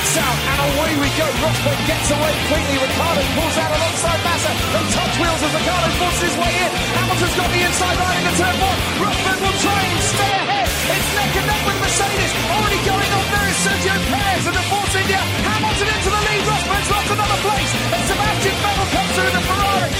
lights out, and away we go. Rosberg gets away quickly. Ricardo pulls out alongside Massa. They touch wheels as Ricardo forces his way in. Hamilton's got the inside line into turn one. Rosberg will try and stay ahead. It's neck and neck with Mercedes. Already going on there is Sergio Perez and the Force India. Hamilton into the lead. Rosberg's lost another place. And Sebastian Vettel comes through the Ferrari.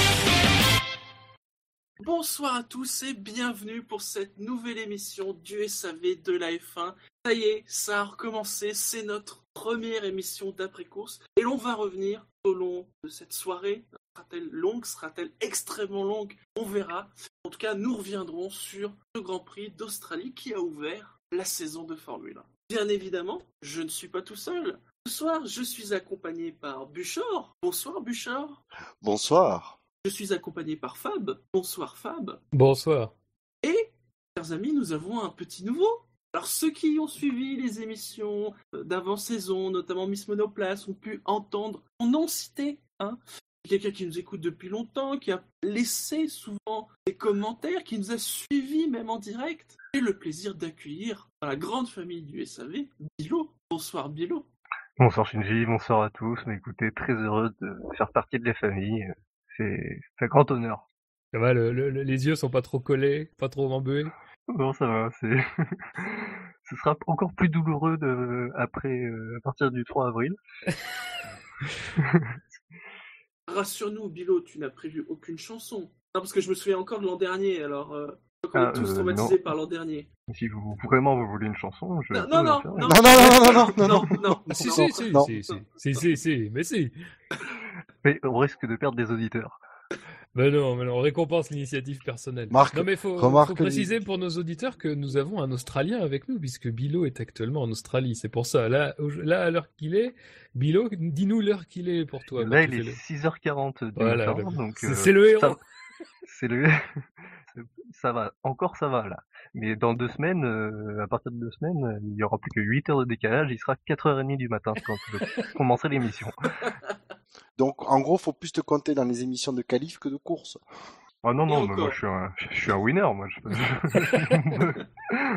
Bonsoir à tous et bienvenue pour cette nouvelle émission du SAV de la F1. Ça y est, ça a recommencé, c'est notre première émission d'après-course et l'on va revenir au long de cette soirée. Sera-t-elle longue, sera-t-elle extrêmement longue? On verra. En tout cas, nous reviendrons sur le Grand Prix d'Australie qui a ouvert la saison de Formule 1. Bien évidemment, je ne suis pas tout seul. Ce soir, je suis accompagné par Buchor. Bonsoir Buchor. Bonsoir. Je suis accompagné par Fab. Bonsoir Fab. Bonsoir. Et, chers amis, nous avons un petit nouveau. Alors, ceux qui ont suivi les émissions euh, d'avant-saison, notamment Miss Monoplace, ont pu entendre son nom cité. Hein Quelqu'un qui nous écoute depuis longtemps, qui a laissé souvent des commentaires, qui nous a suivis même en direct. J'ai le plaisir d'accueillir dans la grande famille du SAV, Bilo. Bonsoir Bilo. Bonsoir Shinji, bonsoir à tous. Mais écoutez, très heureux de faire partie de la famille. C'est un grand honneur. Ça va, le, le, les yeux sont pas trop collés, pas trop embués Non, ça va. C'est, ce sera encore plus douloureux de... après, euh, à partir du 3 avril. Rassure-nous, Bilo, tu n'as prévu aucune chanson. Non, parce que je me souviens encore de l'an dernier, alors euh, Ah, est tous euh, traumatisés non. par l'an dernier. Si vous vraiment vous voulez une chanson, je Non, peux non, la non, faire. non, Non, non, non, non, non, non, non, non, Si, non. si, si, non. si, si, si, si, si, mais si. Mais on risque de perdre des auditeurs. Mais non, mais non, on récompense l'initiative personnelle. Marc, non, mais faut, remarque faut préciser pour nos auditeurs que nous avons un Australien avec nous, puisque Bilo est actuellement en Australie. C'est pour ça. Là, là à l'heure qu'il est, Bilo, dis-nous l'heure qu'il est pour toi. Là, quand il tu est fais 6h40 du Voilà, matin, le- donc C'est euh, le héros. ça- c'est le ça va encore ça va là mais dans deux semaines euh, à partir de deux semaines euh, il y aura plus que 8 heures de décalage il sera 4h30 du matin quand je commencerai l'émission Donc, en gros, faut plus te compter dans les émissions de qualif que de course. oh non non mais moi je suis un je suis un winner moi je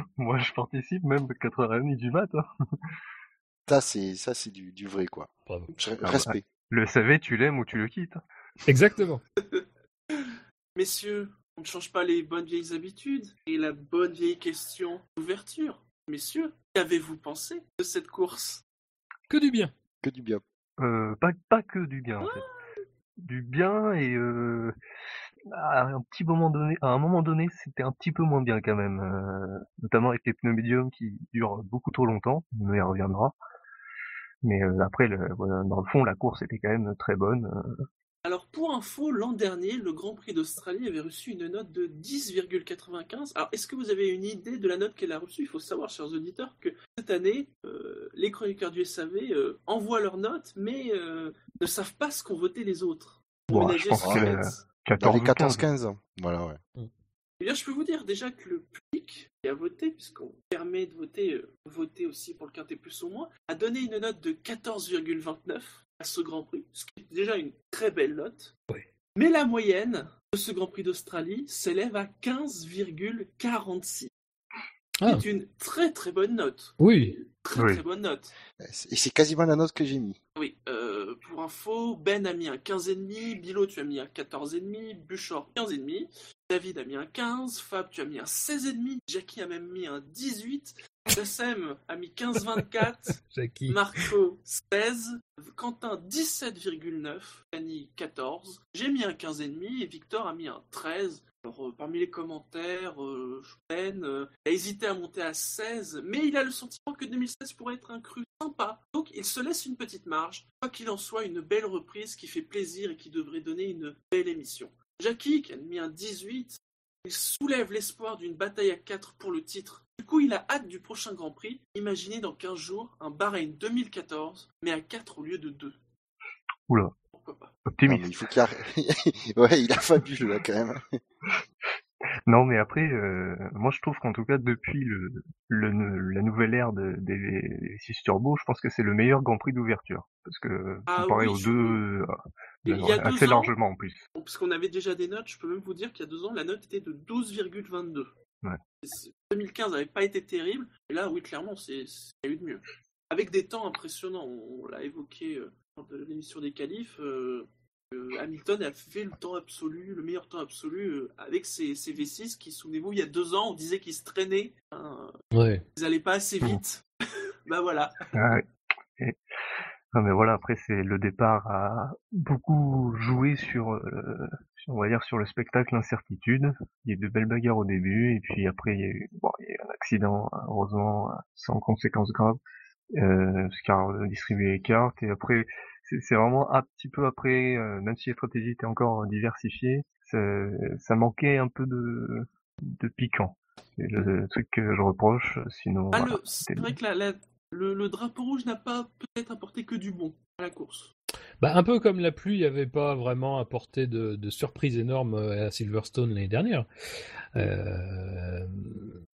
moi je participe même 4h30 du matin Ça, c'est, ça, c'est du, du vrai, quoi. Bravo. Je- bah. respect. le SAV tu l'aimes ou tu le quittes Exactement. Messieurs, on ne change pas les bonnes vieilles habitudes et la bonne vieille question d'ouverture. Messieurs, qu'avez-vous pensé de cette course? Que du bien. Que du bien. Euh, pas pas que du bien en fait. Du bien et euh, à un petit moment donné à un moment donné c'était un petit peu moins bien quand même euh, notamment avec les pneus médiums qui durent beaucoup trop longtemps mais on y reviendra. Mais euh, après le, voilà, dans le fond la course était quand même très bonne euh, Alors pour info, l'an dernier, le Grand Prix d'Australie avait reçu une note de 10,95. Alors est-ce que vous avez une idée de la note qu'elle a reçue? Il faut savoir, chers auditeurs, que cette année, euh, les chroniqueurs du SAV euh, envoient leurs notes, mais euh, ne savent pas ce qu'ont voté les autres. Pour Bon, ménager je pense ce que- fait. Dans 14 les ou 15. 14-15. Voilà, ouais. Eh bien, je peux vous dire déjà que le public qui a voté, puisqu'on permet de voter, euh, voter aussi pour le quintet plus ou moins, a donné une note de 14,29 à ce Grand Prix, ce qui est déjà une très belle note. Oui. Mais la moyenne de ce Grand Prix d'Australie s'élève à 15,46. Ah. C'est une très très bonne note. Oui. Très Oui. très bonne note. Et c'est quasiment la note que j'ai mis. Oui, euh, pour info, Ben a mis un 15,5, Bilo tu as mis un 14,5, Buchor 15,5, David a mis un 15, Fab tu as mis un 16,5, Jackie a même mis un 18, Jassem a mis 15,24, Jackie. Marco 16, Quentin 17,9, Fanny 14, j'ai mis un 15,5 et Victor a mis un 13. Alors, euh, parmi les commentaires, euh, euh, a hésité à monter à 16, mais il a le sentiment que 2016 pourrait être un cru sympa. Donc il se laisse une petite marge. Quoi qu'il en soit, une belle reprise qui fait plaisir et qui devrait donner une belle émission. Jackie, qui a mis un 18, il soulève l'espoir d'une bataille à 4 pour le titre. Du coup, il a hâte du prochain Grand Prix. Imaginez dans 15 jours un Bahreïn 2014, mais à 4 au lieu de 2. Oula. Pourquoi pas? Non, optimiste il faut qu'il arrête. ouais, il a fabuleux, là, quand même. Non, mais après, euh, moi je trouve qu'en tout cas depuis le, le la nouvelle ère de- des 6 Turbo, je pense que c'est le meilleur Grand Prix d'ouverture. Parce que Ah comparé oui, aux deux, euh, Il y a deux assez ans- largement en plus. Parce qu'on avait déjà des notes, je peux même vous dire qu'il y a deux ans, la note était de 12,22. Ouais. C'est- 2015 n'avait pas été terrible, et là, oui, clairement, c'est c'est- il y a eu de mieux. avec des temps impressionnants. On l'a évoqué euh, lors de l'émission des qualifs. euh, euh, Hamilton a fait le temps absolu, le meilleur temps absolu euh, avec ses, ses V6 qui, souvenez-vous, il y a deux ans, on disait qu'ils se traînaient, hein, Ouais. ils n'allaient pas assez vite. bah voilà. Ah ouais. Et- Non mais voilà, après c'est le départ a beaucoup joué sur, euh, on va dire sur le spectacle incertitude. Il y a eu de belles bagarres au début et puis après il y a eu, bon, il y a eu un accident heureusement sans conséquences graves, euh, parce qu'il a distribué les cartes et après c'est vraiment un petit peu après, euh, même si les stratégies étaient encore diversifiées, c'est- ça manquait un peu de, de piquant. C'est le truc que je reproche, sinon. Ah, voilà, c'est vrai que la- la- le, le drapeau rouge n'a pas peut-être apporté que du bon à la course. Bah, un peu comme la pluie n'avait pas vraiment apporté de, surprise énorme euh, à Silverstone l'année dernière. Euh,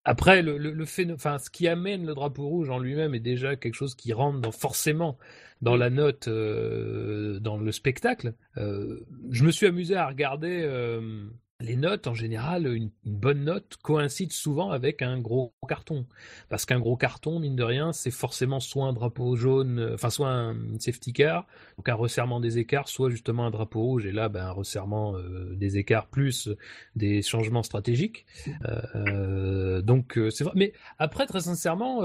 Après, le, le, enfin, ce qui amène le drapeau rouge en lui-même est déjà quelque chose qui rentre dans, forcément dans la note, euh, dans le spectacle. Je me suis amusé à regarder les notes. En général, une, bonne note coïncide souvent avec un gros carton. Parce qu'un gros carton, mine de rien, c'est forcément soit un drapeau jaune, euh, enfin soit un safety car, donc un resserrement des écarts, soit justement un drapeau rouge, et là, ben, un resserrement euh, des écarts plus des changements stratégiques. Euh, donc c'est vrai. Mais après, très sincèrement,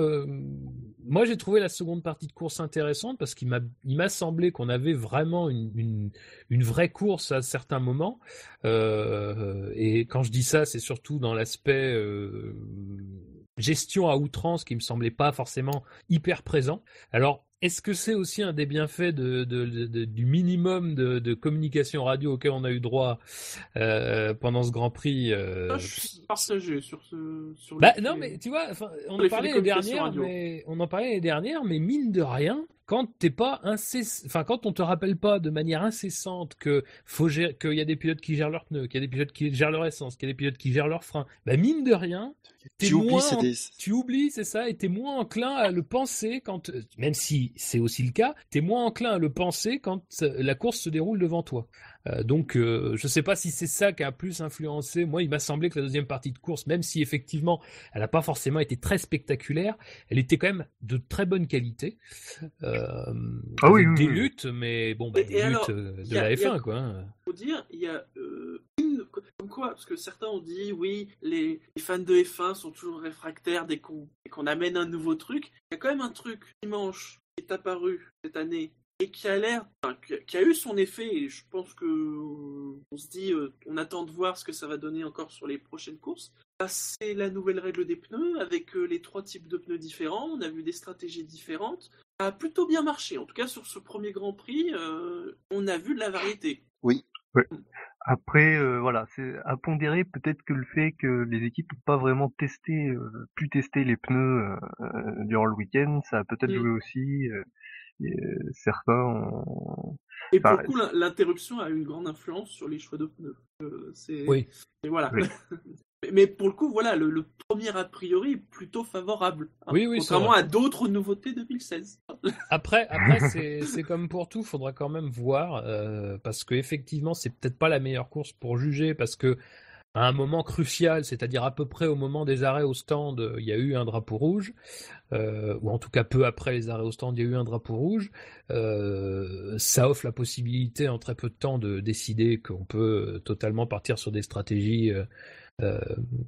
moi j'ai trouvé la seconde partie de course intéressante parce qu'il m'a, il m'a semblé qu'on avait vraiment une, une, une vraie course à certains moments. Euh, et quand je dis ça, c'est surtout dans l'aspect euh, gestion à outrance qui me semblait pas forcément hyper présent. Alors, est-ce que c'est aussi un des bienfaits de, de, de, de- du minimum de, communication radio auquel on a eu droit euh, pendant ce Grand Prix euh, je suis partagé sur ce. Sur bah non mais tu vois, on en parlait les dernières, mais on en parlait les dernières, mais mine de rien, quand t'es pas incess... enfin quand on te rappelle pas de manière incessante que faut gérer... qu'il y a des pilotes qui gèrent leurs pneus, qu'il y a des pilotes qui gèrent leur essence, qu'il y a des pilotes qui gèrent leurs freins, bah mine de rien, Tu oublies, moins c'est en- des... tu oublies, c'est ça, et t'es moins enclin à le penser quand, même si c'est aussi le cas, t'es moins enclin à le penser quand euh, la course se déroule devant toi. Euh, donc, euh, je sais pas si c'est ça qui a plus influencé. Moi, il m'a semblé que la deuxième partie de course, même si effectivement, elle n'a pas forcément été très spectaculaire, elle était quand même de très bonne qualité. Euh, Ah oui, des oui. luttes, mais bon, bah, Et- des et luttes alors, de il y a- la il y a- F1, quoi. hein. faut dire, il y a euh, une. Comme quoi, parce que certains ont dit, oui, les, les fans de F1 sont toujours réfractaires dès qu'on dès qu'on amène un nouveau truc. Il y a quand même un truc dimanche qui est apparu cette année et qui a l'air. enfin, qui, a, eu son effet, et je pense que. On se dit, euh, on attend de voir ce que ça va donner encore sur les prochaines courses. Bah, C'est la nouvelle règle des pneus avec euh, les trois types de pneus différents. On a vu des stratégies différentes. Ça a plutôt bien marché. En tout cas, sur ce premier Grand Prix, euh, on a vu de la variété. Après, euh, voilà, c'est à pondérer peut-être que le fait que les équipes n'ont pas vraiment testé, euh, pu tester les pneus durant le week-end, ça a peut-être Mm. joué aussi. Et, certains ont... Et pour Enfin, le coup, l'in- l'interruption a une grande influence sur les choix de pneus. Euh, c'est... Oui. Et voilà. Oui. mais, pour le coup, voilà, le, le premier a priori est plutôt favorable. hein, Oui, oui, contrairement à d'autres nouveautés 2016. Après, après c'est c'est comme pour tout, faudra quand même voir euh, parce que effectivement, c'est peut-être pas la meilleure course pour juger parce que à un moment crucial, c'est-à-dire à peu près au moment des arrêts au stand, il y a eu un drapeau rouge, euh, ou en tout cas peu après les arrêts au stand, il y a eu un drapeau rouge. Euh, ça offre la possibilité en très peu de temps de décider qu'on peut euh, totalement partir sur des stratégies euh,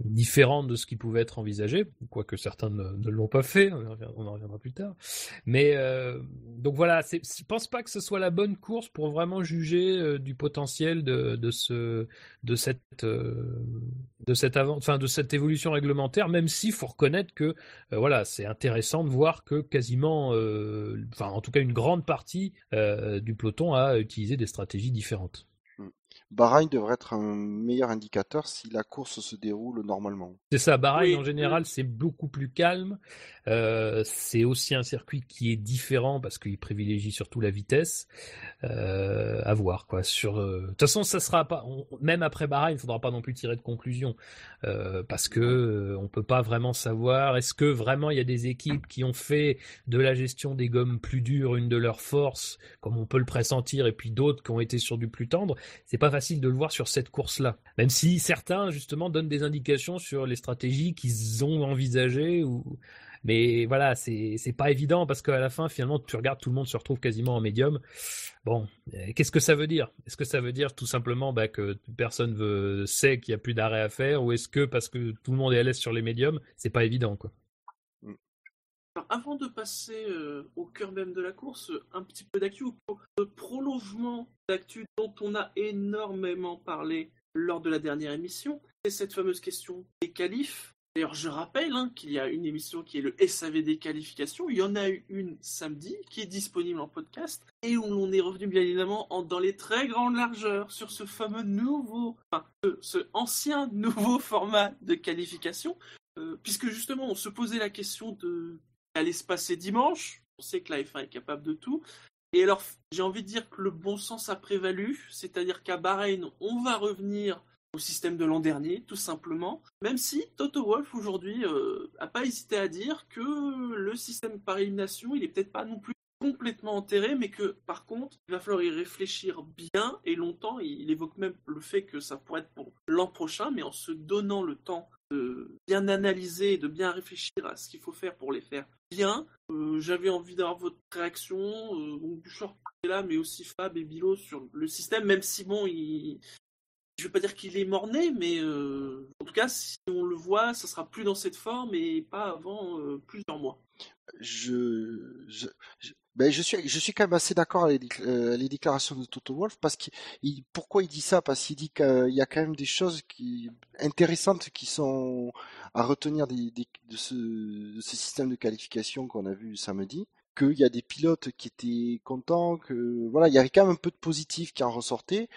différentes de ce qui pouvait être envisagé, quoique certains ne, ne l'ont pas fait, on en reviendra, plus tard. Mais euh, donc voilà, je pense pas que ce soit la bonne course pour vraiment juger euh, du potentiel de, ce de cette euh, de cette enfin de cette évolution réglementaire, même s'il faut reconnaître que euh, voilà, c'est intéressant de voir que quasiment, enfin en tout cas une grande partie du peloton a utilisé des stratégies différentes. Bahreïn devrait être un meilleur indicateur si la course se déroule normalement. C'est ça, Bahreïn Oui, en général c'est beaucoup plus calme. Euh, c'est aussi un circuit qui est différent parce qu'il privilégie surtout la vitesse. Euh, à voir quoi. Sur, euh, de toute façon, ça sera pas. on- même après Bahreïn, il faudra pas non plus tirer de conclusion euh, parce que euh, on peut pas vraiment savoir. Est-ce que vraiment il y a des équipes qui ont fait de la gestion des gommes plus dures une de leurs forces, comme on peut le pressentir, et puis d'autres qui ont été sur du plus tendre? C'est pas facile de le voir sur cette course-là. Même si certains justement donnent des indications sur les stratégies qu'ils ont envisagées ou Mais voilà, c'est pas évident parce qu'à la fin, finalement, tu regardes, tout le monde se retrouve quasiment en médium. Bon, euh, qu'est-ce que ça veut dire? Est-ce que ça veut dire tout simplement bah, que personne veut, sait qu'il y a plus d'arrêt à faire, ou est-ce que parce que tout le monde est à l'aise sur les médiums, c'est pas évident quoi Avant de passer euh, au cœur même de la course, un petit peu d'actu, le prolongement d'actu dont on a énormément parlé lors de la dernière émission, c'est cette fameuse question des qualifs. D'ailleurs, je rappelle hein, qu'il y a une émission qui est le SAV des qualifications. Il y en a eu une samedi qui est disponible en podcast et où l'on est revenu bien évidemment en- dans les très grandes largeurs sur ce fameux nouveau, enfin, ce, ancien nouveau format de qualification, euh, puisque justement on se posait la question de allait se passer dimanche. On sait que la F1 est capable de tout. Et alors, j'ai envie de dire que le bon sens a prévalu, c'est-à-dire qu'à Bahreïn, on va revenir au système de l'an dernier, tout simplement. Même si Toto Wolff aujourd'hui euh, a pas hésité à dire que le système par élimination, il est peut-être pas non plus complètement enterré, mais que par contre, il va falloir y réfléchir bien et longtemps. Il évoque même le fait que ça pourrait être pour l'an prochain, mais en se donnant le temps de bien analyser et de bien réfléchir à ce qu'il faut faire pour les faire bien. Euh, J'avais envie d'avoir votre réaction, euh, donc Bouchard est là, mais aussi Fab et Bilo sur le système, même si bon, il, je vais pas dire qu'il est mort-né, mais euh, en tout cas, si on le voit, ça sera plus dans cette forme et pas avant euh, plusieurs mois. je, ben je suis, je suis quand même assez d'accord avec euh, les déclarations de Toto Wolff parce qu'il, il- pourquoi il dit ça? Parce qu'il dit qu'il y a quand même des choses qui, intéressantes qui sont à retenir des, des- de ce, de ce système de qualification qu'on a vu samedi. Qu'il y a des pilotes qui étaient contents, que voilà, il y avait quand même un peu de positif qui en ressortait.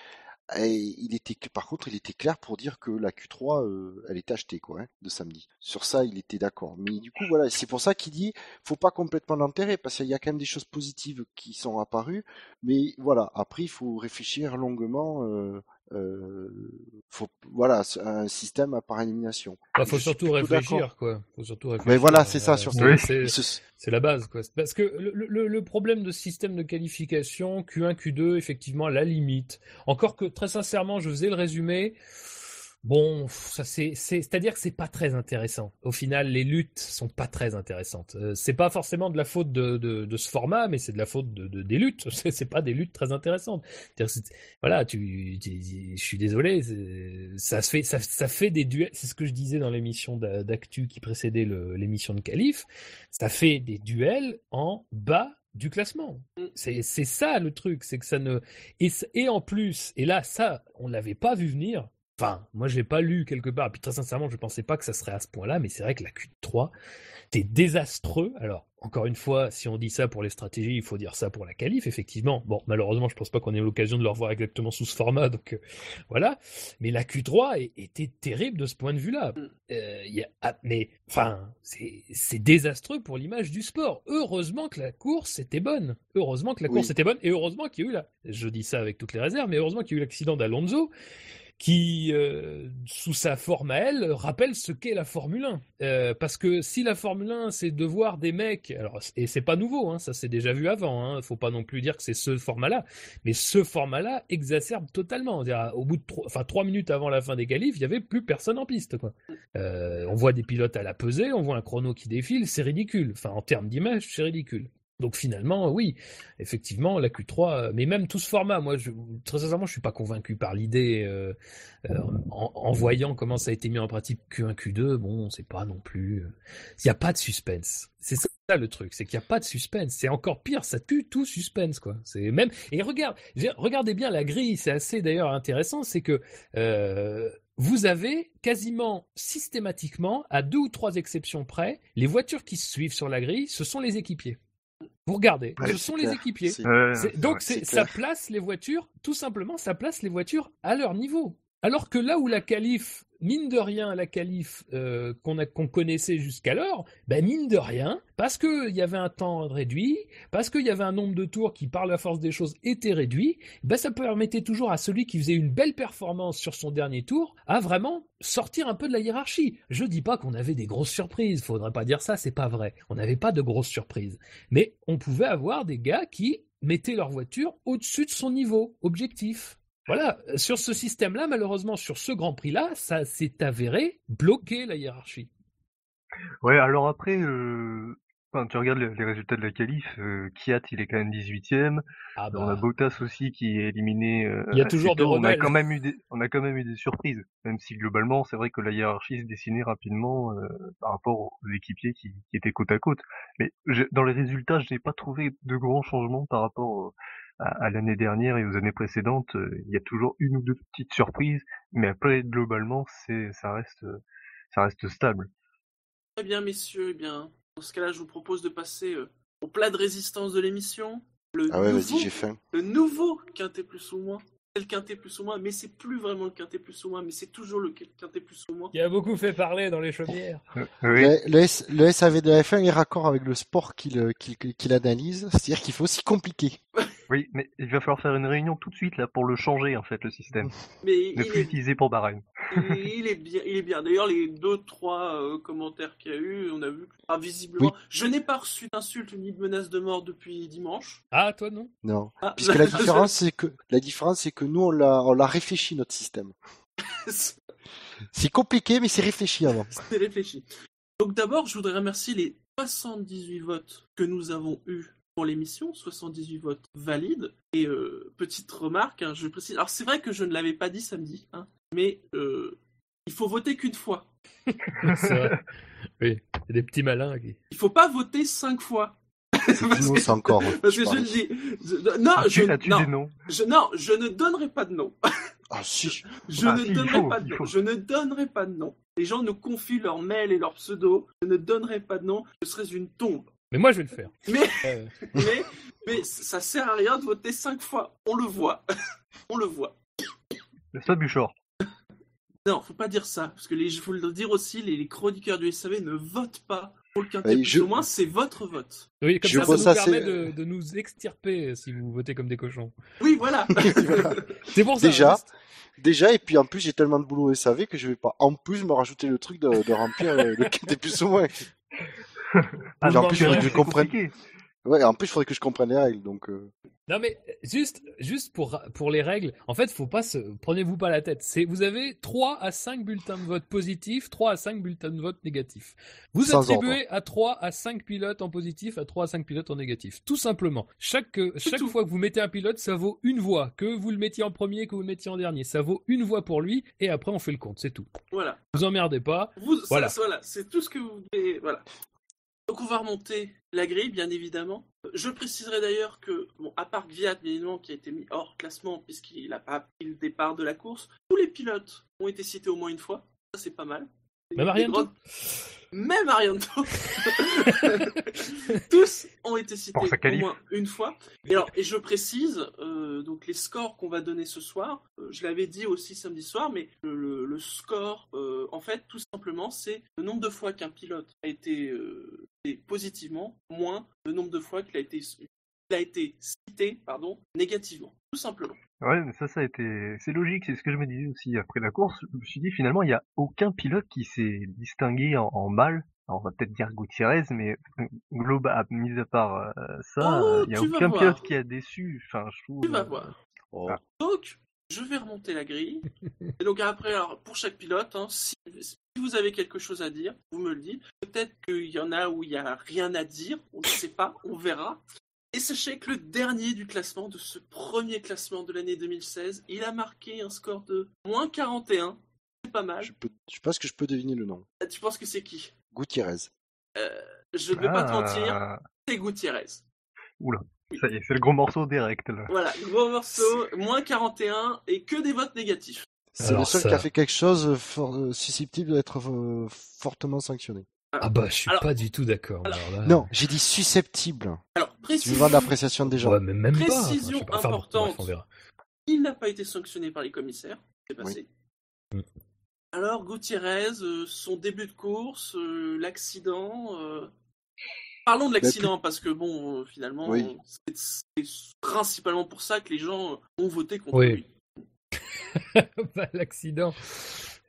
Il était, par contre, il était clair pour dire que la Q3, euh, elle était achetée, quoi, hein, de samedi. Sur ça, il était d'accord. Mais du coup, voilà, c'est pour ça qu'il dit, faut pas complètement l'enterrer, parce qu'il y a quand même des choses positives qui sont apparues. Mais voilà, après, il faut réfléchir longuement. Euh, faut, voilà, un système à par élimination. Bah, Je faut surtout réfléchir, quoi. Faut surtout réfléchir. Mais voilà, c'est ça, Euh, surtout. c'est- la base, quoi. Parce que le, le- le problème de ce système de qualification, Q1, Q2, effectivement, la limite. Encore que, très sincèrement, je faisais le résumé. Bon, c'est, c'est, c'est-à-dire que c'est pas très intéressant. Au final, les luttes sont pas très intéressantes. Euh, c'est pas forcément de la faute de, de, de ce format, mais c'est de la faute de, de- des luttes. C'est, pas des luttes très intéressantes. Voilà, tu, je suis désolé, ça fait, ça, ça fait des duels. C'est ce que je disais dans l'émission d'a- d'actu qui précédait l'émission de Calif. Ça fait des duels en bas du classement. C'est ça le truc, c'est que ça ne et, et en plus et là ça on l'avait pas vu venir. Enfin, moi je l'ai pas lu quelque part. Puis très sincèrement, je pensais pas que ça serait à ce point-là, mais c'est vrai que la Q3 t'es désastreux. Alors encore une fois, si on dit ça pour les stratégies, il faut dire ça pour la qualif effectivement. Bon, malheureusement, je pense pas qu'on ait l'occasion de le revoir exactement sous ce format, donc euh, voilà. Mais la Q3 est- était terrible de ce point de vue-là. Euh, il y a- ah, mais enfin, c'est désastreux pour l'image du sport. Heureusement que la course était bonne. Heureusement que la Oui. course était bonne et heureusement qu'il y a eu la. Je dis ça avec toutes les réserves, mais heureusement qu'il y a eu l'accident d'Alonso qui, euh, sous sa forme à elle, rappelle ce qu'est la Formule 1. Euh, parce que si la Formule 1, c'est de voir des mecs, alors et c'est pas nouveau, hein, ça s'est déjà vu avant, hein, faut pas non plus dire que c'est ce format-là, mais ce format-là exacerbe totalement. Au bout de trois, minutes avant la fin des qualifs, il y avait plus personne en piste. Euh, on voit des pilotes à la pesée, on voit un chrono qui défile, c'est ridicule. Enfin, en termes d'image, c'est ridicule. Donc finalement, oui, effectivement, la Q3, euh, mais même tout ce format, moi, très sincèrement, je suis pas convaincu par l'idée. euh, euh, en, voyant comment ça a été mis en pratique Q1, Q2, bon, c'est pas non plus. Il n'y a pas de suspense. C'est ça le truc, c'est qu'il n'y a pas de suspense. C'est encore pire, ça tue tout suspense, quoi. C'est même. Et regarde, regardez bien la grille, c'est assez d'ailleurs intéressant, c'est que vous avez quasiment systématiquement, à deux ou trois exceptions près, les voitures qui se suivent sur la grille, ce sont les équipiers. Vous regardez, Ouais, ce sont les équipiers. Donc ça clair. place les voitures, tout simplement, ça place les voitures à leur niveau. Alors que là où la qualif, mine de rien, la qualif euh, qu'on connaissait jusqu'alors, ben mine de rien, parce que il y avait un temps réduit, parce qu'il y avait un nombre de tours qui, par la force des choses, était réduit, ben ça permettait toujours à celui qui faisait une belle performance sur son dernier tour à vraiment sortir un peu de la hiérarchie. Je dis pas qu'on avait des grosses surprises, faudrait pas dire ça, c'est pas vrai. On n'avait pas de grosses surprises, mais on pouvait avoir des gars qui mettaient leur voiture au-dessus de son niveau objectif. Voilà, sur ce système-là, malheureusement, sur ce Grand Prix-là, ça s'est avéré bloquer la hiérarchie. Ouais, alors après, euh, enfin, tu regardes les, résultats de la qualif, euh, Kiat il est quand même 18ème. Ah On a bah, Bottas aussi qui est éliminé. euh, Il y a toujours des on a rebelles. quand même eu des, on a quand même eu des surprises, même si globalement c'est vrai que la hiérarchie se dessinait rapidement euh, par rapport aux équipiers qui, qui étaient côte à côte. Mais je- dans les résultats, je n'ai pas trouvé de grands changements par rapport à, à l'année dernière et aux années précédentes. Euh, Il y a toujours une ou deux petites surprises, mais après globalement c'est, ça reste, ça reste stable. Très bien, messieurs. Eh bien, dans ce cas-là, je vous propose de passer euh, au plat de résistance de l'émission. Le Ah ouais, nouveau, vas-y, j'ai faim. le nouveau quintet plus ou moins. C'est le quintet plus ou moins, mais c'est plus vraiment le quintet plus ou moins, mais c'est toujours le quintet plus ou moins. qui a beaucoup fait parler dans les chaumières. Oui. Le, le S- le SAV de la F1 est raccord avec le sport qu'il qu'il- qu'il analyse, c'est-à-dire qu'il faut aussi compliquer. Oui, mais il va falloir faire une réunion tout de suite là pour le changer en fait le système. Mais Ne il plus est, l'utiliser pour Bahreïn. il, il est bien, il est bien. D'ailleurs, les deux, trois euh, commentaires qu'il y a eu, on a vu que, ah, visiblement, je n'ai pas reçu d'insultes ni de menaces de mort depuis dimanche. Ah, toi non? Non. Ah, Puisque la différence, c'est que la différence, c'est que nous, on l'a, on l'a réfléchi notre système. C'est compliqué, mais c'est réfléchi avant. C'est réfléchi. Donc d'abord, je voudrais remercier les 78 votes que nous avons eus pour l'émission, 78 votes valides. Et euh, petite remarque, hein, je précise. Alors c'est vrai que je ne l'avais pas dit samedi, hein, mais euh, il faut voter qu'une fois. C'est vrai. Oui, il y a des petits malins qui. Il faut pas voter cinq fois. Parce que- encore. Parce que je parie. le dis. Je- non, je, non, je, non, je ne donnerai pas de nom. Ah, si. Je Ah, ne si, donnerai faut, pas de nom. faut. Je ne donnerai pas de nom. Les gens nous confient leur mail et leur pseudo. Je ne donnerai pas de nom. Je serais une tombe. Mais moi, je vais le faire. Mais- Euh, Mais, mais ça sert à rien de voter cinq fois. On le voit. On le voit. N'est-ce pas Buchor Non, faut pas dire ça. Parce que les, faut le dire aussi, les, les chroniqueurs du SAV ne votent pas pour le quintet. Bah, je- Au moins, c'est votre vote. oui, comme Je ça, ça nous ça, permet c'est- de, de nous extirper si vous votez comme des cochons. Oui, voilà. Voilà. C'est pour ça. Déjà, Déjà, et puis en plus, j'ai tellement de boulot au SAV que je vais pas en plus me rajouter le truc de, de remplir le, le quintet plus ou moins. Ah, en plus, il faudrait que je comprenne. Ouais, en plus, il faudrait que je comprenne les règles, donc. euh, Non mais juste juste pour pour les règles, en fait, faut pas se prenez-vous pas la tête. C'est vous avez 3 à 5 bulletins de vote positifs, 3 à 5 bulletins de vote négatifs. Vous Sans attribuez à 3 à 5 pilotes en positif, à 3 à 5 pilotes en négatif. Tout simplement. Chaque chaque tout. fois que vous mettez un pilote, ça vaut une voix. Que vous le mettiez en premier, que vous le mettiez en dernier, ça vaut une voix pour lui et après on fait le compte, c'est tout. voilà. Vous emmerdez pas. Vous, Voilà. ça, voilà, c'est tout ce que vous devez. Voilà. Donc on va remonter la grille, bien évidemment. Je préciserai d'ailleurs que, bon, à part Gviat, bien évidemment, qui a été mis hors classement puisqu'il n'a pas pris le départ de la course, tous les pilotes ont été cités au moins une fois. Ça, c'est pas mal. Même Arianto Même Arianto. Tous ont été cités au moins une fois. Et alors, et je précise, euh, donc les scores qu'on va donner ce soir, euh, je l'avais dit aussi samedi soir, mais le, le- le score, euh, en fait, tout simplement, c'est le nombre de fois qu'un pilote a été euh, positivement, moins le nombre de fois qu'il a été, qu'il a été cité, pardon, négativement, tout simplement. Ouais, mais ça, ça a été, c'est logique, c'est ce que je me disais aussi après la course. Je me suis dit, finalement, il n'y a aucun pilote qui s'est distingué en, en mal. Alors, on va peut-être dire Gutiérrez, mais global, mis à part euh, ça, Oh, il n'y a tu vas aucun voir. pilote qui a déçu. Enfin, je trouve. Tu vas euh, voir. oh. Ah. Donc, je vais remonter la grille. Et donc après, alors, pour chaque pilote, hein, si, si vous avez quelque chose à dire, vous me le dites. Peut-être qu'il y en a où il n'y a rien à dire, on ne sait pas, on verra. Et sachez que le dernier du classement, de ce premier classement de l'année 2016, il a marqué un score de moins 41. C'est pas mal. Je, peux, je pense que je peux deviner le nom. Tu penses que c'est qui? Gutiérrez. Je ne vais pas te mentir, ah, c'est Gutiérrez. Oula, ça y est, c'est le gros morceau direct, là. Voilà, gros morceau, moins 41 et que des votes négatifs. C'est le seul ça- qui a fait quelque chose euh, susceptible d'être euh, fortement sanctionné. Ah bah je suis Alors- pas du tout d'accord. alors- alors là- Non, j'ai dit susceptible. Alors, Tu précision, l'appréciation des gens. Ouais, mais même Précision pas. Enfin, importante. bref, il n'a pas été sanctionné par les commissaires. C'est passé. Mm. Alors, Gutiérrez, euh, son début de course, euh, l'accident. euh, Parlons de l'accident parce que, bon, euh, finalement, Oui. c'est c'est principalement pour ça que les gens ont voté contre Oui. lui. Bah, L'accident.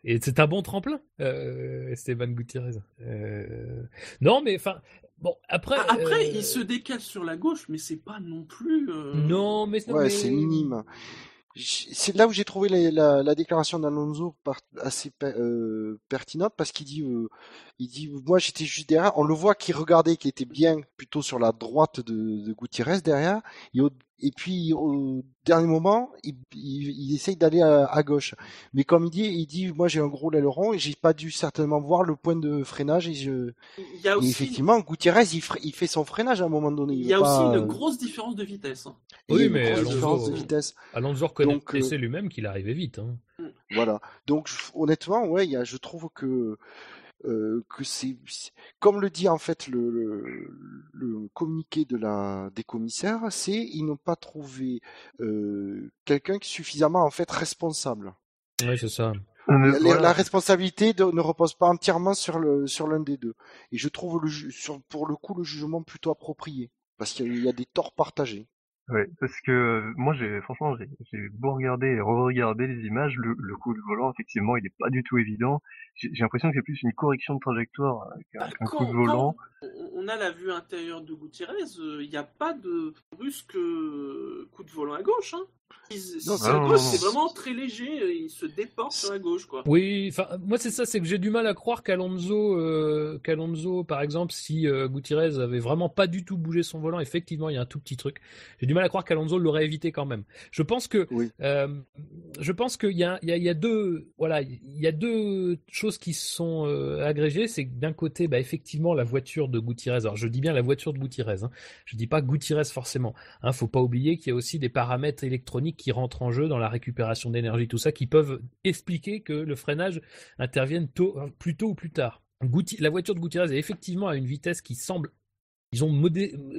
Et c'est un bon tremplin, euh, Esteban Gutiérrez. Euh, Non, mais enfin, bon, après. Ah, Après, euh, il se décale sur la gauche, mais c'est pas non plus. euh, Non, mais. Ouais, mais- c'est minime. c'est là où j'ai trouvé la, la, la, déclaration d'Alonso assez euh, pertinente parce qu'il dit, euh, il dit, moi j'étais juste derrière. On le voit qu'il regardait, qu'il était bien plutôt sur la droite de, de Gutiérrez derrière. Et, et puis au dernier moment, il, il, essaye d'aller à, gauche. Mais comme il dit, il dit, moi j'ai un gros aileron et j'ai pas dû certainement voir le point de freinage. Et, je... il y a aussi... effectivement, Gutiérrez, il, il, fait son freinage à un moment donné. Il, y a aussi une grosse différence de vitesse. Hein. Oui, mais Alonso, de vitesse. Alonso reconnaît euh, lui-même qu'il arrivait vite. Hein. Voilà. Donc honnêtement, ouais, y a, je trouve que euh, que c'est comme le dit en fait le, le, le, communiqué de la des commissaires, c'est ils n'ont pas trouvé euh, quelqu'un qui suffisamment en fait responsable. Oui, c'est ça. La, responsabilité ne repose pas entièrement sur le sur l'un des deux. Et je trouve le sur, pour le coup le jugement plutôt approprié parce qu'il y a des torts partagés. Oui, parce que moi, j'ai franchement, j'ai beau regarder et re-regarder les images, le, le coup de volant, effectivement, il n'est pas du tout évident. J'ai l'impression que c'est plus une correction de trajectoire qu'un bah, coup de volant. on a la vue intérieure de Gutiérrez, euh, il n'y a pas de brusque euh, coup de volant à gauche. Hein. C'est vraiment très léger, euh, il se déporte sur la gauche, quoi. Oui, moi c'est ça, c'est que j'ai du mal à croire qu'Alonso, euh, qu'Alonso, par exemple, si euh, Gutiérrez avait vraiment pas du tout bougé son volant, effectivement, il y a un tout petit truc. J'ai du mal à croire qu'Alonso l'aurait évité quand même. Je pense que, euh, je pense qu'il y a, il y, a, il y a deux, voilà, il y a deux choses qui sont euh, agrégées. C'est que d'un côté, bah, effectivement, la voiture de Gutiérrez. Alors, je dis bien la voiture de Gutiérrez. Hein, je dis pas Gutiérrez forcément. Hein, faut pas oublier qu'il y a aussi des paramètres électroniques qui rentrent en jeu dans la récupération d'énergie, tout ça, qui peuvent expliquer que le freinage intervienne tôt, plus tôt ou plus tard. la voiture de Gutiérrez est effectivement à une vitesse qui semble,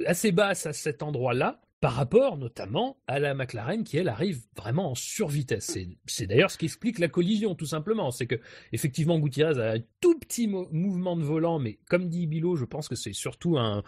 assez basse à cet endroit-là, par rapport notamment à la McLaren qui elle arrive vraiment en survitesse. C'est d'ailleurs ce qui explique la collision tout simplement. C'est que effectivement Gutiérrez a un tout petit mouvement de volant, mais comme dit Bilo, je pense que c'est surtout un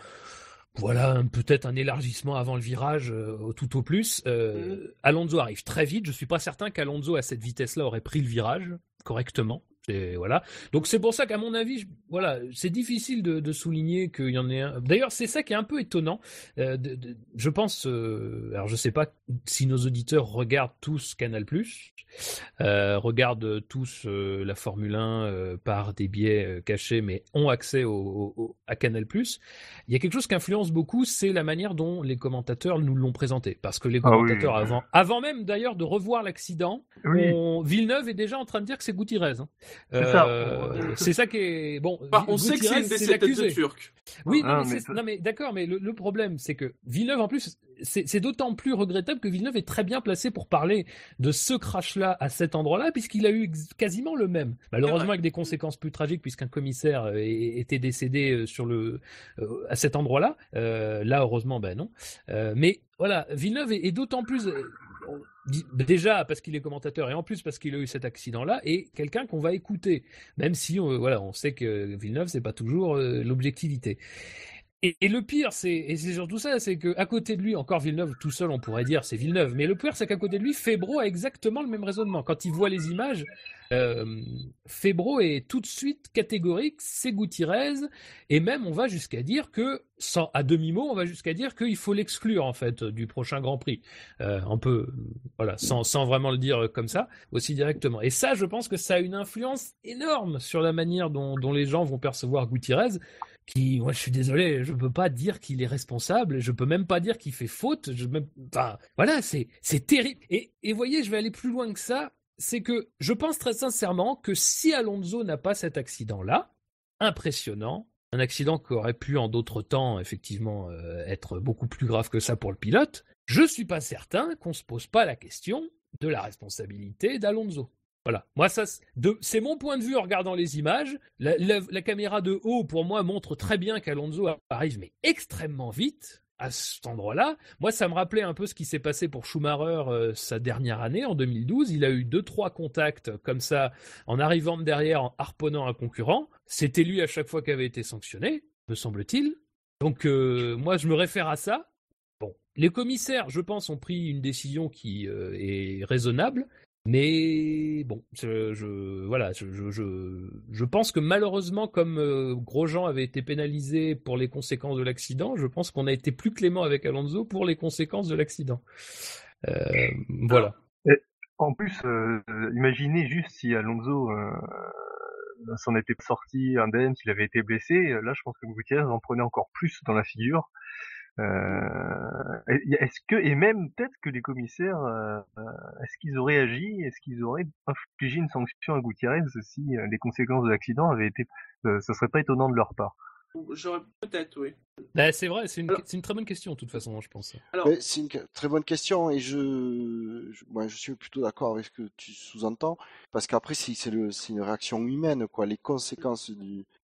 voilà, peut-être un élargissement avant le virage, euh, au tout au plus. Euh, mm. Alonso arrive très vite. Je suis pas certain qu'Alonso à cette vitesse-là aurait pris le virage correctement. Et voilà. Donc c'est pour ça qu'à mon avis, voilà, c'est difficile de, de souligner qu'il y en ait un. D'ailleurs, c'est ça qui est un peu étonnant. Euh, de, de, je pense, euh, alors je sais pas si nos auditeurs regardent tous Canal+, euh, regardent tous la Formule 1 euh, par des biais cachés, mais ont accès au, au, à Canal+. Il y a quelque chose qui influence beaucoup, c'est la manière dont les commentateurs nous l'ont présenté, parce que les ah commentateurs avant, avant même d'ailleurs de revoir l'accident, Villeneuve est déjà en train de dire que c'est Gutiérrez. Hein. Euh, c'est ça. qui est bon. on sait que c'est une décision de turc. Oui, ah, mais, non, mais d'accord, mais le, problème, c'est que Villeneuve, en plus, c'est d'autant plus regrettable que Villeneuve est très bien placé pour parler de ce crash-là à cet endroit-là, puisqu'il a eu quasiment le même. Malheureusement, avec des conséquences plus tragiques, puisqu'un commissaire euh, était décédé euh, sur le à cet endroit-là. là, heureusement, ben non. mais voilà, Villeneuve est d'autant plus déjà parce qu'il est commentateur et en plus parce qu'il a eu cet accident-là et quelqu'un qu'on va écouter, même si on, voilà, on sait que Villeneuve c'est pas toujours euh, l'objectivité. Et, le pire, c'est et c'est surtout ça, c'est que à côté de lui, encore Villeneuve tout seul, on pourrait dire c'est Villeneuve, mais le pire, c'est qu'à côté de lui, Febro a exactement le même raisonnement. Quand il voit les images, euh, est tout de suite catégorique, c'est Gutiérrez, et même on va jusqu'à dire que, sans à demi mot, on va jusqu'à dire qu'il faut l'exclure en fait du prochain Grand Prix. Euh, peut, voilà, sans sans vraiment le dire comme ça, aussi directement. Et ça, je pense que ça a une influence énorme sur la manière dont, dont les gens vont percevoir Gutiérrez je suis désolé, je peux pas dire qu'il est responsable, je peux même pas dire qu'il fait faute. Je même, voilà, c'est terrible. Et voyez, je vais aller plus loin que ça. C'est que je pense très sincèrement que si Alonso n'a pas cet accident-là, impressionnant, un accident qui aurait pu en d'autres temps effectivement euh, être beaucoup plus grave que ça pour le pilote, je suis pas certain qu'on se pose pas la question de la responsabilité d'Alonso. Voilà. Moi, ça, c'est mon point de vue en regardant les images. La, caméra de haut, pour moi, montre très bien qu'Alonso arrive, mais extrêmement vite à cet endroit-là. Moi, ça me rappelait un peu ce qui s'est passé pour Schumacher euh, sa dernière année, en 2012. Il a eu deux, trois contacts comme ça, en arrivant de derrière, en harponnant un concurrent. C'était lui à chaque fois qui avait été sanctionné, me semble-t-il. Donc, euh, moi, je me réfère à ça. Bon, les commissaires, je pense, ont pris une décision qui euh, est raisonnable. Mais bon, je, voilà, je, je, je, pense que malheureusement, comme euh, Grosjean avait été pénalisé pour les conséquences de l'accident, je pense qu'on a été plus clément avec Alonso pour les conséquences de l'accident. Euh, voilà. En plus, euh, imaginez juste si Alonso s'en était sorti indemne, s'il avait été blessé. Là, je pense que Gutiérrez en prenait encore plus dans la figure. Euh, est-ce que et même peut-être que les commissaires, euh, est-ce qu'ils auraient agi, est-ce qu'ils auraient infligé une sanction à Gutiérrez si les conséquences de l'accident avaient été, ça serait pas étonnant de leur part? J'aurais peut-être, oui. Bah, c'est vrai, c'est une, une, très bonne question, de toute façon, je pense. C'est une très bonne question et je, je, moi, je suis plutôt d'accord avec ce que tu sous-entends parce qu'après, c'est une réaction humaine, quoi. Les conséquences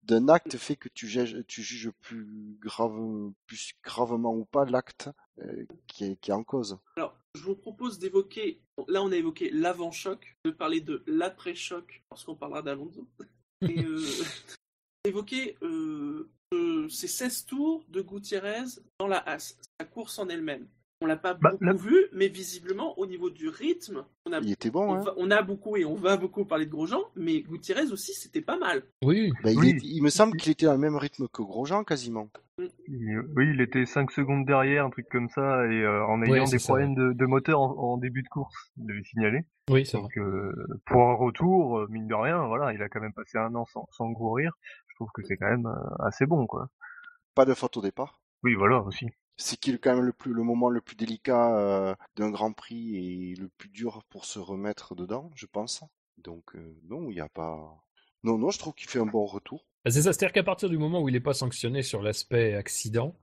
d'un acte fait que tu juges, tu juges plus, grave, plus gravement ou pas l'acte euh, qui, est, qui est en cause. Alors, je vous propose d'évoquer, là, on a évoqué l'avant-choc, de parler de l'après-choc lorsqu'on parlera d'Alonso. Et euh, évoquer euh, ces 16 tours de Gutiérrez dans la Haas, sa course en elle-même. On l'a pas bah, beaucoup vu, mais visiblement, au niveau du rythme, on a, il était bon. On, hein. on, a beaucoup et on va beaucoup parler de Grosjean, mais Gutiérrez aussi, c'était pas mal. Oui. Bah, il, oui. il, me semble qu'il était à le même rythme que Grosjean, quasiment. Oui, il était 5 secondes derrière, un truc comme ça, et euh, en ayant des problèmes de, de, moteur en, en, début de course, il devait signaler. Oui, c'est Donc, euh, pour un retour, euh, mine de rien, voilà, il a quand même passé un an sans, sans gros rire. Je trouve que c'est quand même assez bon, quoi. Pas de faute au départ. Oui, voilà, aussi. C'est qui est quand même le plus le moment le plus délicat euh, d'un Grand Prix et le plus dur pour se remettre dedans, je pense? Donc euh, non, il n'y a pas. Non, non, je trouve qu'il fait un bon retour. Bah, c'est ça, c'est-à-dire qu'à partir du moment où il n'est pas sanctionné sur l'aspect accident,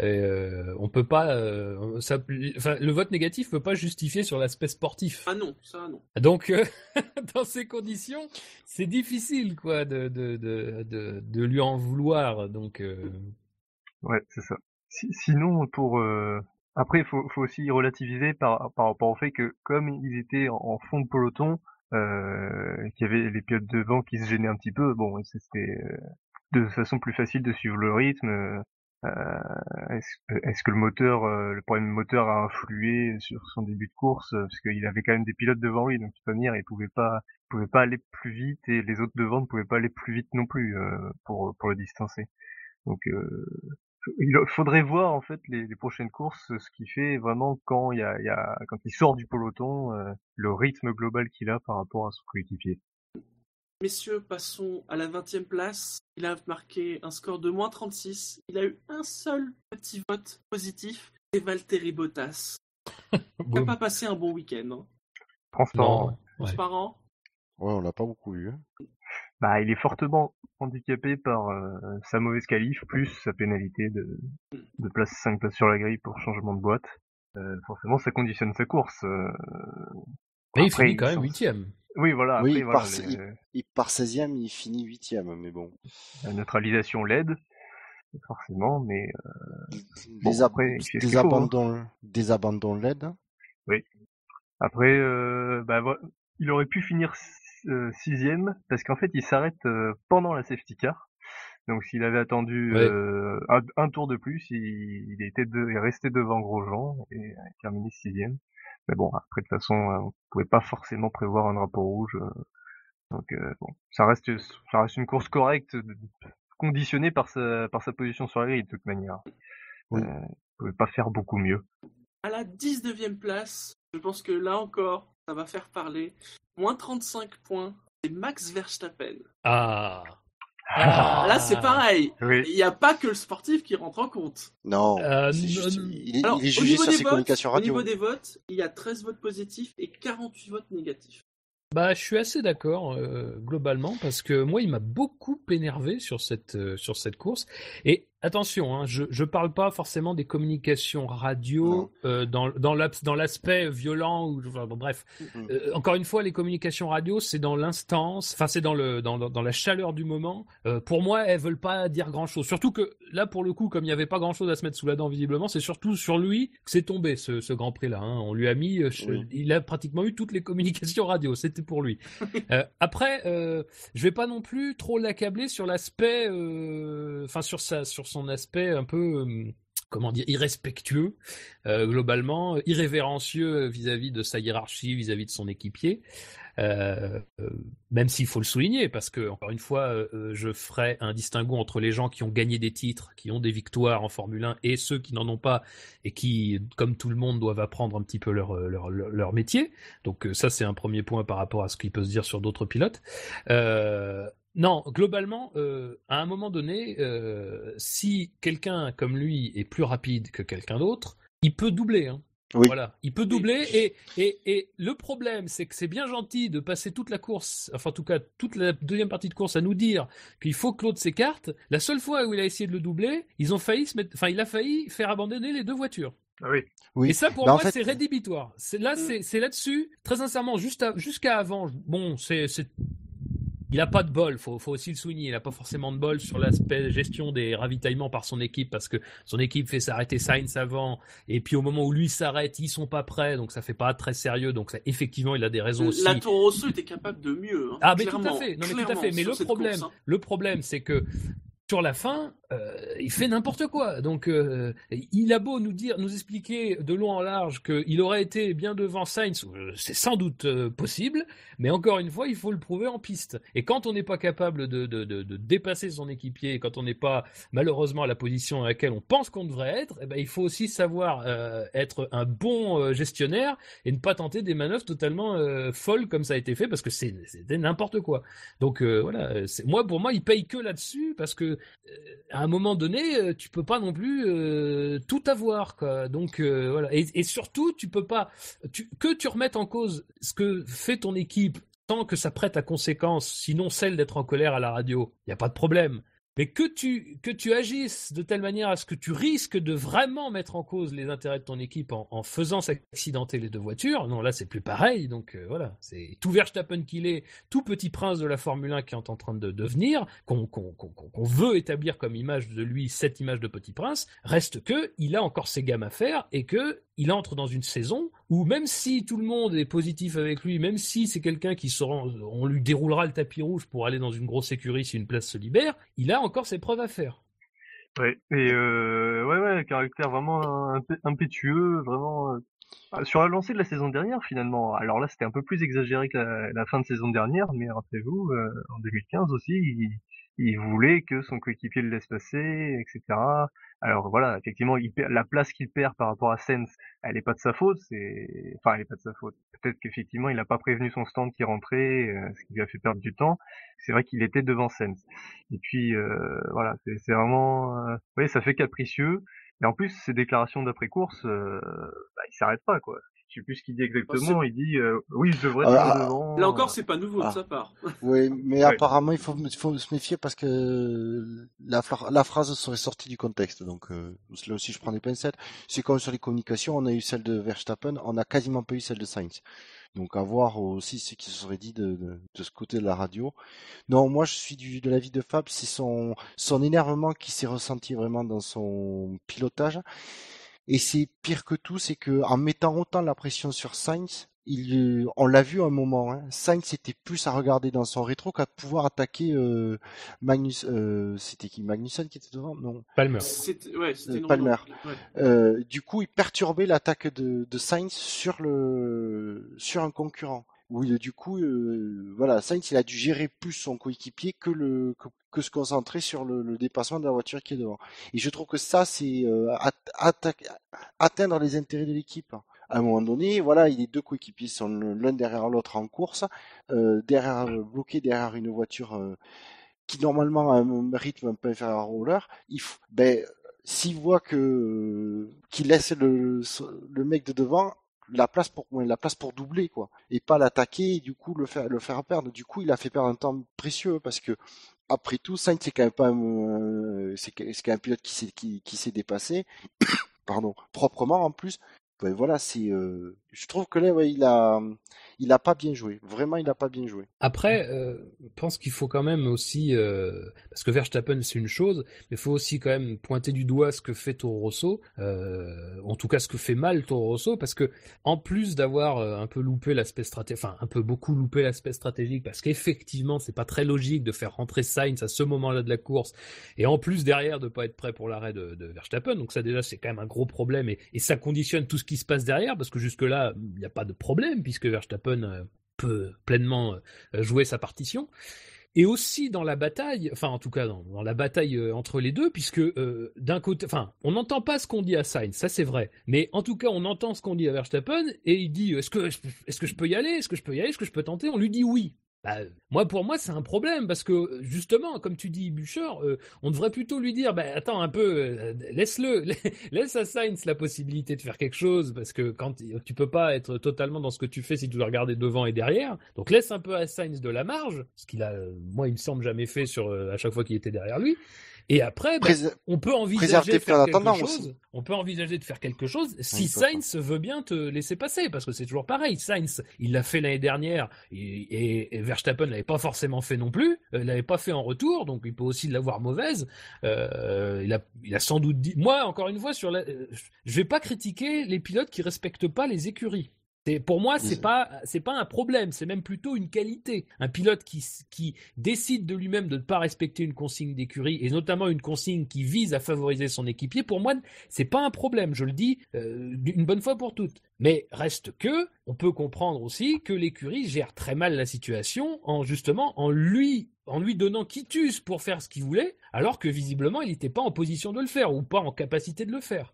euh, on peut pas, euh, ça, enfin, le vote négatif peut pas justifier sur l'aspect sportif. Ah non, ça non. Donc, euh, dans ces conditions, c'est difficile, quoi, de, de, de, de, de lui en vouloir. Donc, euh, ouais, c'est ça. Si, sinon, pour après, il faut, faut aussi relativiser par, par rapport au fait que comme ils étaient en, fond de peloton, euh, qu'il y avait les pilotes devant qui se gênaient un petit peu. Bon, c'était de façon plus facile de suivre le rythme. Euh, est-ce, est que le moteur, euh, le problème moteur a influé sur son début de course? Parce qu'il avait quand même des pilotes devant lui, donc il pouvait pas, il pouvait pas aller plus vite et les autres devant ne pouvaient pas aller plus vite non plus euh, pour pour le distancer. Donc euh, il faudrait voir en fait les, les, prochaines courses, ce qu'il fait vraiment quand il y a, il y a quand il sort du peloton, euh, le rythme global qu'il a par rapport à son coéquipier. Messieurs, passons à la 20e place. Il a marqué un score de moins 36. Il a eu un seul petit vote positif, c'est Valtteri Bottas. il n'a pas passé un bon week-end. Hein. Transparent. Transparent. Ouais, on l'a pas beaucoup eu. Hein. Bah, il est fortement handicapé par euh, sa mauvaise qualif plus sa pénalité de, de place 5 places sur la grille pour changement de boîte. Euh, forcément, ça conditionne sa course. Euh... Mais il finit quand même huitième. Oui, voilà. Oui, après, il, voilà, part, les... il, il part 16e, il finit 8e, mais bon. La neutralisation l'aide, forcément, mais. Euh... Des, bon, après, il fait des, faut, abandons, hein. des abandons l'aide. Oui. Après, euh, bah, voilà. il aurait pu finir euh, sixième parce qu'en fait il s'arrête euh, pendant la safety car. Donc s'il avait attendu Ouais. euh, un, un tour de plus, il, il était de, il est resté devant Grosjean et a terminé sixième. Mais bon, après de toute façon, on pouvait pas forcément prévoir un drapeau rouge. donc euh, bon, ça reste, ça reste une course correcte, conditionnée par sa, par sa position sur la grille de toute manière. Oui. Euh, il pouvait pas faire beaucoup mieux. À la 19e place, je pense que là encore, ça va faire parler. Moins 35 points, c'est Max Verstappen. Ah. Ah, Là, c'est pareil. Oui. Il n'y a pas que le sportif qui rentre en compte. Non, Euh, juste- il, est, Alors, il est au jugé niveau sur des ses votes, communications Au radio. niveau des votes, il y a 13 votes positifs et 48 votes négatifs. Bah, je suis assez d'accord euh, globalement parce que moi, il m'a beaucoup énervé sur cette euh, sur cette course. Et attention, hein, je je parle pas forcément des communications radio euh, dans l'aspect violent ou enfin, bon, bref. Euh, encore une fois, les communications radio, c'est dans l'instance, enfin c'est dans le dans, dans dans la chaleur du moment. Euh, pour moi, elles veulent pas dire grand chose. Surtout que là, pour le coup, comme il y avait pas grand chose à se mettre sous la dent visiblement, c'est surtout sur lui que c'est tombé ce ce Grand Prix là. Hein. On lui a mis, Oui. il a pratiquement eu toutes les communications radio. C'était pour lui. Après, je vais pas non plus trop l'accabler sur l'aspect, enfin sur sa, sur son aspect un peu, euh, comment dire, irrespectueux, euh, globalement, irrévérencieux vis-à-vis de sa hiérarchie, vis-à-vis de son équipier. Euh, même s'il faut le souligner, parce que encore une fois, je ferai un distinguo entre les gens qui ont gagné des titres, qui ont des victoires en Formule 1, et ceux qui n'en ont pas et qui, comme tout le monde, doivent apprendre un petit peu leur leur, leur métier. Donc ça, c'est un premier point par rapport à ce qui peut se dire sur d'autres pilotes. Non, globalement, à un moment donné, si quelqu'un comme lui est plus rapide que quelqu'un d'autre, il peut doubler. Hein. Voilà, il peut doubler et, et, et le problème c'est que c'est bien gentil de passer toute la course, enfin en tout cas toute la deuxième partie de course à nous dire qu'il faut que l'autre s'écarte. La seule fois où il a essayé de le doubler, ils ont failli se mettre, enfin il a failli faire abandonner les deux voitures. Ah oui. oui. Et ça pour moi c'est rédhibitoire. C'est là mm. c'est là-dessus très sincèrement juste jusqu'à avant bon c'est il a pas de bol, faut, faut aussi le souligner. Il a pas forcément de bol sur l'aspect gestion des ravitaillements par son équipe parce que son équipe fait s'arrêter Sainz avant et puis au moment où lui s'arrête, ils sont pas prêts, donc ça fait pas très sérieux. Donc ça, effectivement, il a des raisons aussi. La Toro Rosso était capable de mieux. Hein, ah mais tout à fait, non mais tout à fait. Mais le problème, hein. le problème, c'est que sur la fin, euh, il fait n'importe quoi. Donc, euh, il a beau nous dire, nous expliquer de long en large qu'il aurait été bien devant Sainz, euh, c'est sans doute possible, mais encore une fois, il faut le prouver en piste. Et quand on n'est pas capable de, de, de, dépasser son équipier, quand on n'est pas malheureusement à la position à laquelle on pense qu'on devrait être, eh ben, il faut aussi savoir être un bon gestionnaire et ne pas tenter des manœuvres totalement folles comme ça a été fait, parce que c'était n'importe quoi. Donc voilà, moi pour moi, il paye que là-dessus parce que à un moment donné, euh, tu peux pas non plus euh, tout avoir. Donc euh. Et, surtout, tu peux pas que tu remettes en cause ce que fait ton équipe tant que ça prête à conséquence, sinon celle d'être en colère à la radio. Il y a pas de problème. Mais que tu, que tu agisses de telle manière à ce que tu risques de vraiment mettre en cause les intérêts de ton équipe en, faisant s'accidenter les deux voitures, non, là c'est plus pareil. Donc euh, voilà, c'est tout Verstappen qu'il est, tout petit prince de la Formule 1 qui est en train de devenir, qu'on veut établir comme image de lui, cette image de petit prince, reste que il a encore ses gammes à faire et que il entre dans une saison où même si tout le monde est positif avec lui, même si c'est quelqu'un qui sera, on lui déroulera le tapis rouge pour aller dans une grosse écurie si une place se libère, il a encore ses preuves à faire. Ouais, et euh, ouais, ouais, caractère vraiment impétueux, vraiment euh, sur la lancée de la saison dernière finalement. Alors là, c'était un peu plus exagéré que la, fin de saison dernière, mais rappelez-vous, euh, en 2015 aussi, il, il voulait que son coéquipier le laisse passer, etc. Alors voilà, effectivement, il perd, la place qu'il perd par rapport à Sens, elle n'est pas de sa faute, c'est, enfin, elle est pas de sa faute. Peut-être qu'effectivement, il n'a pas prévenu son stand qui rentrait, euh, ce qui lui a fait perdre du temps. C'est vrai qu'il était devant Sens. Et puis euh, voilà, c'est vraiment, euh, vous voyez, ça fait capricieux. Et en plus, ces déclarations d'après course, euh, bah, il s'arrête pas quoi je sais plus ce qu'il dit exactement. il dit euh, oui, je devrais. Ah, devant. Là encore, c'est pas nouveau de ah. sa part. Oui, mais apparemment, il faut, faut, se méfier parce que la, la phrase serait sortie du contexte. Donc euh, là aussi, je prends des pincettes. C'est comme sur les communications, on a eu celle de Verstappen, on a quasiment pas eu celle de Sainz. Donc à voir aussi ce qui se serait dit de, de, de, ce côté de la radio. Non, moi je suis du, de l'avis de Fab, c'est son, son énervement qui s'est ressenti vraiment dans son pilotage. Et c'est pire que tout, c'est que en mettant autant la pression sur Sainz, il, on l'a vu à un moment, hein, Sainz était plus à regarder dans son rétro qu'à pouvoir attaquer euh, Magnus. Euh, c'était qui Magnussen qui était devant? Non. Palmer. Ouais, c'était euh, Palmer. Euh, du coup, il perturbait l'attaque de, de Sainz sur le sur un concurrent. Oui, du coup, euh, voilà, Sainz, il a dû gérer plus son coéquipier que le que, se concentrer sur le, dépassement de la voiture qui est devant. Et je trouve que ça, c'est euh, atteindre les intérêts de l'équipe. À un moment donné, voilà, les deux coéquipiers sont l'un derrière l'autre en course, euh, derrière bloqué derrière une voiture euh, qui normalement a un rythme un peu inférieur au roller. Il faut, ben, s'il voit que qu'il laisse le, le mec de devant la place pour doubler quoi et pas l'attaquer et du coup le faire le faire perdre. Du coup il a fait perdre un temps précieux parce que après tout Sainz c'est quand même pas euh, un pilote qui s'est qui, qui s'est dépassé pardon proprement en plus. Ben voilà c'est euh, je trouve que là ouais, il a il a pas bien joué. Vraiment, il a pas bien joué. Après, euh, je pense qu'il faut quand même aussi, euh, parce que Verstappen c'est une chose, mais il faut aussi quand même pointer du doigt ce que fait Toro Rosso, euh, en tout cas ce que fait mal Toro Rosso, parce que en plus d'avoir un peu loupé l'aspect stratégique, enfin un peu beaucoup loupé l'aspect stratégique, parce qu'effectivement c'est pas très logique de faire rentrer Sainz à ce moment-là de la course, et en plus derrière de pas être prêt pour l'arrêt de, Verstappen, donc ça déjà c'est quand même un gros problème, et, et ça conditionne tout ce qui se passe derrière, parce que jusque là il n'y a pas de problème puisque Verstappen euh, peut pleinement jouer sa partition. Et aussi dans la bataille, enfin en tout cas dans, la bataille euh, entre les deux, puisque euh, d'un côté, enfin on n'entend pas ce qu'on dit à Sainz, ça c'est vrai, mais en tout cas on entend ce qu'on dit à Verstappen et il dit est-ce que est-ce que je peux y aller, est-ce que je peux y aller, est-ce que je peux tenter, on lui dit oui. Bah, moi, pour moi, c'est un problème parce que justement, comme tu dis, Bûcher, euh, on devrait plutôt lui dire, bah, attends un peu, euh, laisse-le, laisse à Sainz la possibilité de faire quelque chose parce que quand tu peux pas être totalement dans ce que tu fais si tu dois regarder devant et derrière, donc laisse un peu à Sainz de la marge, ce qu'il a, moi, il me semble jamais fait sur euh, à chaque fois qu'il était derrière lui. Et après, bah, on peut envisager de faire quelque chose. On peut envisager de faire quelque chose si Sainz veut bien te laisser passer, parce que c'est toujours pareil. Sainz, il l'a fait l'année dernière et, et, Verstappen l'avait pas forcément fait non plus. Euh, il l'avait pas fait en retour, donc il peut aussi l'avoir mauvaise. Euh, il a, il a sans doute dit. Moi, encore une fois, sur la, euh, je vais pas critiquer les pilotes qui respectent pas les écuries pour moi, c'est pas c'est pas un problème, c'est même plutôt une qualité. Un pilote qui qui décide de lui-même de ne pas respecter une consigne d'écurie et notamment une consigne qui vise à favoriser son équipier, pour moi, c'est pas un problème. Je le dis euh, une bonne fois pour toutes. Mais reste que on peut comprendre aussi que l'écurie gère très mal la situation en justement en lui en lui donnant quitus pour faire ce qu'il voulait, alors que visiblement il n'était pas en position de le faire ou pas en capacité de le faire.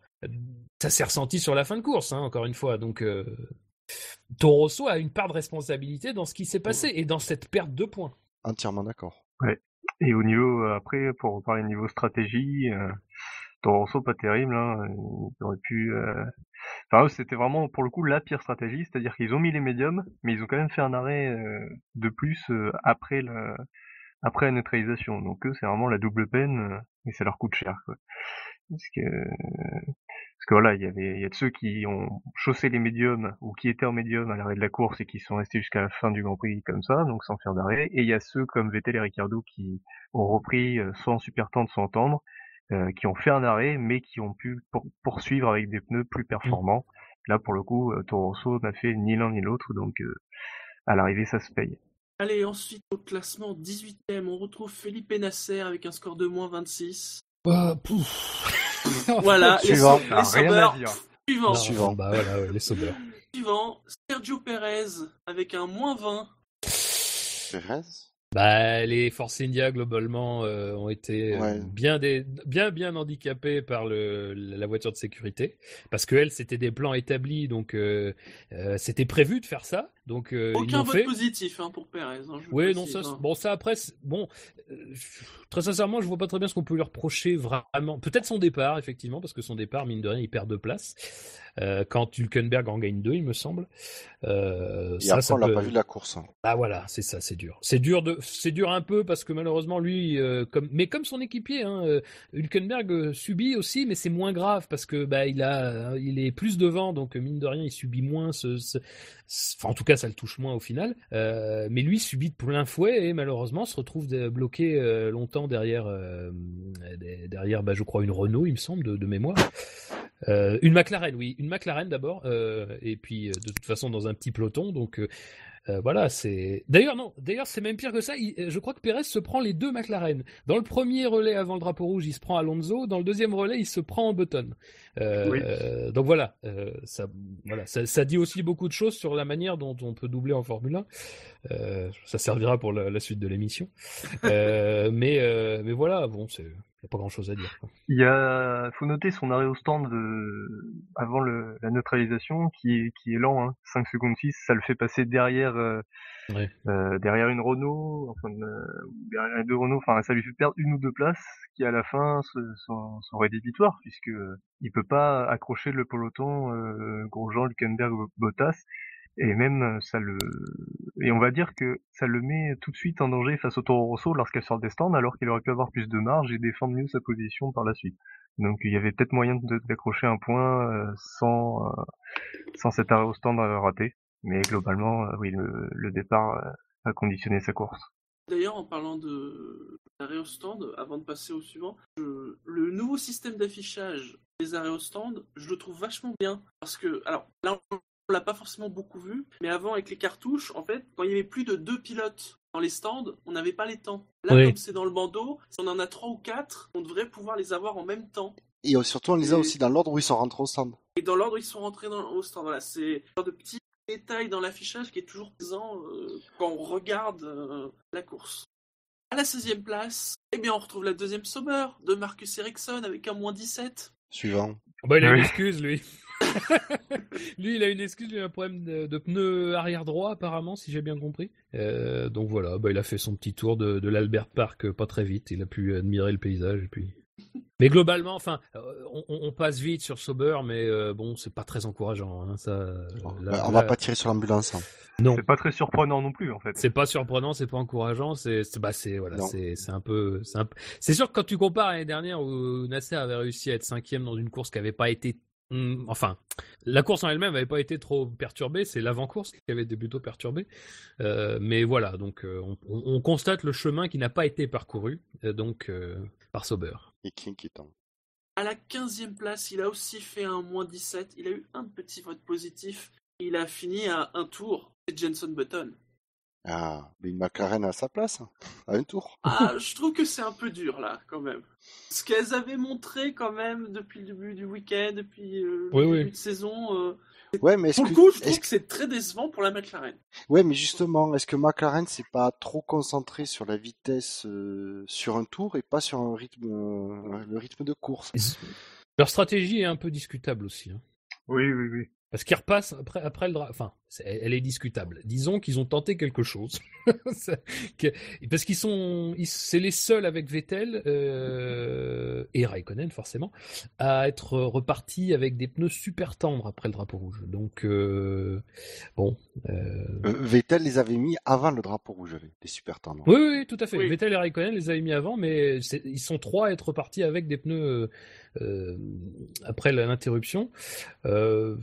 Ça s'est ressenti sur la fin de course, hein, encore une fois. Donc, euh, Torosso a une part de responsabilité dans ce qui s'est passé et dans cette perte de points. Entièrement d'accord. Ouais. Et au niveau, euh, après, pour parler niveau stratégie, euh, Torosso pas terrible, hein, il aurait pu... Euh... Enfin, c'était vraiment, pour le coup, la pire stratégie, c'est-à-dire qu'ils ont mis les médiums, mais ils ont quand même fait un arrêt euh, de plus euh, après la... après la neutralisation. Donc eux, c'est vraiment la double peine, et ça leur coûte cher, quoi. Parce que parce que voilà, il y avait, il y a de ceux qui ont chaussé les médiums ou qui étaient en médium à l'arrêt de la course et qui sont restés jusqu'à la fin du Grand Prix comme ça, donc sans faire d'arrêt. Et il y a ceux comme Vettel et Ricciardo qui ont repris euh, sans super tendre, sans tendre, euh, qui ont fait un arrêt, mais qui ont pu poursuivre avec des pneus plus performants. Là, pour le coup, euh, Toro Rosso n'a fait ni l'un ni l'autre, donc à l'arrivée, ça se paye. Allez, ensuite au classement 18ème, on retrouve Felipe Nasser avec un score de moins 26. Bah, voilà, Suivant. les, les sauveurs. Suivant. Suivant. Bah voilà, les sauveurs. Suivant, Sergio Perez avec un moins 20. Perez? Bah, les Force India globalement euh, ont été euh, Ouais. bien, des, bien bien handicapées par le, la voiture de sécurité parce que elles c'était des plans établis donc euh, euh, c'était prévu de faire ça donc euh, Aucun vote fait. positif hein, pour Perez. Hein, Oui, non, ça, hein. bon, ça après, bon, euh, très sincèrement, je vois pas très bien ce qu'on peut lui reprocher vraiment. Peut-être son départ, effectivement, parce que son départ, mine de rien, il perd deux places. Euh, quand Hülkenberg en gagne deux, il me semble. Euh, Et ça, après, ça on l'a peut- pas vu de la course. hein. ah voilà, c'est ça, c'est dur. C'est dur de, c'est dur un peu parce que malheureusement lui, euh, comme, mais comme son équipier, Hülkenberg subit aussi, mais c'est moins grave parce que bah il a, il est plus devant, donc mine de rien, il subit moins ce, ce- ce- enfin en tout cas ça le touche moins au final. Euh, mais lui subit de plein fouet et malheureusement se retrouve bloqué euh, longtemps derrière, euh, derrière, bah je crois une Renault, il me semble de, de mémoire. Une McLaren, oui, une McLaren d'abord, et puis de toute façon dans un petit peloton, donc euh, euh, voilà, c'est. D'ailleurs non, d'ailleurs c'est même pire que ça. il- Je crois que Pérez se prend les deux McLaren. Dans le premier relais avant le drapeau rouge, il se prend Alonso. Dans le deuxième relais, il se prend Button. Euh, Oui. euh, donc voilà, euh, ça, voilà, ça, ça dit aussi beaucoup de choses sur la manière dont on peut doubler en Formule 1. Euh, ça servira pour la, la suite de l'émission. Euh, mais euh, mais voilà, bon, c'est y a pas grand chose à dire. Il y a, faut noter son arrêt au stand de- avant le, la neutralisation qui est, qui est lent, hein, 5 secondes 6, ça le fait passer derrière, Ouais. derrière une Renault, enfin, derrière deux Renault, enfin, ça lui fait perdre une ou deux places qui à la fin sont, sont rédhibitoires puisque il peut pas accrocher le peloton, Grosjean, Hülkenberg, Bottas, et même euh, ça le, et on va dire que ça le met tout de suite en danger face au Toro Rosso lorsqu'elle sort des stands alors qu'il aurait pu avoir plus de marge et défendre mieux sa position par la suite. Donc il y avait peut-être moyen d'accrocher un point euh, sans euh, sans cet arrêt au stand raté. Mais globalement, oui, le, départ a conditionné sa course. D'ailleurs, en parlant de d'arrêt au stand, avant de passer au suivant, le nouveau système d'affichage des arrêts au stand, je le trouve vachement bien. Parce que, alors là, on l'a pas forcément beaucoup vu, mais avant, avec les cartouches, en fait, quand il y avait plus de deux pilotes dans les stands, on n'avait pas les temps. Là, Oui. comme c'est dans le bandeau, si on en a trois ou quatre, on devrait pouvoir les avoir en même temps. Et euh, surtout, on les a Et- aussi dans l'ordre où ils sont rentrés au stand. Et dans l'ordre, ils sont rentrés dans, au stand. Voilà, c'est un genre de petit détail dans l'affichage qui est toujours présent euh, quand on regarde euh, la course. À la 16e place, eh bien, on retrouve la deuxième Sauber de Marcus Ericsson avec un moins 17. Suivant. Bah, il a une excuse, lui. lui, il a une excuse, il a un problème de, de pneu arrière droit, apparemment, si j'ai bien compris. Euh, donc voilà, bah, il a fait son petit tour de, de l'Albert Park euh, pas très vite. Il a pu admirer le paysage. Et puis... Mais globalement, enfin, euh, on, on passe vite sur Sauber, mais euh, bon, c'est pas très encourageant. Hein, ça, là- on va là- pas tirer sur l'ambulance. hein. Non, C'est pas très surprenant non plus en fait. c'est pas surprenant, c'est pas encourageant, c'est c'est- bah c'est voilà, Non. c'est c'est un peu c'est un peu- c'est sûr que quand tu compares à l'année dernière où Nasser avait réussi à être cinquième dans une course qui avait pas été hum, enfin la course en elle-même avait pas été trop perturbée, c'est l'avant-course qui avait été plutôt perturbée. Euh, mais voilà, donc euh, on, on- on constate le chemin qui n'a pas été parcouru euh, donc euh, par Sauber. Et qui est inquiétant. À la 15e place, il a aussi fait un moins 17. Il a eu un petit vote positif. Il a fini à un tour. C'est Jenson Button. Ah, mais une McLaren à sa place, hein, à un tour. Ah, je trouve que c'est un peu dur là, quand même. Ce qu'elles avaient montré quand même depuis le début du week-end, depuis euh, Oui, le oui. début de saison. euh, Ouais, mais est-ce Pour le que, coup, je trouve que c'est très décevant pour la McLaren. Ouais, mais justement, est-ce que McLaren s'est pas trop concentré sur la vitesse euh, sur un tour et pas sur un rythme, euh, le rythme de course? Leur stratégie est un peu discutable aussi. hein. Oui, oui, oui. Parce qu'ils repassent après, après le dra- Enfin, elle est discutable. Disons qu'ils ont tenté quelque chose. Parce qu'ils sont. C'est les seuls avec Vettel euh, et Raikkonen, forcément, à être repartis avec des pneus super tendres après le drapeau rouge. Donc, euh, bon. euh, Vettel les avait mis avant le drapeau rouge, des super tendres. Oui, oui, oui, tout à fait. Oui. Vettel et Raikkonen les avaient mis avant, mais ils sont trois à être repartis avec des pneus après l'interruption. Euh,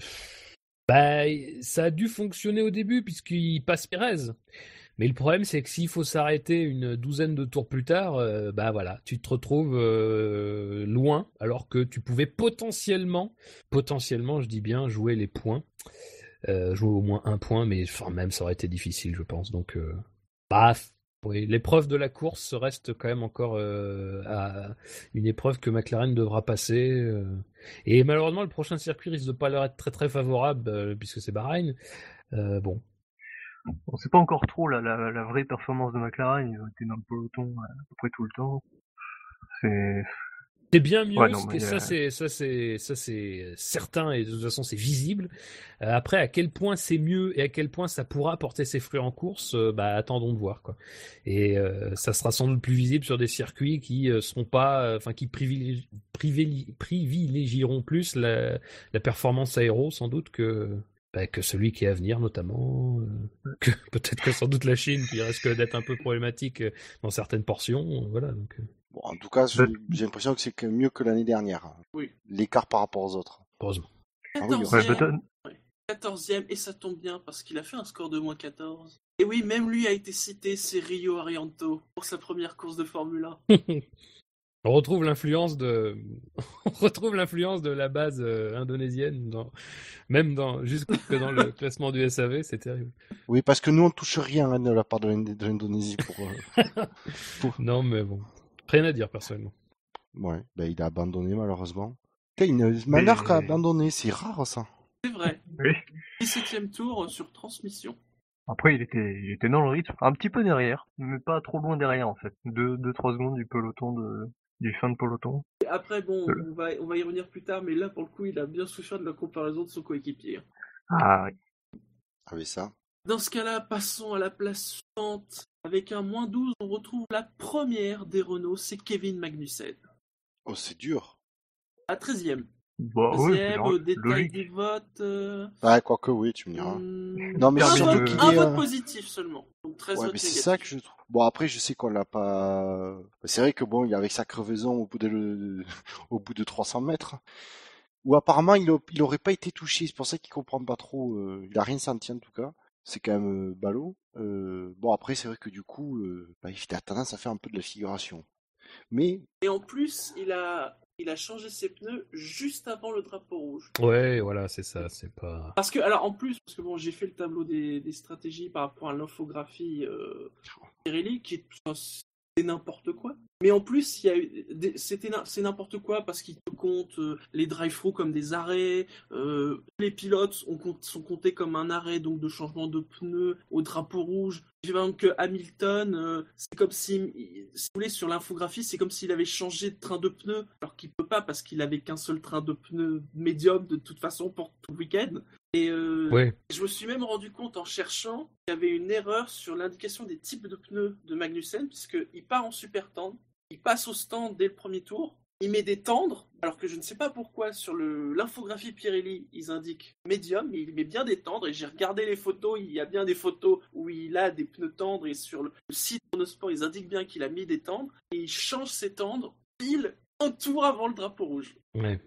bah, ça a dû fonctionner au début puisqu'il passe Pérez. Mais le problème, c'est que s'il faut s'arrêter une douzaine de tours plus tard, euh, bah voilà, tu te retrouves euh, loin, alors que tu pouvais potentiellement, potentiellement, je dis bien, jouer les points, euh, jouer au moins un point, mais enfin même ça aurait été difficile, je pense. Donc, bah, oui, l'épreuve de la course reste quand même encore euh, une épreuve que McLaren devra passer. euh. Et malheureusement, le prochain circuit risque de pas leur être très très favorable euh, puisque c'est Bahreïn. Euh, bon, On sait pas encore trop la, la, vraie performance de McLaren. Ont été dans le peloton à peu près tout le temps. C'est bien mieux. Ouais, non, ce mais, que- ça euh, c'est ça c'est ça c'est certain et de toute façon c'est visible. Euh, après, à quel point c'est mieux et à quel point ça pourra porter ses fruits en course, euh, bah attendons de voir quoi. Et euh, ça sera sans doute plus visible sur des circuits qui seront pas, enfin qui privilégieront plus la, la performance aéro sans doute que bah, que celui qui est à venir notamment. que peut-être que sans doute la Chine qui risque d'être un peu problématique dans certaines portions. Voilà donc. Bon, en tout cas, j'ai l'impression que c'est mieux que l'année dernière. Oui. L'écart par rapport aux autres. heureusement. Ah oui, 14e, ouais, Button. 14e, et ça tombe bien parce qu'il a fait un score de moins 14. Et oui, même lui a été cité, c'est Rio Arianto, pour sa première course de Formule 1. On retrouve l'influence de, on retrouve l'influence de la base euh, indonésienne, dans... même dans jusque dans le classement du SAV, c'est terrible. Oui, parce que nous, on touche rien hein, de la part de l'Indonésie pour. euh, Non, mais bon, rien à dire personnellement. Ouais, ben, il a abandonné malheureusement. Une Manark a abandonné, c'est rare ça. C'est vrai. oui. 17e tour sur transmission. Après, il était, il était dans le rythme, un petit peu derrière, mais pas trop loin derrière en fait. Deux, deux, trois secondes du peloton de, du fin de peloton. Et après, bon, Euh. on va, on va y revenir plus tard, mais là, pour le coup, il a bien souffert de la comparaison de son coéquipier. Ah oui. Avec ça. Dans ce cas-là, passons à la place suivante. Avec un moins 12, on retrouve la première des Renault, c'est Kevin Magnussen. Oh, c'est dur. À 13e. Bah oui, c'est 13e, lo- au détail logique. des votes. euh, Ouais, quoique oui, tu me diras. hmm, Non, mais un, surtout vote, un est, vote euh, positif seulement. Donc 13 Ouais, votes mais c'est ça que je trouve. Bon, après, je sais qu'on l'a pas. C'est vrai que bon, il avec sa crevaison au bout de, au bout de 300 mètres. Ou apparemment, il, a- il aurait pas été touché. C'est pour ça qu'il comprend pas trop. euh, Il a rien senti en tout cas. C'est quand même ballot. Euh, bon, après, c'est vrai que du coup, euh, bah, il a tendance à faire un peu de la figuration. Mais Et en plus, il a, il a changé ses pneus juste avant le drapeau rouge. Ouais, voilà, c'est ça, c'est pas. Parce que, alors en plus, parce que bon, j'ai fait le tableau des, des stratégies par rapport à l'infographie euh, Pirelli, qui est c'est n'importe quoi. Mais en plus, c'est n'importe quoi parce qu'ils te comptent euh, les drive-through comme des arrêts. euh, les pilotes sont comptés comme un arrêt donc de changement de pneus au drapeau rouge. J'ai que Hamilton, euh, c'est comme si vous voulez, sur l'infographie, c'est comme s'il avait changé de train de pneus, alors qu'il peut pas parce qu'il avait qu'un seul train de pneus médium de toute façon pour tout le week-end. Et euh, Ouais. je me suis même rendu compte en cherchant qu'il y avait une erreur sur l'indication des types de pneus de Magnussen, puisqu'il part en super tendre, il passe au stand dès le premier tour, il met des tendres, alors que je ne sais pas pourquoi sur l'infographie Pirelli, ils indiquent médium, mais il met bien des tendres, et j'ai regardé les photos, il y a bien des photos où il a des pneus tendres, et sur le, site Monosport, ils indiquent bien qu'il a mis des tendres, et il change ses tendres pile un tour avant le drapeau rouge. Ouais.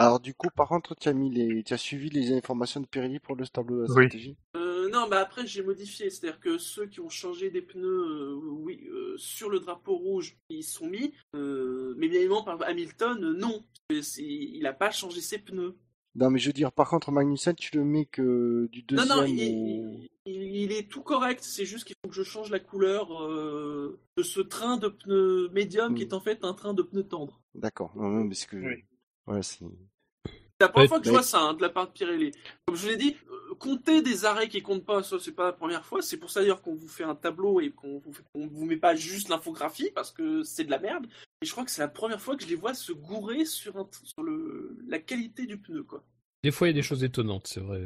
Alors du coup, par contre, tu as mis les, tu as suivi les informations de Pirelli pour le tableau de la Oui. stratégie? Euh, non, bah après j'ai modifié, c'est-à-dire que ceux qui ont changé des pneus, euh, oui, euh, sur le drapeau rouge, ils sont mis, euh, mais bien évidemment par Hamilton, euh, non, il n'a pas changé ses pneus. Non, mais je veux dire, par contre, Magnussen, tu le mets que du Non, deuxième non, au... il, il- il est tout correct, c'est juste qu'il faut que je change la couleur euh, de ce train de pneus médium qui Mm. est en fait un train de pneus tendres. D'accord. Non, non, parce que... Oui. Ouais, c'est... C'est la première fois que je vois ça hein, de la part de Pirelli. Comme je vous l'ai dit, euh, compter des arrêts qui comptent pas, ça c'est pas la première fois. C'est pour ça d'ailleurs qu'on vous fait un tableau et qu'on vous, fait- vous met pas juste l'infographie parce que c'est de la merde. Et je crois que c'est la première fois que je les vois se gourer sur, un, sur le, la qualité du pneu quoi. Des fois, il y a des choses étonnantes, c'est vrai.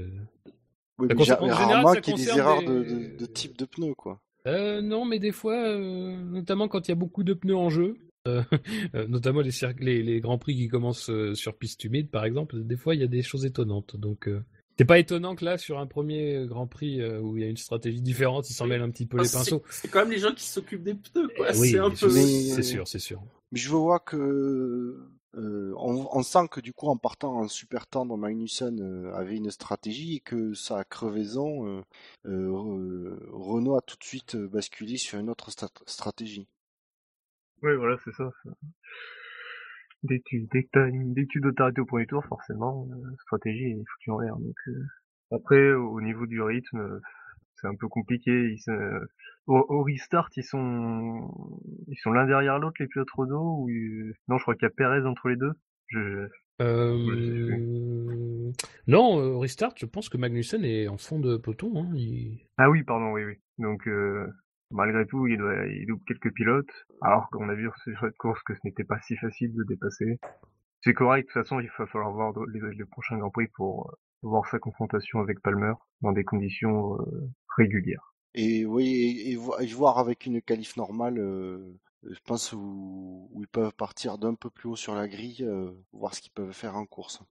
Oui, Ça mais concerne- j'a- en général, rarement ça qu'il y ait des erreurs des- de, de, de type de pneus, quoi. Euh, non, mais des fois, euh, notamment quand il y a beaucoup de pneus en jeu, notamment les, cir- les, les grands prix qui commencent euh, sur piste humide, par exemple, des fois il y a des choses étonnantes. Donc, euh, c'est pas étonnant que là, sur un premier Grand Prix euh, où il y a une stratégie différente, ils s'en mêlent un petit peu Enfin, les pinceaux. C'est quand même les gens qui s'occupent des pneus quoi. Eh oui, c'est un peu. C'est sûr, c'est sûr. Mais je vois que euh, on, on sent que du coup en partant en super tendre, Magnussen euh, avait une stratégie et que sa crevaison, euh, euh, Re- Renault a tout de suite euh, basculé sur une autre stat- stratégie. Oui, voilà, c'est ça. ça. Dès que tu, dès que t'as une, dès que tu dois t'arrêter au premier tour, forcément, euh, stratégie est foutue en l'air. Donc, euh, après, au niveau du rythme, c'est un peu compliqué. Ils, au, au restart, ils sont, ils sont l'un derrière l'autre, les pilotes Renault, ou, euh, non, je crois qu'il y a Perez entre les deux. Je, Euh... Non, euh, restart, je pense que Magnussen est en fond de peloton. Hein. Il... Ah oui, pardon, oui, oui. Donc, euh, malgré tout, il, doit, il loupe quelques pilotes, alors qu'on a vu sur cette course que ce n'était pas si facile de dépasser. C'est correct, de toute façon, il va falloir voir les, les prochains Grands Prix pour euh, voir sa confrontation avec Palmer dans des conditions euh, régulières. Et oui, et, et vo- et voir avec une qualif normale, euh, je pense où, où ils peuvent partir d'un peu plus haut sur la grille, euh, voir ce qu'ils peuvent faire en course.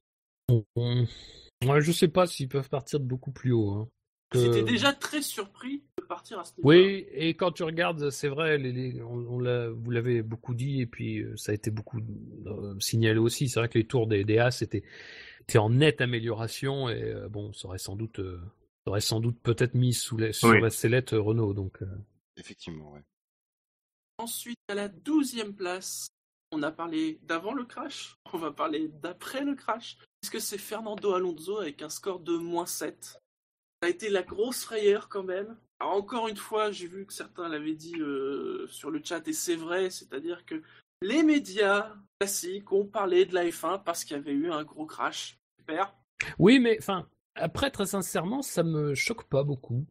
Ouais, je sais pas s'ils peuvent partir de beaucoup plus haut. Hein. J'étais déjà très surpris partir à ce niveau. Oui, et quand tu regardes, c'est vrai, les, les- on, on l'a- vous l'avez beaucoup dit, et puis euh, ça a été beaucoup euh, signalé aussi. C'est vrai que les tours des, des As étaient, étaient en nette amélioration, et euh, bon, ça aurait sans doute, euh, ça aurait sans doute peut-être mis sous la, sur Oui. la sellette Renault. Donc, euh, Effectivement, ouais. Ensuite, à la douzième place, on a parlé d'avant le crash, on va parler d'après le crash, puisque c'est Fernando Alonso avec un score de moins 7. Ça a été la grosse frayeur quand même. Alors, encore une fois, j'ai vu que certains l'avaient dit euh, sur le chat, et c'est vrai, c'est-à-dire que les médias classiques ont parlé de la F1 parce qu'il y avait eu un gros crash. Super. Oui, mais enfin, après, très sincèrement, ça me choque pas beaucoup.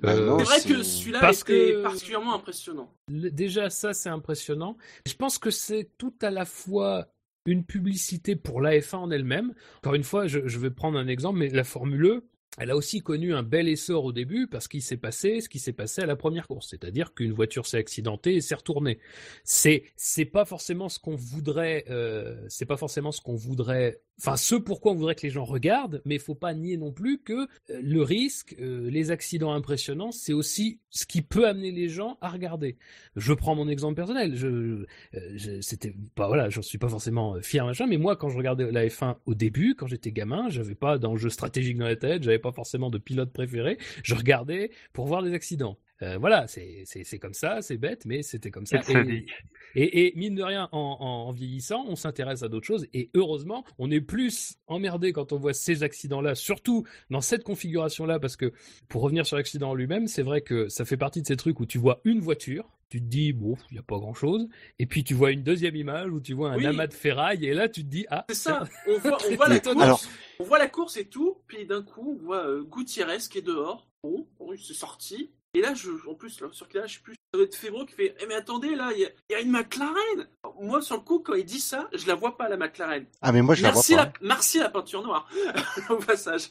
Bah non, C'est vrai que celui-là était que- particulièrement impressionnant. Déjà, ça, c'est impressionnant. Je pense que c'est tout à la fois une publicité pour la F1 en elle-même. Encore une fois, je, je vais prendre un exemple, mais la Formule E, elle a aussi connu un bel essor au début parce qu'il s'est passé ce qui s'est passé à la première course, c'est-à-dire qu'une voiture s'est accidentée et s'est retournée. C'est c'est pas forcément ce qu'on voudrait, euh, c'est pas forcément ce qu'on voudrait, enfin ce pourquoi on voudrait que les gens regardent, mais il faut pas nier non plus que euh, le risque, euh, les accidents impressionnants, c'est aussi ce qui peut amener les gens à regarder. Je prends mon exemple personnel. Je, euh, je- c'était pas voilà, j'en suis pas forcément euh, fier machin, mais moi quand je regardais la F1 au début, quand j'étais gamin, j'avais pas d'enjeu stratégique dans la tête, j'avais pas forcément de pilote préféré. Je regardais pour voir des accidents. Euh, voilà, c'est c'est c'est comme ça, c'est bête, mais c'était comme ça. Et, sadique. et, et mine de rien, en, en, en vieillissant, on s'intéresse à d'autres choses. Et heureusement, on est plus emmerdé quand on voit ces accidents-là, surtout dans cette configuration-là, parce que pour revenir sur l'accident en lui-même, c'est vrai que ça fait partie de ces trucs où tu vois une voiture, tu te dis, bon, il n'y a pas grand chose. Et puis tu vois une deuxième image où tu vois un Oui. amas de ferraille, et là tu te dis, ah, C'est ça, on voit, on voit la course, Alors- on voit la course et tout, puis d'un coup on voit euh, Gutiérrez qui est dehors, bon, bon il s'est sorti, et là, je, en plus, là, sur là, je sais plus, ça doit être Fébro qui fait, eh mais attendez, là, il y, a- il y a une McLaren Moi, sur le coup, quand il dit ça, je la vois pas, la McLaren. Ah, mais moi, je merci, la vois pas. la, merci la peinture noire, au passage.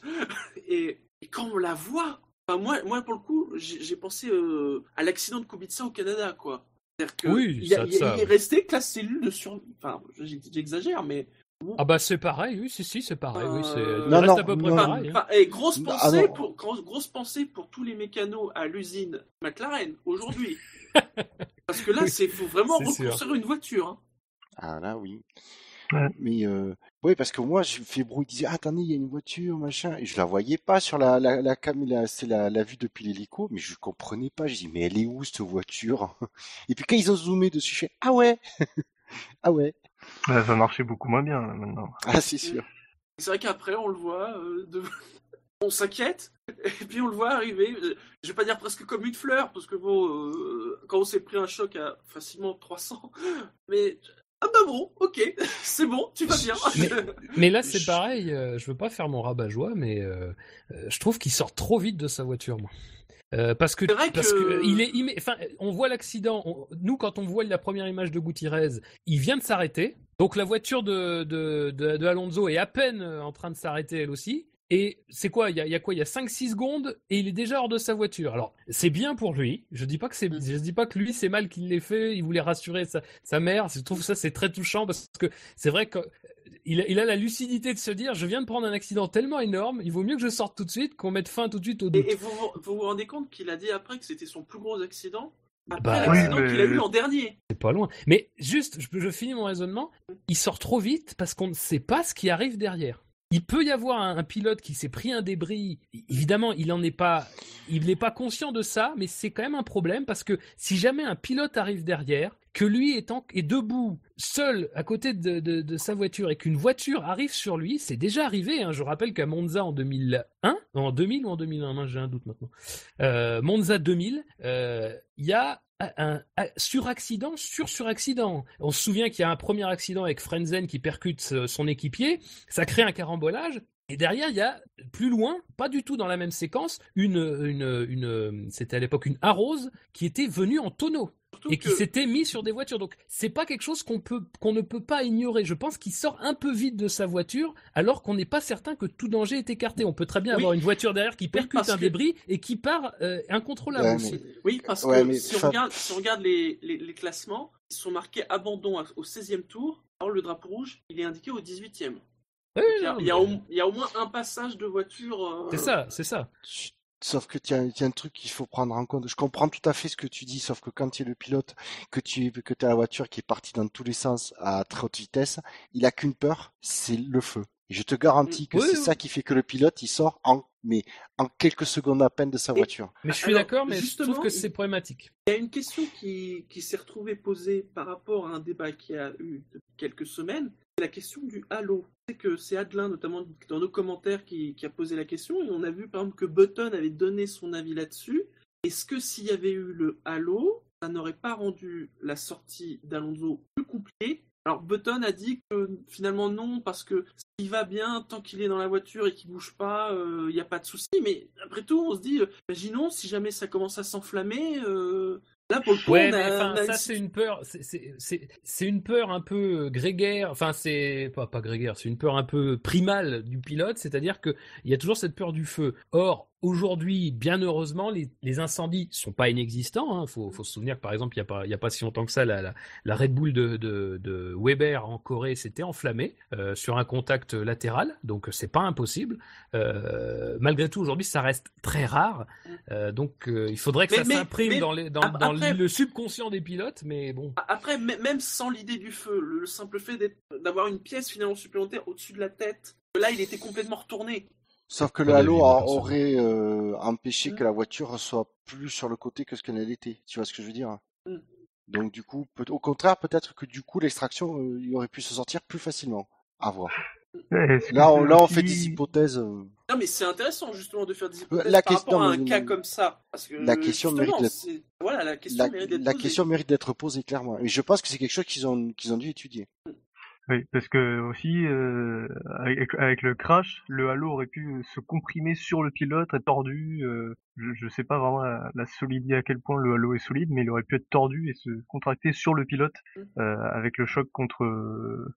Et, et quand on la voit, moi, moi, pour le coup, j'ai pensé euh, à l'accident de Kubica au Canada, quoi. C'est-à-dire que Oui, il, y a- ça- il y a- ça- il est resté que la cellule de sur... Enfin, j'exagère, mais... Ah bah c'est pareil, oui, si, si, c'est pareil, oui, c'est Euh, il Non, non, à peu près non, pareil. hein. Et grosse Ah, pensée, non. pour, grosse, grosse pensée pour tous les mécanos à l'usine McLaren aujourd'hui. Parce que là, Oui, c'est faut vraiment sûr. reconstruire une voiture. hein. Ah, là, oui. Ouais. Mais, euh, oui, parce que moi, je fais bruit, il disait, ah, attendez, il y a une voiture, machin. Et je la voyais pas sur la, la, la cam, la- c'est la, la vue depuis l'hélico, mais je comprenais pas. Je dis, mais elle est où, cette voiture? Et puis quand ils ont zoomé dessus, je fais, ah ouais! ah ouais! Ouais, ça marchait beaucoup moins bien là, maintenant. Ah, c'est sûr. C'est vrai qu'après, on le voit, euh, de- on s'inquiète, et puis on le voit arriver, euh, je vais pas dire presque comme une fleur, parce que bon, euh, quand on s'est pris un choc à facilement 300, mais ah bah bon, ok, c'est bon, tu vas bien. Mais- Mais là, c'est pareil, euh, je veux pas faire mon rabat-joie, mais euh, euh, je trouve qu'il sort trop vite de sa voiture, moi. Euh, parce que, C'est vrai parce que- que il est immé- enfin, on voit l'accident. Nous, quand on voit la première image de Gutiérrez, il vient de s'arrêter. Donc la voiture de, de, de, de Alonso est à peine euh, en train de s'arrêter elle aussi. Et c'est quoi il y, a, il y a quoi Il y a 5-6 secondes et il est déjà hors de sa voiture. Alors c'est bien pour lui. Je dis pas que c'est, je dis pas que lui c'est mal qu'il l'ait fait. Il voulait rassurer sa, sa mère. Je trouve ça c'est très touchant parce que c'est vrai que il a, il a la lucidité de se dire je viens de prendre un accident tellement énorme, il vaut mieux que je sorte tout de suite qu'on mette fin tout de suite au doute. Et, et vous, vous rendez compte qu'il a dit après que c'était son plus gros accident Après Bah, l'accident oui, mais- qu'il a eu l'an dernier? C'est pas loin. Mais juste, je, je finis mon raisonnement. Il sort trop vite parce qu'on ne sait pas ce qui arrive derrière. Il peut y avoir un, pilote qui s'est pris un débris. Évidemment, il est pas, il n'est pas conscient de ça, mais c'est quand même un problème parce que si jamais un pilote arrive derrière, que lui est, en- debout, seul à côté de, sa voiture et qu'une voiture arrive sur lui, c'est déjà arrivé. hein. Je rappelle qu'à Monza en 2001, en 2000 ou en 2001, moi, j'ai un doute maintenant. Euh, Monza 2000, euh, il y a un, un suraccident sur suraccident. On se souvient qu'il y a un premier accident avec Frenzen qui percute euh, son équipier, ça crée un carambolage. Et derrière, il y a plus loin, pas du tout dans la même séquence, une, c'était à l'époque une arrose qui était venue en tonneau et qui que- s'était mis sur des voitures. Donc c'est pas quelque chose qu'on peut qu'on ne peut pas ignorer. Je pense qu'il sort un peu vite de sa voiture alors qu'on n'est pas certain que tout danger est écarté. On peut très bien Oui. avoir une voiture derrière qui percute un que- débris et qui part euh, incontrôlable Ouais, aussi. Oui, parce Ouais, que mais si, on regarde, si on regarde les, les, les classements, ils sont marqués abandon au 16e tour. Alors le drapeau rouge, il est indiqué au 18e. Oui, Il y a, non, il y a mais- au, il y a au moins un passage de voiture. euh, C'est ça, c'est ça. Sauf que tu as, un truc qu'il faut prendre en compte. Je comprends tout à fait ce que tu dis, sauf que quand tu es le pilote, que tu que as la voiture qui est partie dans tous les sens à très haute vitesse, il a qu'une peur, c'est le feu. Et je te garantis que Oui, c'est oui. ça qui fait que le pilote, il sort en, mais en quelques secondes à peine de sa voiture. Mais je suis d'accord, mais je justement, trouve que il- c'est problématique. Il y a une question qui, qui s'est retrouvée posée par rapport à un débat qui a eu depuis quelques semaines. La question du halo. C'est que c'est Adelin, notamment dans nos commentaires, qui, a posé la question. Et on a vu par exemple que Button avait donné son avis là-dessus. Est-ce que s'il y avait eu le halo, ça n'aurait pas rendu la sortie d'Alonso plus compliquée? Alors Button a dit que finalement non, parce que s'il va bien, tant qu'il est dans la voiture et qu'il bouge pas, il n'y a pas de souci. Mais après tout, on se dit, euh, imaginons si jamais ça commence à s'enflammer, euh, là pour le coup, Ouais, on a- mais enfin, on a ça c'est une peur, c'est- une peur un peu grégaire. Enfin, c'est pas pas grégaire, c'est une peur un peu primale du pilote, c'est-à-dire que il y a toujours cette peur du feu. Or, aujourd'hui, bien heureusement, les, les incendies sont pas inexistants. Il faut, faut se souvenir que par exemple, il y a pas a si longtemps que ça, la, la, la Red Bull de, de, de Weber en Corée s'était enflammée euh, sur un contact latéral, donc c'est pas impossible. Euh, malgré tout, aujourd'hui, ça reste très rare. Euh, donc, il faudrait que Mais- ça s'imprime dans, les, dans, ap- dans après- le subconscient des pilotes, mais bon. Après, même sans l'idée du feu, le, le simple fait d'avoir une pièce finalement supplémentaire au-dessus de la tête, là il était complètement retourné. Sauf que le halo a- aurait euh, empêché Mm. que la voiture soit plus sur le côté que ce qu'elle était. Tu vois ce que je veux dire? Mm. Donc du coup, peut- au contraire, peut-être que du coup, l'extraction, euh, il aurait pu se sortir plus facilement. À voir. Là, on, là, on fait des hypothèses. euh, Non, mais c'est intéressant justement de faire des hypothèses La par question- rapport à un mais- cas comme ça. Parce que La question mérite d'être- c'est- Voilà, la question La, mérite d'être la posée. question mérite d'être posée clairement. Et je pense que c'est quelque chose qu'ils ont, qu'ils ont dû étudier. Oui, parce que aussi euh, avec, avec le crash, le halo aurait pu se comprimer sur le pilote, être tordu. euh, je, je sais pas vraiment la, la solidité à quel point le halo est solide, mais il aurait pu être tordu et se contracter sur le pilote euh, avec le choc contre euh,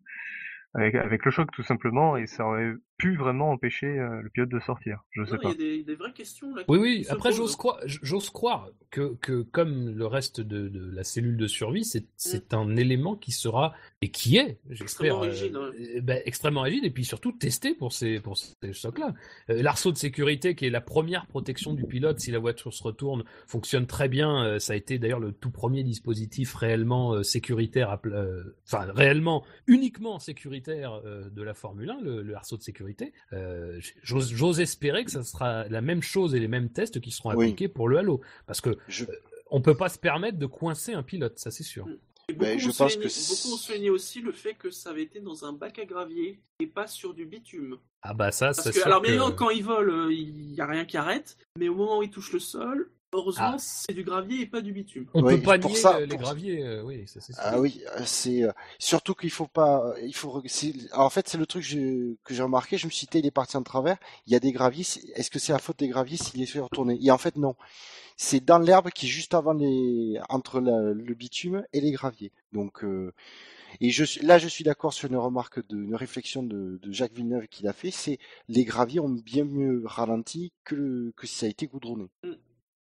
avec, avec le choc tout simplement, et ça aurait pu vraiment empêcher euh, le pilote de sortir. Je sais Non, pas. Il y a des, des vraies questions là. Oui, oui. Après, posent. j'ose croire, j'ose croire que, que comme le reste de, de la cellule de survie, c'est, c'est un élément qui sera et qui est, j'espère, Extrêmement rigide, euh, ouais. euh, ben, extrêmement rigide et puis surtout testé pour ces pour ces chocs-là. Euh, l'arceau de sécurité, qui est la première protection du pilote si la voiture se retourne, fonctionne très bien. Euh, ça a été d'ailleurs le tout premier dispositif réellement euh, sécuritaire, euh, enfin réellement uniquement sécuritaire euh, de la Formule 1, le, le arceau de sécurité. Euh, j'ose, j'ose espérer que ça sera la même chose et les mêmes tests qui seront Oui. appliqués pour le Halo, parce que Je, on peut pas se permettre de coincer un pilote, ça c'est sûr. Beaucoup, Ben, je pense que c'est- beaucoup ont souligné aussi le fait que ça avait été dans un bac à gravier et pas sur du bitume. Ah bah ça, Parce c'est que, sûr alors, que- bien évidemment, quand il vole, euh, il y a rien qui arrête, mais au moment où il touche le sol, heureusement, Ah. c'est du gravier et pas du bitume. on Oui, peut pas pour nier ça- euh, les pour- graviers, euh, oui, ça c'est sûr. ah oui, euh, c'est euh, surtout qu'il faut pas, il faut. c'est- En fait, c'est le truc que j'ai- que j'ai remarqué. Je me suis dit, il est parti en travers. Il y a des graviers. c'est- Est-ce que c'est la faute des graviers s'il est fait retourner? Et en fait, non. C'est dans l'herbe qui est juste avant les, entre la- le bitume et les graviers. Donc, euh, et je suis là, je suis d'accord sur une remarque de, une réflexion de, de Jacques Villeneuve qu'il a fait. C'est les graviers ont bien mieux ralenti que le, que si ça a été goudronné.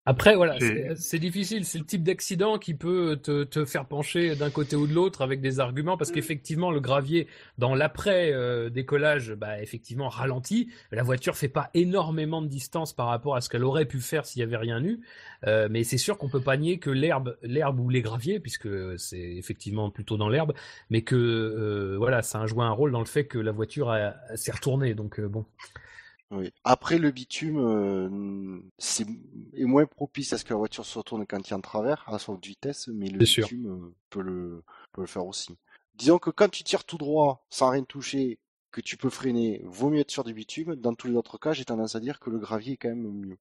Après, voilà, c'est difficile. C'est le type d'accident qui peut te, te faire pencher d'un côté ou de l'autre avec des arguments, parce Mm. qu'effectivement, le gravier, dans l'après-décollage, bah, effectivement, ralentit. La voiture fait pas énormément de distance par rapport à ce qu'elle aurait pu faire s'il y avait rien eu. Euh, mais c'est sûr qu'on peut pas nier que l'herbe, l'herbe ou les graviers, puisque c'est effectivement plutôt dans l'herbe, mais que euh, voilà, ça a joué un rôle dans le fait que la voiture s'est retournée. Donc euh, bon. Oui. Après, le bitume euh, c'est est moins propice à ce que la voiture se retourne quand il est en travers, à son vitesse, mais le bitume euh, peut le peut le faire aussi. Disons que quand tu tires tout droit, sans rien toucher, que tu peux freiner, vaut mieux être sur du bitume. Dans tous les autres cas, j'ai tendance à dire que le gravier est quand même mieux.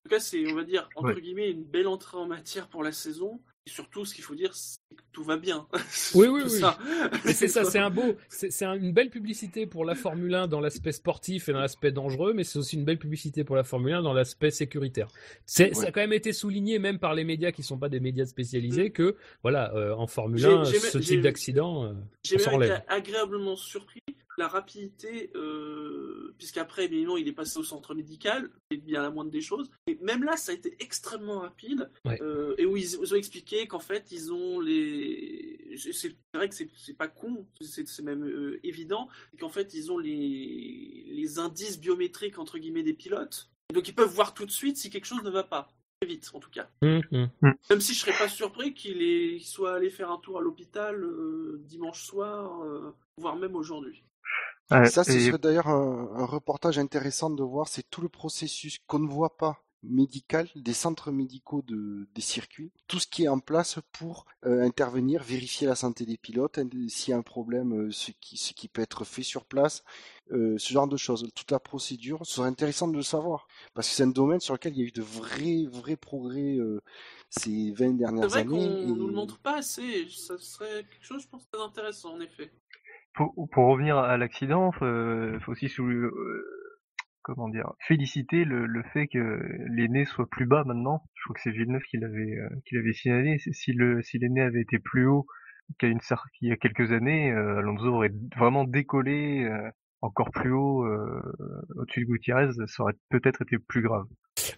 En tout cas, c'est, on va dire, entre Ouais. guillemets, une belle entrée en matière pour la saison. Et surtout, ce qu'il faut dire, c'est que tout va bien. Oui, oui, oui. c'est ça, c'est un beau, c'est c'est un- une belle publicité pour la Formule 1 dans l'aspect sportif et dans l'aspect dangereux, mais c'est aussi une belle publicité pour la Formule 1 dans l'aspect sécuritaire. Ça a quand même été souligné, même par les médias qui sont pas des médias spécialisés, que voilà, euh, en Formule J'ai- 1, j'ai- ce type d'accident, euh, J'ai été agréablement surpris la rapidité, euh, puisqu'après, bien évidemment, il est passé au centre médical, c'est bien la moindre des choses. Et même là, ça a été extrêmement rapide, Ouais. euh, et où ils, ils ont expliqué qu'en fait, ils ont les. C'est vrai que c'est pas con, c'est même euh, évident, qu'en fait, ils ont les, les indices biométriques, entre guillemets, des pilotes. Et donc, ils peuvent voir tout de suite si quelque chose ne va pas. Très vite, en tout cas. Hum. Même si je serais pas surpris qu'il soit allé faire un tour à l'hôpital euh, dimanche soir, euh, voire même aujourd'hui. Ouais, Ça, ce et- serait d'ailleurs un, un reportage intéressant de voir, c'est tout le processus qu'on ne voit pas médical des centres médicaux de, des circuits, tout ce qui est en place pour euh, intervenir, vérifier la santé des pilotes, s'il y a un problème, euh, ce, qui, ce qui peut être fait sur place, euh, ce genre de choses. Toute la procédure, ce serait intéressant de le savoir, parce que c'est un domaine sur lequel il y a eu de vrais, vrais progrès euh, ces 20 C'est dernières vrai qu'on années. et- nous le montre pas assez. Ça serait quelque chose, je pense, très intéressant en effet. Pour, pour revenir à l'accident, il faut aussi euh, comment dire, féliciter le, le fait que les nez soient plus bas maintenant. Je crois que c'est Villeneuve qui l'avait euh, qui l'avait signalé. Si le si les nez avaient été plus hauts qu'il y a une qu'il y a quelques années, euh, Alonso aurait vraiment décollé euh, encore plus haut euh, au-dessus de Gutiérrez, ça aurait peut-être été plus grave.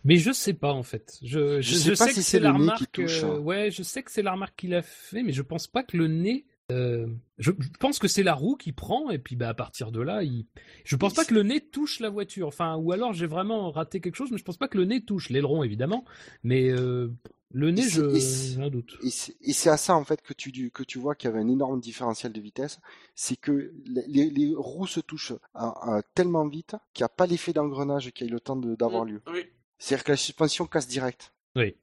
Mais je sais pas en fait. Je, Je sais pas que si c'est c'est la remarque. touche, euh, hein. ouais, je sais que c'est la remarque qu'il a fait, mais je pense pas que le nez. Euh, je, je pense que c'est la roue qui prend et puis bah à partir de là, il. Je pense pas que le nez touche la voiture. Enfin, ou alors j'ai vraiment raté quelque chose, mais je pense pas que le nez touche l'aileron évidemment, mais euh, le nez, Et c'est- je j'ai un doute. Et c'est à ça en fait que tu que tu vois qu'il y avait un énorme différentiel de vitesse, c'est que les, les- les roues se touchent à- à tellement vite qu'il n'y a pas l'effet d'engrenage qui a eu le temps d'avoir Mm, lieu. Oui. C'est-à-dire que la suspension casse direct. Oui.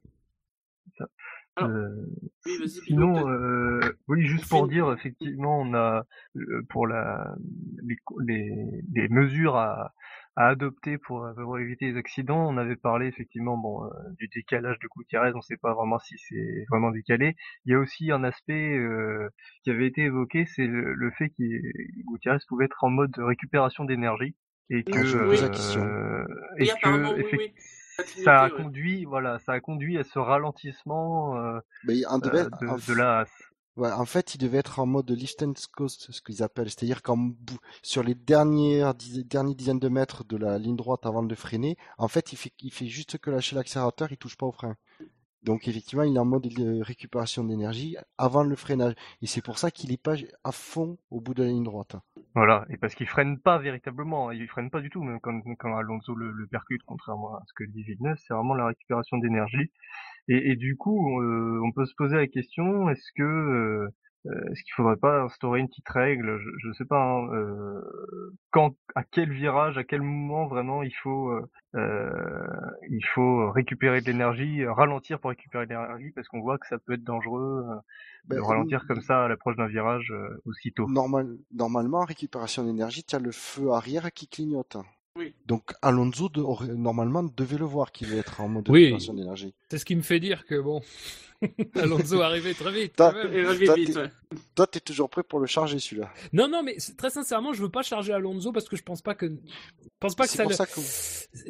Alors, Euh, Oui, Sinon, euh, oui, juste pour dire, effectivement, on a euh, pour la les, les, les mesures à, à adopter pour, pour éviter les accidents. On avait parlé effectivement bon euh, du décalage de Gutiérrez. On ne sait pas vraiment si c'est vraiment décalé. Il y a aussi un aspect euh, qui avait été évoqué, c'est le, le fait que Gutiérrez pouvait être en mode récupération d'énergie et que euh, question. et Oui, apparemment, que oui, effectivement, oui. Ça a ouais. conduit voilà ça a conduit à ce ralentissement euh, Mais en, devait- euh, de, la ouais, en fait, il devait être en mode lift and coast, ce qu'ils appellent. C'est-à-dire qu'en sur les dernières, dix- dernières dizaines de mètres de la ligne droite avant de freiner, en fait, il fait, il fait juste que lâcher l'accélérateur, il touche pas au frein. Donc effectivement, il est en mode de récupération d'énergie avant le freinage. Et c'est pour ça qu'il est pas à fond au bout de la ligne droite. Voilà, et parce qu'il freine pas véritablement, il freine pas du tout, même quand, quand Alonso le, percute, contrairement à ce que dit Villeneuve, c'est vraiment la récupération d'énergie. Et, du coup, euh, on peut se poser la question, est-ce que euh, est-ce qu'il faudrait pas instaurer une petite règle, je, je sais pas, hein, euh, quand, à quel virage, à quel moment vraiment il faut euh, euh, il faut récupérer de l'énergie, ralentir pour récupérer de l'énergie, parce qu'on voit que ça peut être dangereux euh, de Ben, ralentir comme ça à l'approche d'un virage euh, aussitôt. Normal, normalement, en récupération d'énergie, tu as le feu arrière qui clignote. Oui. Donc Alonso, de- normalement, devait le voir qu'il devait être en mode Oui. récupération d'énergie. C'est ce qui me fait dire que bon, Alonso arrivait très vite. Et Toi, vite, t'es- ouais. Toi, t'es toujours prêt pour le charger, celui-là. Non, non, mais très sincèrement, je veux pas charger Alonso parce que je pense pas que, je pense pas que C'est ça. pour le- ça que...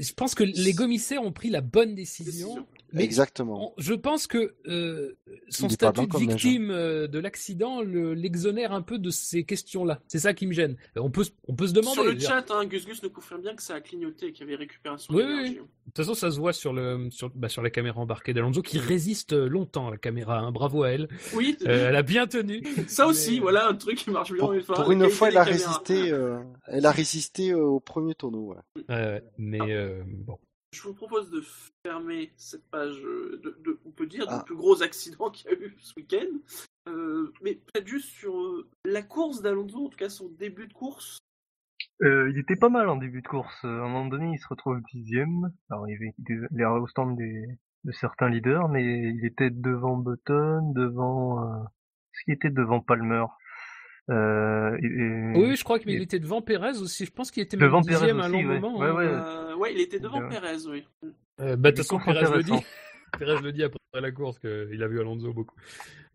Je pense que les commissaires ont pris la bonne décision. Mais Exactement. on- je pense que euh, son statut de neige, victime euh, de l'accident le- l'exonère un peu de ces questions-là. C'est ça qui me gêne. Euh, On peut, se- on peut se demander. Sur le chat, hein, Gus Gus nous confirme bien que ça a clignoté, qu'il y avait récupération Oui, d'énergie. De toute façon, ça se voit sur, le, sur, bah, sur la caméra embarquée d'Alonso qui résiste longtemps la caméra. hein. Bravo à elle. Oui, Euh, elle a bien tenu. ça aussi, mais- voilà un truc qui marche bien. Pour, enfin, pour une fois, des elle a résisté. euh, elle a résisté euh, au premier. Ouais. Ouais, ouais, mais euh, bon. Je vous propose de fermer cette page, euh, de, de- on peut dire, Ah. du plus gros accident qu'il y a eu ce week-end. Euh, mais peut-être juste sur euh, la course d'Alonso, en tout cas son début de course. Euh, il était pas mal en début de course. Euh, À un moment donné, il se retrouve dixième. Alors, il avait des, les au stand des, de certains leaders, mais il était devant Button, devant... Euh, Est-ce qu'il était devant Palmer euh, et- Oui, je crois qu'il et- était devant Perez aussi. Je pense qu'il était même Devant Perez dixième à un long ouais. moment. Ouais, hein. ouais. Euh, ouais, il était devant Perez, oui. Euh, bah, de toute façon, Perez le dit. Perez le dit après la course qu'il a vu Alonso beaucoup.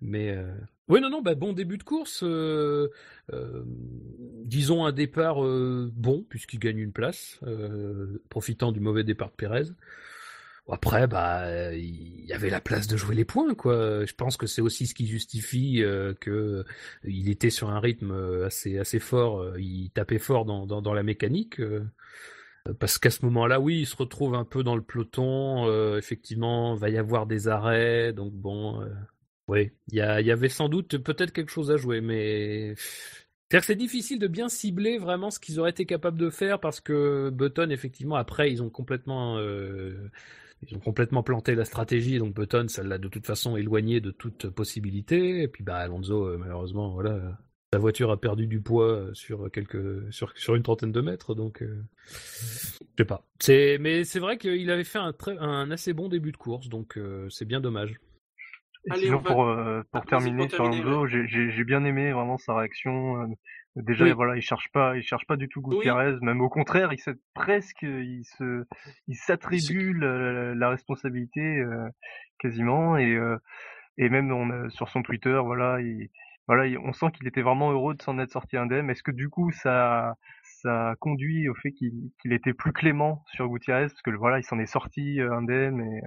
Mais euh... oui, non, non, bah, bon début de course. euh, euh, disons un départ euh, bon puisqu'il gagne une place, euh, profitant du mauvais départ de Perez. Après, bah, euh, il y avait la place de jouer les points, quoi. Je pense que c'est aussi ce qui justifie euh, que il était sur un rythme euh, assez assez fort. euh, Il tapait fort dans dans, la mécanique. euh, parce qu'à ce moment-là, oui, il se retrouve un peu dans le peloton. euh, effectivement, va y avoir des arrêts. Donc bon, euh, oui, il y, avait sans doute peut-être quelque chose à jouer, mais que c'est difficile de bien cibler vraiment ce qu'ils auraient été capables de faire parce que Button, effectivement, après, ils ont complètement, euh, ils ont complètement planté la stratégie. Donc Button, ça l'a de toute façon éloigné de toute possibilité. Et puis bah Alonso, euh, malheureusement, voilà. Sa voiture a perdu du poids sur quelques sur, sur une trentaine de mètres, donc euh, je sais pas. C'est mais c'est vrai qu'il avait fait un très un assez bon début de course, donc euh, c'est bien dommage. Allez, sinon, va- pour, euh, pour Ah, vas-y, terminer pour sur Alonso, j'ai bien aimé vraiment sa réaction. Euh, déjà, Oui. voilà, il cherche pas, il cherche pas du tout Gutiérrez, même au contraire, il s'est presque, il se, il s'attribue la, la responsabilité euh, quasiment et euh, et même on a- sur son Twitter, voilà, il, voilà, il- on sent qu'il était vraiment heureux de s'en être sorti indemne. Est-ce que du coup ça ça a conduit au fait qu'il qu'il était plus clément sur Gutiérrez? Parce que voilà, il s'en est sorti euh, indemne et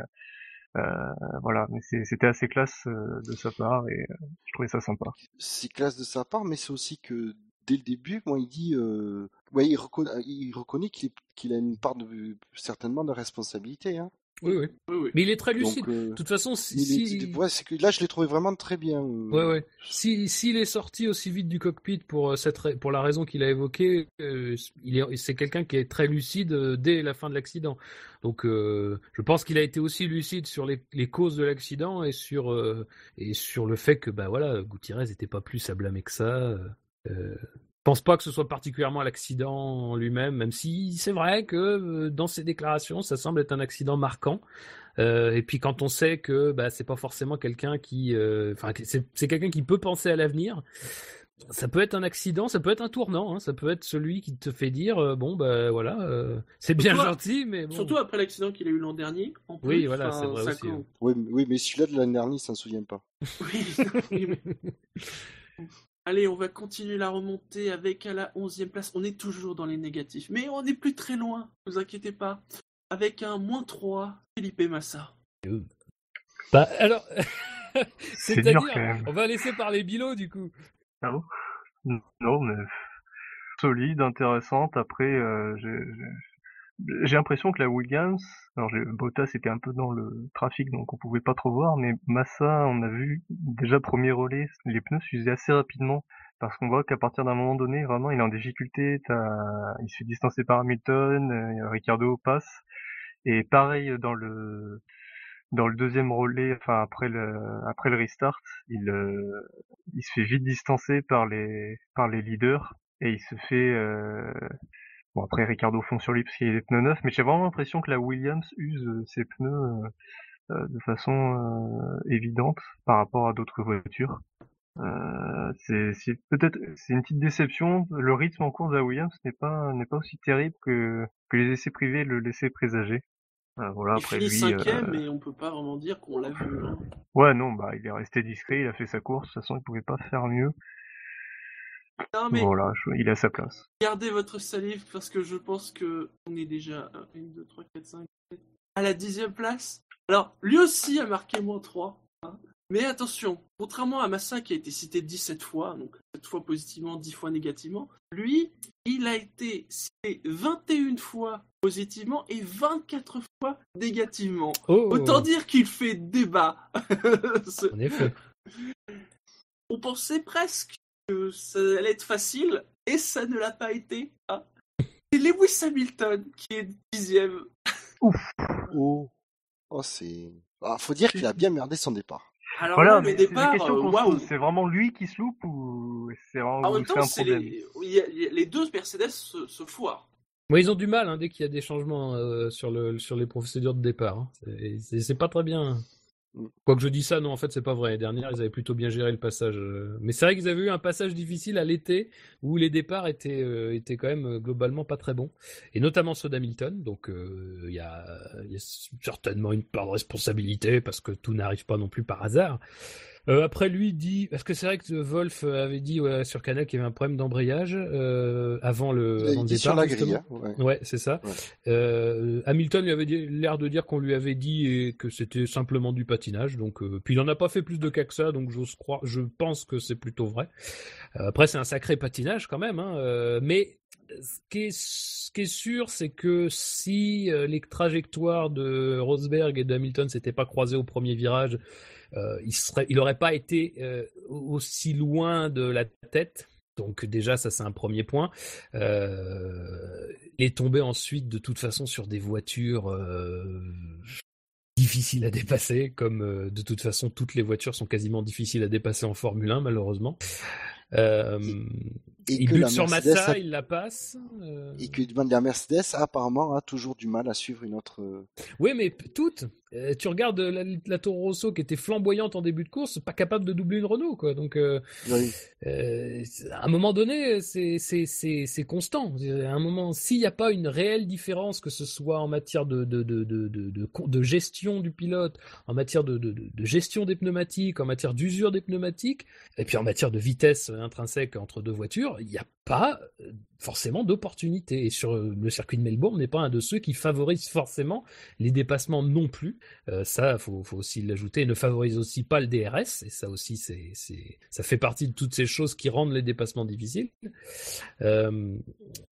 euh, voilà, mais c'est- c'était assez classe euh, de sa part et euh, je trouvais ça sympa. C'est classe de sa part, mais c'est aussi que dès le début, moi, il dit, euh, ouais, il, reconnaît, il reconnaît qu'il est- qu'il a une part de certainement de responsabilité. Hein. Oui, oui. Oui, oui. Mais il est très lucide. Donc, euh, de toute façon, si, il est- si- ouais, c'est que là, je l'ai trouvé vraiment très bien. euh. Ouais, ouais. Si, s'il est sorti aussi vite du cockpit pour, euh, cette, pour la raison qu'il a évoquée, euh, il est, c'est quelqu'un qui est très lucide euh, dès la fin de l'accident. Donc, euh, je pense qu'il a été aussi lucide sur les, les causes de l'accident et sur, euh, et sur le fait que, bah voilà, Gutiérrez n'était pas plus à blâmer que ça. Euh, pense pas que ce soit particulièrement l'accident en lui-même, même si c'est vrai que euh, dans ses déclarations, ça semble être un accident marquant. Euh, et puis quand on sait que bah, c'est pas forcément quelqu'un qui, euh, enfin, c'est quelqu'un qui peut penser à l'avenir. Ça peut être un accident, ça peut être un tournant, hein, ça peut être celui qui te fait dire bon bah voilà, c'est bien gentil, mais bon. Surtout après l'accident qu'il a eu l'an dernier. En plus, oui, voilà, c'est vrai aussi. Oui, oui, mais celui-là de l'année dernière, il s'en souvient pas. oui, mais... Allez, on va continuer la remontée avec à la 11e place. On est toujours dans les négatifs, mais on n'est plus très loin, ne vous inquiétez pas. Avec un moins 3, Felipe Massa. Bah, alors, c'est-à-dire, on va laisser parler Bilo du coup. Ah bon? Non, mais solide, intéressante. Après, euh, j'ai l'impression que la Williams, alors Bottas était un peu dans le trafic donc on pouvait pas trop voir, mais Massa, on a vu déjà premier relais, les pneus s'usaient assez rapidement parce qu'on voit qu'à partir d'un moment donné, vraiment, il est en difficulté. Il se fait distancer par Hamilton, euh, Ricardo passe, et pareil dans le dans le deuxième relais, enfin après le après le restart, il euh, il se fait vite distancer par les par les leaders et il se fait euh, Bon après Ricardo fond sur lui parce qu'il a des pneus neufs, mais j'ai vraiment l'impression que la Williams use euh, ses pneus euh, euh, de façon évidente par rapport à d'autres voitures. c'est peut-être c'est une petite déception. Le rythme en course de la Williams n'est pas n'est pas aussi terrible que que les essais privés le laissaient présager. voilà, il après lui, cinquième, mais on peut pas vraiment dire qu'on l'a vu. Hein. Ouais, non, bah il est resté discret, il a fait sa course. De toute façon, il pouvait pas faire mieux. Non, mais voilà, il a sa place. Gardez votre salive parce que je pense que on est déjà à 1, 2, 3, 4, 5, 7, à la dixième place. Alors, lui aussi a marqué moins 3. Hein. Mais attention, contrairement à Massa qui a été cité 17 fois, donc 7 fois positivement, 10 fois négativement, lui, il a été cité 21 fois positivement et 24 fois négativement. Oh. Autant dire qu'il fait débat. en effet. On pensait presque que ça allait être facile, et ça ne l'a pas été. Hein. C'est Lewis Hamilton qui est dixième. Ouf. Oh, oh c'est. Ah, faut dire qu'il a bien merdé son départ. Alors voilà, mais départ, euh, c'est vraiment lui qui se loupe ou c'est vraiment en même temps, un les... les... deux Mercedes se, foirent. Moi, ils ont du mal hein, dès qu'il y a des changements euh, sur, le, sur les procédures de départ. Hein. C'est pas très bien. Quoi que je dis ça, non, en fait, c'est pas vrai. Dernière, ils avaient plutôt bien géré le passage. Euh. Mais c'est vrai qu'ils avaient eu un passage difficile à l'été où les départs étaient, euh, quand même euh, globalement pas très bons. Et notamment ceux d'Hamilton. Donc, il y, a, certainement une part de responsabilité parce que tout n'arrive pas non plus par hasard. Euh, après lui dit parce que c'est vrai que Wolf avait dit ouais, sur Canal qu'il y avait un problème d'embrayage euh, avant le, avant le départ. Sur la grille, hein, ouais, c'est ça. Euh, Hamilton lui avait l'air de dire qu'on lui avait dit et que c'était simplement du patinage. Donc euh, puis il en a pas fait plus de cas que ça, donc j'ose croire, je pense que c'est plutôt vrai. Euh, après c'est un sacré patinage quand même, hein, mais ce qui est, ce qui est sûr, c'est que si les trajectoires de Rosberg et d'Hamilton s'étaient pas croisées au premier virage, euh, il serait, il aurait pas été euh, aussi loin de la tête. Donc déjà, ça c'est un premier point. Euh, il est tombé ensuite de toute façon sur des voitures euh, difficiles à dépasser, comme de toute façon toutes les voitures sont quasiment difficiles à dépasser en Formule 1 malheureusement. Euh, et il bute sur Massa, il la passe. Euh... Et que la Mercedes apparemment a toujours du mal à suivre une autre. Oui, mais toutes. Euh, tu regardes la, la, Toro Rosso qui était flamboyante en début de course, pas capable de doubler une Renault, quoi. Donc, euh, oui. euh, à un moment donné, c'est c'est c'est c'est constant. À un moment, s'il n'y a pas une réelle différence, que ce soit en matière de de de de de, de, de gestion du pilote, en matière de, de de gestion des pneumatiques, en matière d'usure des pneumatiques, et puis en matière de vitesse intrinsèque entre deux voitures, il n'y a pas euh, forcément d'opportunité. Et sur euh, le circuit de Melbourne, n'est pas un de ceux qui favorise forcément les dépassements non plus. Euh, ça, faut, faut aussi l'ajouter. Ne favorise aussi pas le DRS. Et ça aussi, c'est, c'est, ça fait partie de toutes ces choses qui rendent les dépassements difficiles. Euh,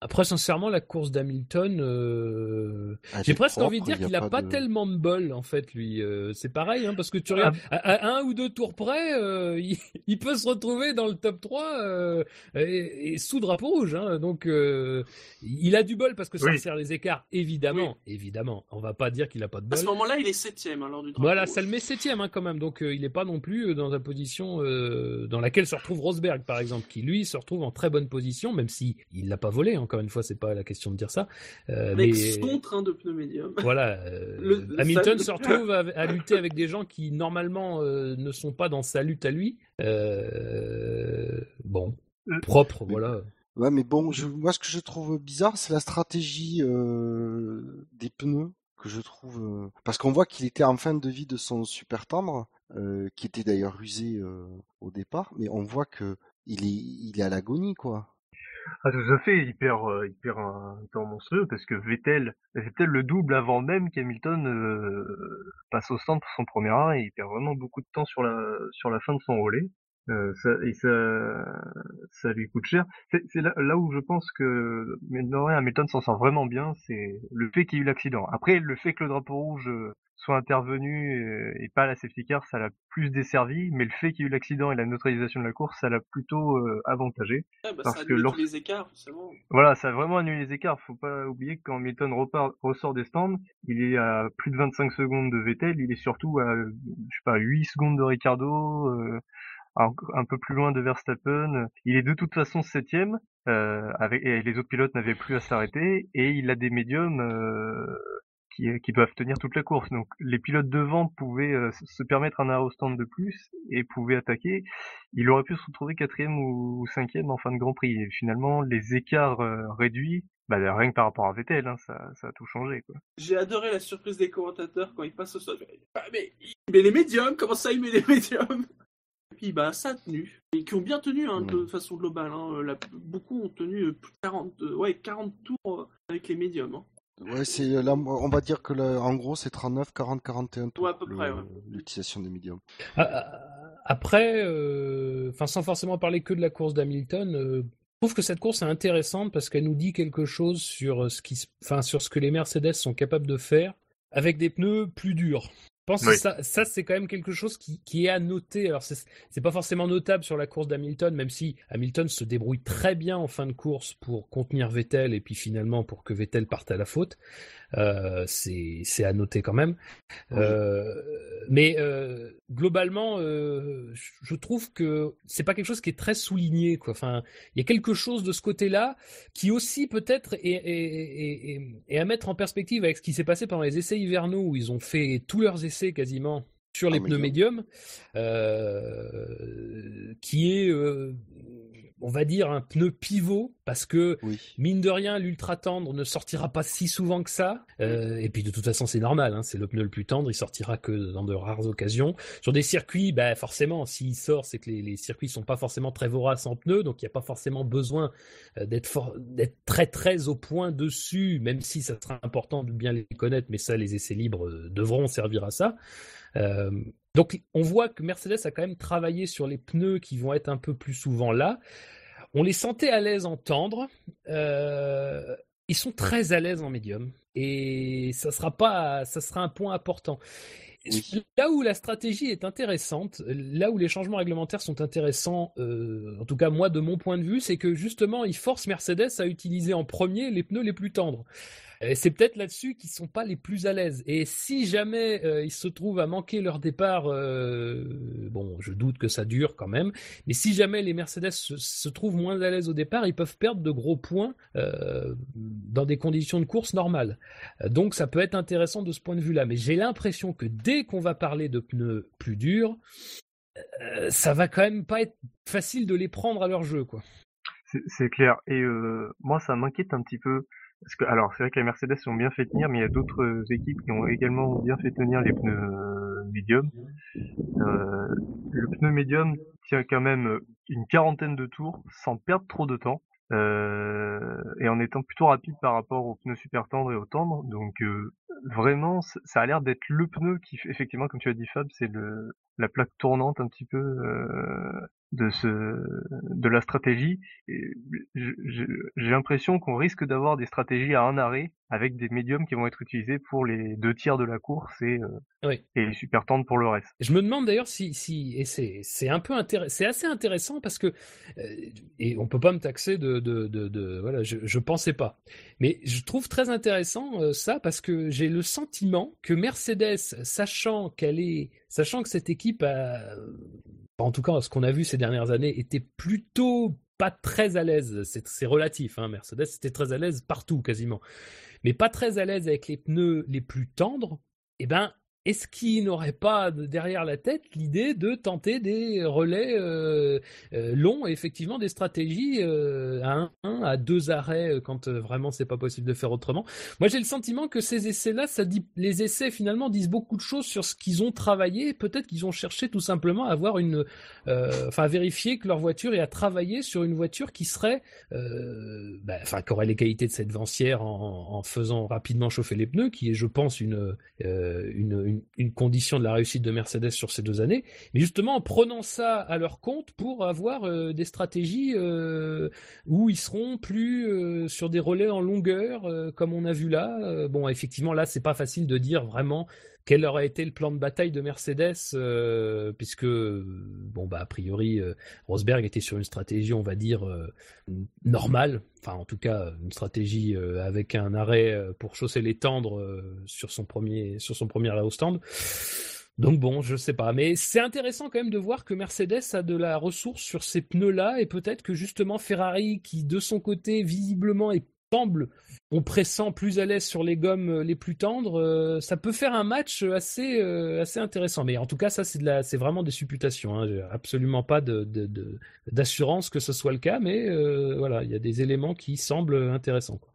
après, sincèrement, la course d'Hamilton, euh, ah, j'ai presque envie de dire qu'il n'a pas, tellement de bol, en fait, lui. C'est pareil, hein, parce que tu regardes, ah. à, un ou deux tours près, il, il, peut se retrouver dans le top 3. Et, sous drapeau rouge, hein, donc euh, il a du bol parce que ça Oui. resserre les écarts, évidemment, évidemment. On va pas dire qu'il a pas de À bol. ce moment-là, il est septième hein, lors du drapeau Voilà, rouge. ça le met septième hein, quand même, donc euh, il n'est pas non plus dans la position euh, dans laquelle se retrouve Rosberg par exemple, qui lui se retrouve en très bonne position, même si il l'a pas volé. Encore une fois, c'est pas la question de dire ça. Euh, Avec mais son train de pneus médium. voilà, euh, Le- Hamilton se retrouve à, à lutter avec des gens qui normalement euh, ne sont pas dans sa lutte à lui. Euh, bon, Euh, propre, voilà. Ouais, mais bon, je, moi, ce que je trouve bizarre, c'est la stratégie euh, des pneus que je trouve. euh, Parce qu'on voit qu'il était en fin de vie de son super tendre, euh, qui était d'ailleurs usé au départ, mais on voit que il est, il est à l'agonie, quoi. Ah, tout à fait, il perd, il perd un temps monstrueux parce que Vettel, c'est peut-être le double avant même qu'Hamilton euh, passe au stand pour son premier arrêt et il perd vraiment beaucoup de temps sur la, sur la fin de son relais. Euh, ça, et ça, ça lui coûte cher. C'est là, là où je pense que rien, Hamilton s'en sort vraiment bien, c'est le fait qu'il y ait eu l'accident. Après, le fait que le drapeau rouge euh, soit intervenu et, et pas la safety car, ça l'a plus desservi, mais le fait qu'il y ait eu l'accident et la neutralisation de la course, ça l'a plutôt euh, avantagé. Ouais, bah, parce ça que annule lors- les écarts. Voilà, ça a vraiment annulé les écarts. Faut pas oublier que quand Hamilton repart, ressort des stands, il est à plus de 25 secondes de Vettel, il est surtout à, je sais pas, 8 secondes de Ricardo, euh, un, peu plus loin de Verstappen. Il est de toute façon septième, euh, avec, et les autres pilotes n'avaient plus à s'arrêter, et il a des médiums euh, qui, qui doivent tenir toute la course. Donc les pilotes devant pouvaient euh, se permettre un au stand de plus et pouvaient attaquer. Il aurait pu se retrouver quatrième ou cinquième en fin de Grand Prix. Et finalement, les écarts euh, réduits, bah, rien que par rapport à Vettel, hein, ça, ça a tout changé. J'ai adoré la surprise des commentateurs quand ils passent au sol. Ah, mais les médiums, comment ça il met les médiums? Puis bah ça a tenu. Et qui ont bien tenu hein, de façon globale. Hein. La- beaucoup ont tenu euh, plus de 40, euh, ouais, 40 tours euh, avec les médiums. Hein. Ouais, c'est là, on va dire que là, en gros, c'est 39, 40, 41 tours. Ouais, à peu le- près, ouais. L'utilisation des médiums. Ah, ah, Après, euh, enfin sans forcément parler que de la course d'Hamilton, euh, je trouve que cette course est intéressante parce qu'elle nous dit quelque chose sur ce qui, sur ce que les Mercedes sont capables de faire avec des pneus plus durs. Je pense Oui. que ça, ça c'est quand même quelque chose qui, qui est à noter. Alors c'est pas forcément notable sur la course d'Hamilton, même si Hamilton se débrouille très bien en fin de course pour contenir Vettel et puis finalement pour que Vettel parte à la faute. Euh, c'est à noter quand même. Oui. Euh, mais euh, globalement, euh, je- trouve que c'est pas quelque chose qui est très souligné. Quoi. Enfin, il y a quelque chose de ce côté-là qui aussi peut-être est, est- est- est- est à mettre en perspective avec ce qui s'est passé pendant les essais hivernaux où ils ont fait tous leurs essais quasiment sur les En pneus médiums, euh, qui est, euh, on va dire, un pneu pivot parce que Oui. Mine de rien, l'ultra tendre ne sortira pas si souvent que ça. Euh, et puis de toute façon, c'est normal. Hein, c'est le pneu le plus tendre. Il sortira que dans de rares occasions. Sur des circuits, bah forcément, s'il sort, c'est que les, les circuits sont pas forcément très voraces en pneus, donc il n'y a pas forcément besoin d'être très très au point dessus, même si ça sera important de bien les connaître. Mais ça, les essais libres devront servir à ça. Euh, donc on voit que Mercedes a quand même travaillé sur les pneus qui vont être un peu plus souvent là. On les sentait à l'aise en tendre. Euh, ils sont très à l'aise en médium. Et ça sera pas, ça sera un point important. Oui. Là où la stratégie est intéressante, là où les changements réglementaires sont intéressants, euh, en tout cas moi de mon point de vue, c'est que justement ils forcent Mercedes à utiliser en premier les pneus les plus tendres. Et c'est peut-être là-dessus qu'ils sont pas les plus à l'aise. Et si jamais euh, ils se trouvent à manquer leur départ, euh, bon, je doute que ça dure quand même. Mais si jamais les Mercedes se, trouvent moins à l'aise au départ, ils peuvent perdre de gros points euh, dans des conditions de course normales. Euh, Donc ça peut être intéressant de ce point de vue-là. Mais j'ai l'impression que dès qu'on va parler de pneus plus durs, euh, ça va quand même pas être facile de les prendre à leur jeu, quoi. C'est- clair. Et euh, moi, ça m'inquiète un petit peu. Alors, c'est vrai que les Mercedes ont bien fait tenir, mais il y a d'autres euh, équipes qui ont également bien fait tenir les pneus euh, médiums. Euh, le pneu médium tient quand même une quarantaine de tours sans perdre trop de temps. Euh, et en étant plutôt rapide par rapport aux pneus super tendres et aux tendres. Donc euh, vraiment, ça a l'air d'être le pneu qui, effectivement, comme tu as dit Fab, c'est le la plaque tournante un petit peu euh, de ce de la stratégie. J'ai l'impression qu'on risque d'avoir des stratégies à un arrêt avec des médiums qui vont être utilisés pour les deux tiers de la course et, euh, Oui. et les super tendres pour le reste. Je me demande d'ailleurs si, si et c'est c'est un peu c'est assez intéressant parce que euh, et on peut pas me taxer de de, de, de- voilà, je je pensais pas, mais je trouve très intéressant euh, ça parce que j'ai le sentiment que Mercedes, sachant qu'elle est, sachant que cette équipe a, en tout cas ce qu'on a vu ces dernières années, était plutôt pas très à l'aise. C'est c'est relatif, hein. Mercedes était très à l'aise partout quasiment, mais pas très à l'aise avec les pneus les plus tendres. Eh ben est-ce qu'il n'aurait pas de- derrière la tête l'idée de tenter des relais euh, euh, longs effectivement des stratégies euh, à un, à deux arrêts euh, quand vraiment c'est pas possible de faire autrement Moi j'ai le sentiment que ces essais-là, ça dit, les essais finalement disent beaucoup de choses sur ce qu'ils ont travaillé. Peut-être qu'ils ont cherché tout simplement à avoir une, enfin vérifier que leur voiture et à travailler sur une voiture qui serait, bah, enfin qui aurait les qualités de cette vancière en, faisant rapidement chauffer les pneus, qui est je pense une euh, une, une, condition de la réussite de Mercedes sur ces deux années, mais justement en prenant ça à leur compte pour avoir euh, des stratégies euh, où ils seront plus euh, sur des relais en longueur, comme on a vu là. Bon, effectivement, là, c'est pas facile de dire vraiment quel aurait été le plan de bataille de Mercedes, euh, puisque bon bah a priori euh, Rosberg était sur une stratégie, on va dire euh, normale, enfin en tout cas une stratégie avec un arrêt pour chausser les tendres sur son premier sur son premier au stand. Donc bon, je sais pas, mais c'est intéressant quand même de voir que Mercedes a de la ressource sur ces pneus-là et peut-être que justement Ferrari, qui de son côté visiblement est semble on pressent plus à l'aise sur les gommes euh, les plus tendres, euh, ça peut faire un match assez euh, assez intéressant. Mais en tout cas, ça c'est de la, c'est vraiment des supputations. Hein. J'ai absolument pas de, de, de- d'assurance que ce soit le cas, mais euh, voilà, il y a des éléments qui semblent intéressants. quoi.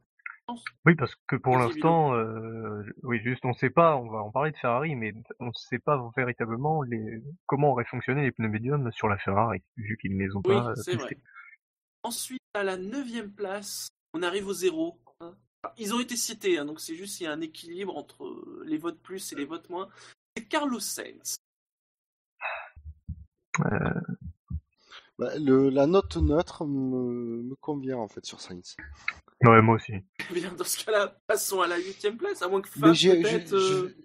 Oui, parce que pour l'instant, euh, oui, juste on sait pas, on va en parler de Ferrari, mais on ne sait pas véritablement les, comment auraient fonctionné les pneus médiums sur la Ferrari, vu qu'ils ne les ont Oui, pas c'est vrai. testés. Ensuite, à la neuvième place, on arrive au zéro. hein. Ils ont été cités, hein, donc c'est juste il y a un équilibre entre euh, les votes plus et les votes moins. C'est Carlos Sainz. Bah, le, la note neutre me, me convient en fait sur Sainz. Ouais, moi aussi. Eh Bien, dans ce cas-là, passons à la huitième place, à moins que Mais Fab j'ai, peut-être. je- euh,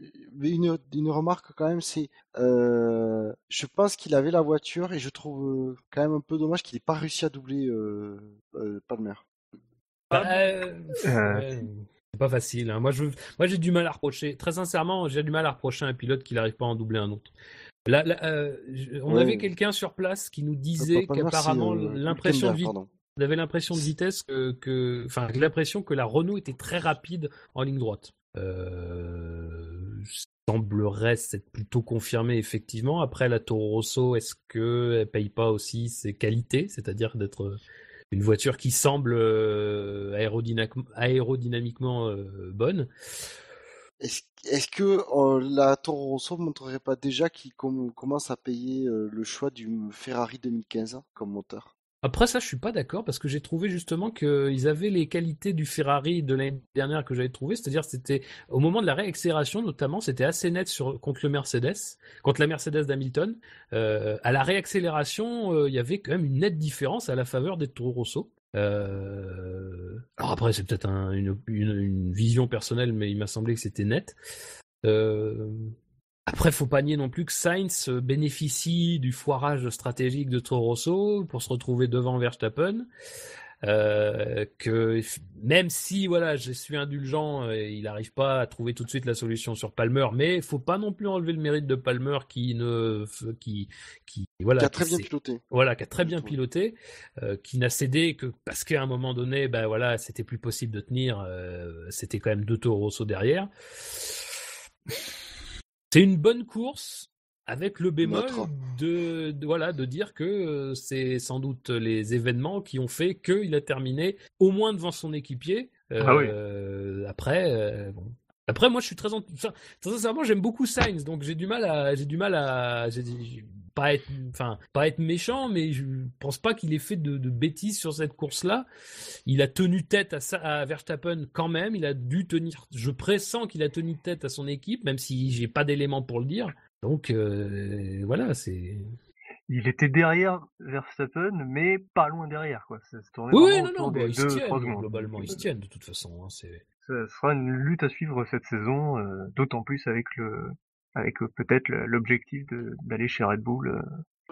une, une remarque quand même, c'est, euh, je pense qu'il avait la voiture et je trouve euh, quand même un peu dommage qu'il n'ait pas réussi à doubler euh, euh, Palmer. Fab. Euh, Euh, c'est pas facile. hein. Moi, je, moi, j'ai du mal à reprocher. Très sincèrement, j'ai du mal à reprocher à un pilote qui n'arrive pas à en doubler un autre. Là, là, euh, on Ouais. avait quelqu'un sur place qui nous disait qu'apparemment l'impression de vitesse. On avait l'impression de vitesse que, que enfin, l'impression que la Renault était très rapide en ligne droite. Euh, semblerait s'être plutôt confirmé effectivement. Après la Toro Rosso, est-ce que elle paye pas aussi ses qualités, c'est-à-dire d'être une voiture qui semble euh, aérodynamiquement, euh, bonne Est-ce, que euh, la Toro Rosso montrerait pas déjà qu'il com- commence à payer le choix du Ferrari 2015 comme moteur? Après ça, je suis pas d'accord parce que j'ai trouvé justement qu'ils avaient les qualités du Ferrari de l'année dernière que j'avais trouvé, c'est-à-dire c'était au moment de la réaccélération notamment, c'était assez net contre le Mercedes, contre la Mercedes d'Hamilton. Euh, à la réaccélération, euh, il y avait quand même une nette différence à la faveur des Toro Rosso. Euh, alors après, c'est peut-être un- une, vision personnelle, mais il m'a semblé que c'était net. Après, faut pas nier non plus que Sainz euh, bénéficie du foirage stratégique de Toro Rosso pour se retrouver devant Verstappen. Euh, que même si voilà, je suis indulgent, euh, il n'arrive pas à trouver tout de suite la solution sur Palmer, mais faut pas non plus enlever le mérite de Palmer qui ne qui qui voilà Qui a très bien piloté. voilà, qui a très bien piloté, euh, qui n'a cédé que parce qu'à un moment donné, ben voilà, c'était plus possible de tenir. euh, c'était quand même deux Toro Rosso derrière. C'est une bonne course avec le bémol de, de- voilà de dire que euh, c'est sans doute les événements qui ont fait qu'il a terminé au moins devant son équipier. Ah oui. Euh, Après, euh, bon. Après, moi, je suis très, en- enfin, très sincèrement, j'aime beaucoup Sainz, donc j'ai du mal à, j'ai du mal à, j'ai- j'ai- pas être, enfin, pas être méchant, mais je pense pas qu'il ait fait de, de bêtises sur cette course-là. Il a tenu tête à, à Verstappen quand même. Il a dû tenir. Je pressens qu'il a tenu tête à son équipe, même si j'ai pas d'éléments pour le dire. Donc euh, voilà, c'est. Il était derrière Verstappen, mais pas loin derrière, quoi. Ça se tournait Oui, non, non, bah, ils se tiennent. Globalement, ils se tiennent de toute façon. hein, c'est. ça sera une lutte à suivre cette saison, euh, d'autant plus avec le, avec euh, peut-être l'objectif de- d'aller chez Red Bull euh,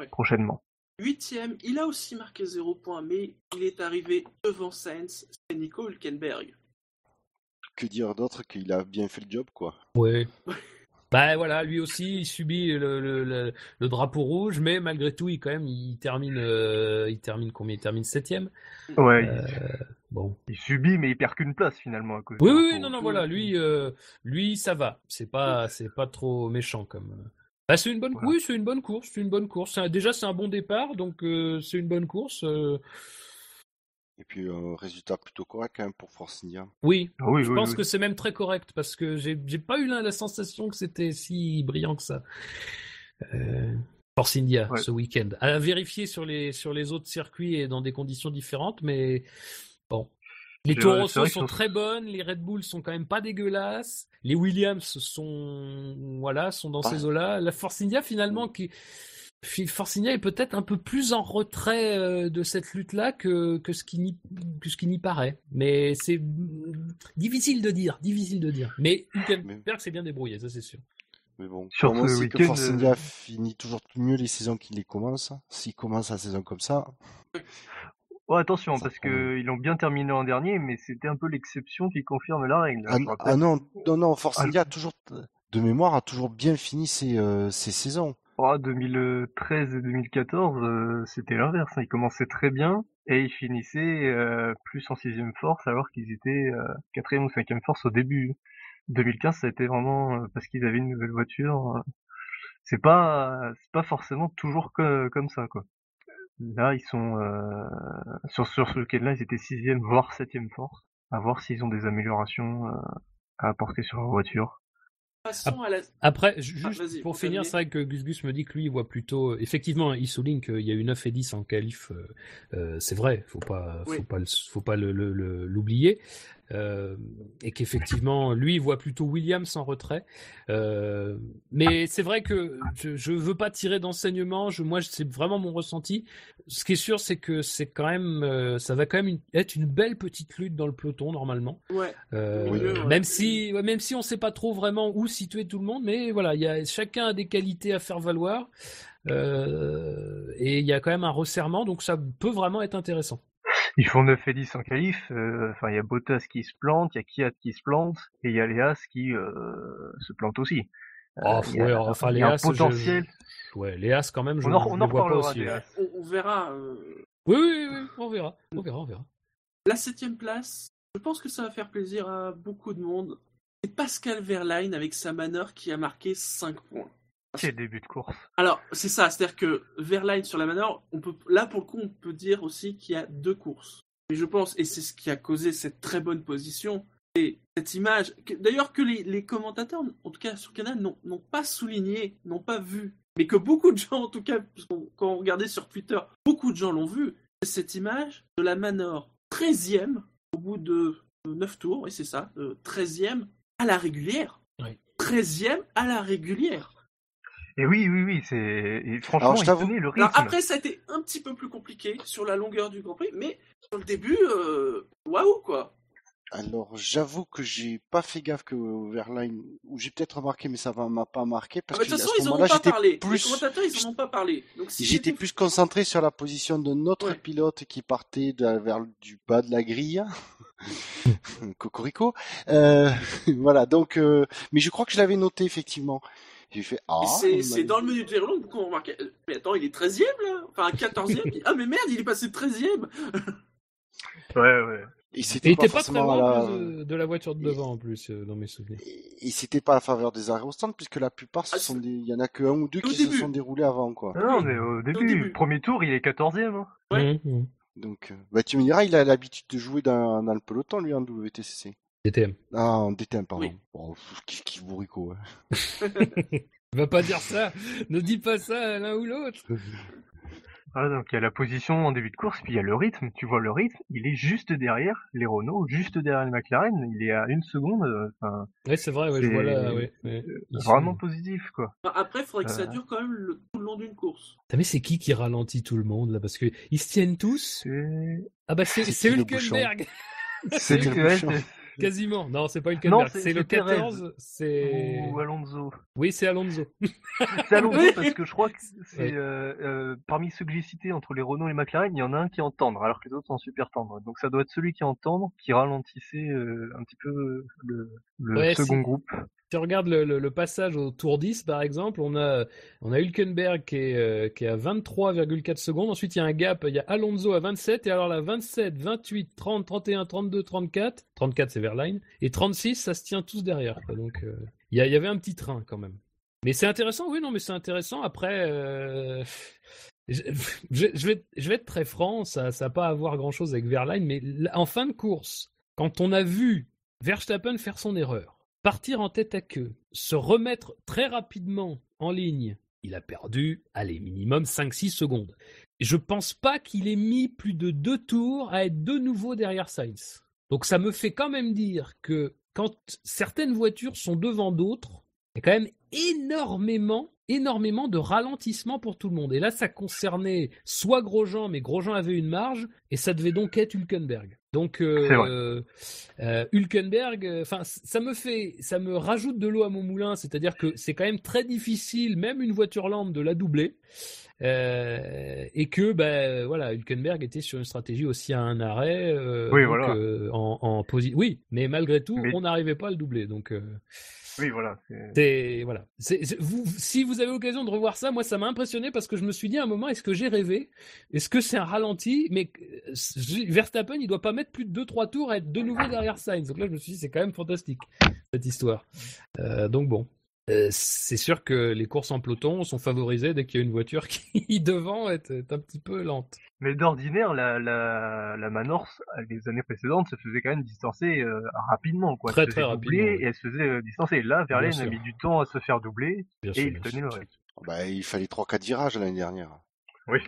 Ouais. prochainement. Huitième, il a aussi marqué 0 points, mais il est arrivé devant Sainz, c'est Nico Hülkenberg. Que dire d'autre qu'il a bien fait le job, quoi. Ouais. Bah voilà, lui aussi, il subit le, le, le, le drapeau rouge, mais malgré tout, il quand même, il termine, euh, il termine combien? Il termine septième? Ouais, Euh, bon. il, il subit, mais il perd qu'une place finalement à cause. Oui, oui, non, non, voilà, lui, euh, lui, ça va. C'est pas, c'est pas trop méchant comme. Bah, c'est une bonne, Voilà. oui, c'est une bonne course, c'est une bonne course. Un- Déjà, c'est un bon départ, donc c'est une bonne course. Et puis, euh, résultat plutôt correct quand même pour Force India. Oui, Ah oui, je oui, pense oui. que c'est même très correct parce que j'ai, pas eu la, la sensation que c'était si brillant que ça. Euh, Force India Ouais. ce week-end. À vérifier sur les sur les autres circuits et dans des conditions différentes, mais bon. Les Toro sont sur- très bonnes, les Red Bull sont quand même pas dégueulasses, les Williams sont voilà sont dans Pas- ces eaux-là. La Force India finalement qui India est peut-être un peu plus en retrait euh, de cette lutte-là que, que ce qui n'y que ce qui n'y paraît. Mais c'est mm, difficile de dire, difficile de dire. Mais Hülkenberg s'est bien débrouillé, ça c'est sûr. Mais bon, Sur moi ce aussi que Force euh, finit toujours mieux les saisons qu'il les commence. S'il commence la saison comme ça, Oh, attention, Ça parce prend- que ils l'ont bien terminé l'an dernier, mais c'était un peu l'exception qui confirme la règle. ah, je rappelle. ah non, non, non, Ah, India a toujours, de mémoire, a toujours bien fini ses, euh, ses saisons. Oh, 2013 et 2014, euh, c'était l'inverse. hein. Ils commençaient très bien et ils finissaient euh, plus en sixième force alors qu'ils étaient euh, quatrième ou cinquième force au début. 2015, ça a été vraiment euh, parce qu'ils avaient une nouvelle voiture. euh, c'est pas, c'est pas forcément toujours que- comme ça, quoi. Là, ils sont euh, sur sur ce week-end-là, ils étaient sixième voire septième force. À voir s'ils ont des améliorations euh, à apporter sur leur voiture. Passons à la. Après, Ah, juste pour finir, c'est vrai que Gus Gus me dit que lui, il voit plutôt. Effectivement, il souligne qu'il y a eu 9 et 10 en qualif. euh, euh, c'est vrai, faut pas, faut Oui. pas, le- faut pas le- le- le- l'oublier. Euh, et qu'effectivement, lui, il voit plutôt Williams en retrait. Euh, mais c'est vrai que je, je veux pas tirer d'enseignement. Je, moi, c'est vraiment mon ressenti. Ce qui est sûr, c'est que c'est quand même, euh, ça va quand même une- être une belle petite lutte dans le peloton normalement. Ouais. Oui, ouais. même si, ouais, même si on sait pas trop vraiment où situer tout le monde, mais voilà, il y a chacun a des qualités à faire valoir et il y a quand même un resserrement, donc ça peut vraiment être intéressant. Ils font 9 et 10 en qualif. euh, Enfin, il y a Bottas qui se plante, il y a Kiat qui se plante, et il y a Léas qui euh, se plante aussi. Euh, Oh, il y a, ouais, enfin, il y a un Léas, je- potentiel. Ouais, Léas quand même, je, On en, on le en vois pas reparlera aussi. On, on verra. euh, Oui, oui, oui, on verra, on verra, on verra, on verra. La septième place, je pense que ça va faire plaisir à beaucoup de monde. C'est Pascal Verlaine avec sa manœuvre qui a marqué 5 points. Quel début de course. Alors, c'est ça, c'est-à-dire que Verlaine sur la manœuvre, on peut, là pour le coup, on peut dire aussi qu'il y a deux courses. Mais je pense, et c'est ce qui a causé cette très bonne position, et cette image, que- d'ailleurs que les, les commentateurs, en tout cas sur Canal, n'ont n'ont pas souligné, n'ont pas vu, mais que beaucoup de gens, en tout cas, quand on regardait sur Twitter, beaucoup de gens l'ont vu, c'est cette image de la manœuvre 13e, au bout de 9 tours, oui c'est ça, euh, 13e à la régulière. Oui. 13e à la régulière. Et oui, oui, oui, c'est franchement, Alors, je il le rythme. Alors après, ça a été un petit peu plus compliqué sur la longueur du Grand Prix, mais sur le début, euh, waouh quoi. Alors, j'avoue que j'ai pas fait gaffe que Verline, ou j'ai peut-être remarqué, mais ça m'a pas marqué, Ah parce bah, que de toute à façon, ce ils moment-là, pas j'étais parlé. Les plus, commentateurs, ils en ont pas parlé. Si j'étais plus concentré sur la position de notre Ouais. pilote qui partait de- vers le- du bas de la grille. Cocorico. Euh, voilà, donc, euh, mais je crois que je l'avais noté, effectivement. J'ai fait, ah. C'est- dans le menu de Verlon qu'on remarquait. euh, Mais attends, il est 13ème là? Enfin, 14ème Ah, mais merde, il est passé 13ème Ouais, ouais. Et Et c'était il pas était pas très loin la... en plus, de, de la voiture de devant en plus, euh, dans mes souvenirs. Et c'était pas à faveur des arrêts au stand, puisque la plupart, ce Ah, sont des, il y en a que un ou deux Au qui début. se sont déroulés avant, quoi. Non, mais au début, début. premier tour, il est 14ème. Hein. Ouais. Mmh, mmh. Donc, euh, bah, tu me diras, il a l'habitude de jouer dans, dans le peloton, lui, en WTCC. DTM. Ah, en DTM, pardon. Oui. Bon, pff, kiff, kiff bourrico, hein. Va pas dire ça, ne dis pas ça à l'un ou l'autre. Ah, donc il y a la position en début de course, puis il y a le rythme. Tu vois le rythme, il est juste derrière les Renault, juste derrière les McLaren. Il est à une seconde. euh, Enfin, Ouais, c'est vrai, ouais, je vois là, ouais. ouais. Ils sont- vraiment positif, quoi. Enfin, Après, il faudrait que ça Euh. dure quand même le- tout le long d'une course. Putain, mais c'est qui qui ralentit tout le monde là? Parce que ils se tiennent tous. C'est Ah bah c'est C'est c'est qui le Hülkenberg. Quasiment. Non, c'est pas Hülkenberg. c'est- C'est le c'est Perez. 14. C'est. Ou Alonso. Oui, c'est Alonso. C'est Alonso Oui. parce que je crois que c'est Ouais. euh, euh, parmi ceux que j'ai cités entre les Renault et les McLaren, il y en a un qui est en tendre, alors que les autres sont super tendres. Donc ça doit être celui qui est en tendre qui ralentissait euh, un petit peu le, le Ouais, second groupe. Si on regarde le, le- passage au tour 10, par exemple, on a, on a Hülkenberg qui est, euh, qui est à 23,4 secondes. Ensuite, il y a un gap. Il y a Alonso à 27. Et alors là, 27, 28, 30, 31, 32, 34. 34, c'est Verline. Et 36, ça se tient tous derrière. Donc, euh, il y, avait un petit train quand même. Mais c'est intéressant, oui, non, mais c'est intéressant. Après, euh, je, vais, je vais être très franc, ça n'a pas à voir grand-chose avec Verline, mais en fin de course, quand on a vu Verstappen faire son erreur, partir en tête à queue, se remettre très rapidement en ligne, il a perdu, allez, minimum 5-6 secondes. Je pense pas qu'il ait mis plus de deux tours à être de nouveau derrière Sainz. Donc ça me fait quand même dire que quand certaines voitures sont devant d'autres, il y a quand même énormément, énormément de ralentissement pour tout le monde. Et là, ça concernait soit Grosjean, mais Grosjean avait une marge, et ça devait donc être Hülkenberg. Donc, euh, euh, Hülkenberg, euh, enfin, ça me fait, ça me rajoute de l'eau à mon moulin, c'est-à-dire que c'est quand même très difficile, même une voiture lente, de la doubler. Et que ben voilà Hülkenberg était sur une stratégie aussi à un arrêt Oui, donc, voilà. en, en posi- oui mais malgré tout Mais- on n'arrivait pas à le doubler donc Oui, voilà. voilà. Si vous avez l'occasion de revoir ça, moi ça m'a impressionné parce que je me suis dit à un moment est-ce que j'ai rêvé? Est-ce que c'est un ralenti? Mais euh, Verstappen il doit pas mettre plus de 2-3 tours à être de nouveau derrière Sainz. Donc là je me suis dit c'est quand même fantastique cette histoire. Euh, donc bon. Euh, c'est sûr que les courses en peloton sont favorisées dès qu'il y a une voiture qui devant est, est un petit peu lente. Mais d'ordinaire, la, la, la Manor, les années précédentes, se faisait quand même distancer euh, rapidement. Quoi. Très, Elle se faisait très rapidement. Et elle se faisait euh, distancer. Là, Verlaine a mis du temps à se faire doubler Bien et sûr, il tenait le rythme. Bah, il fallait 3-4 virages l'année dernière. Oui.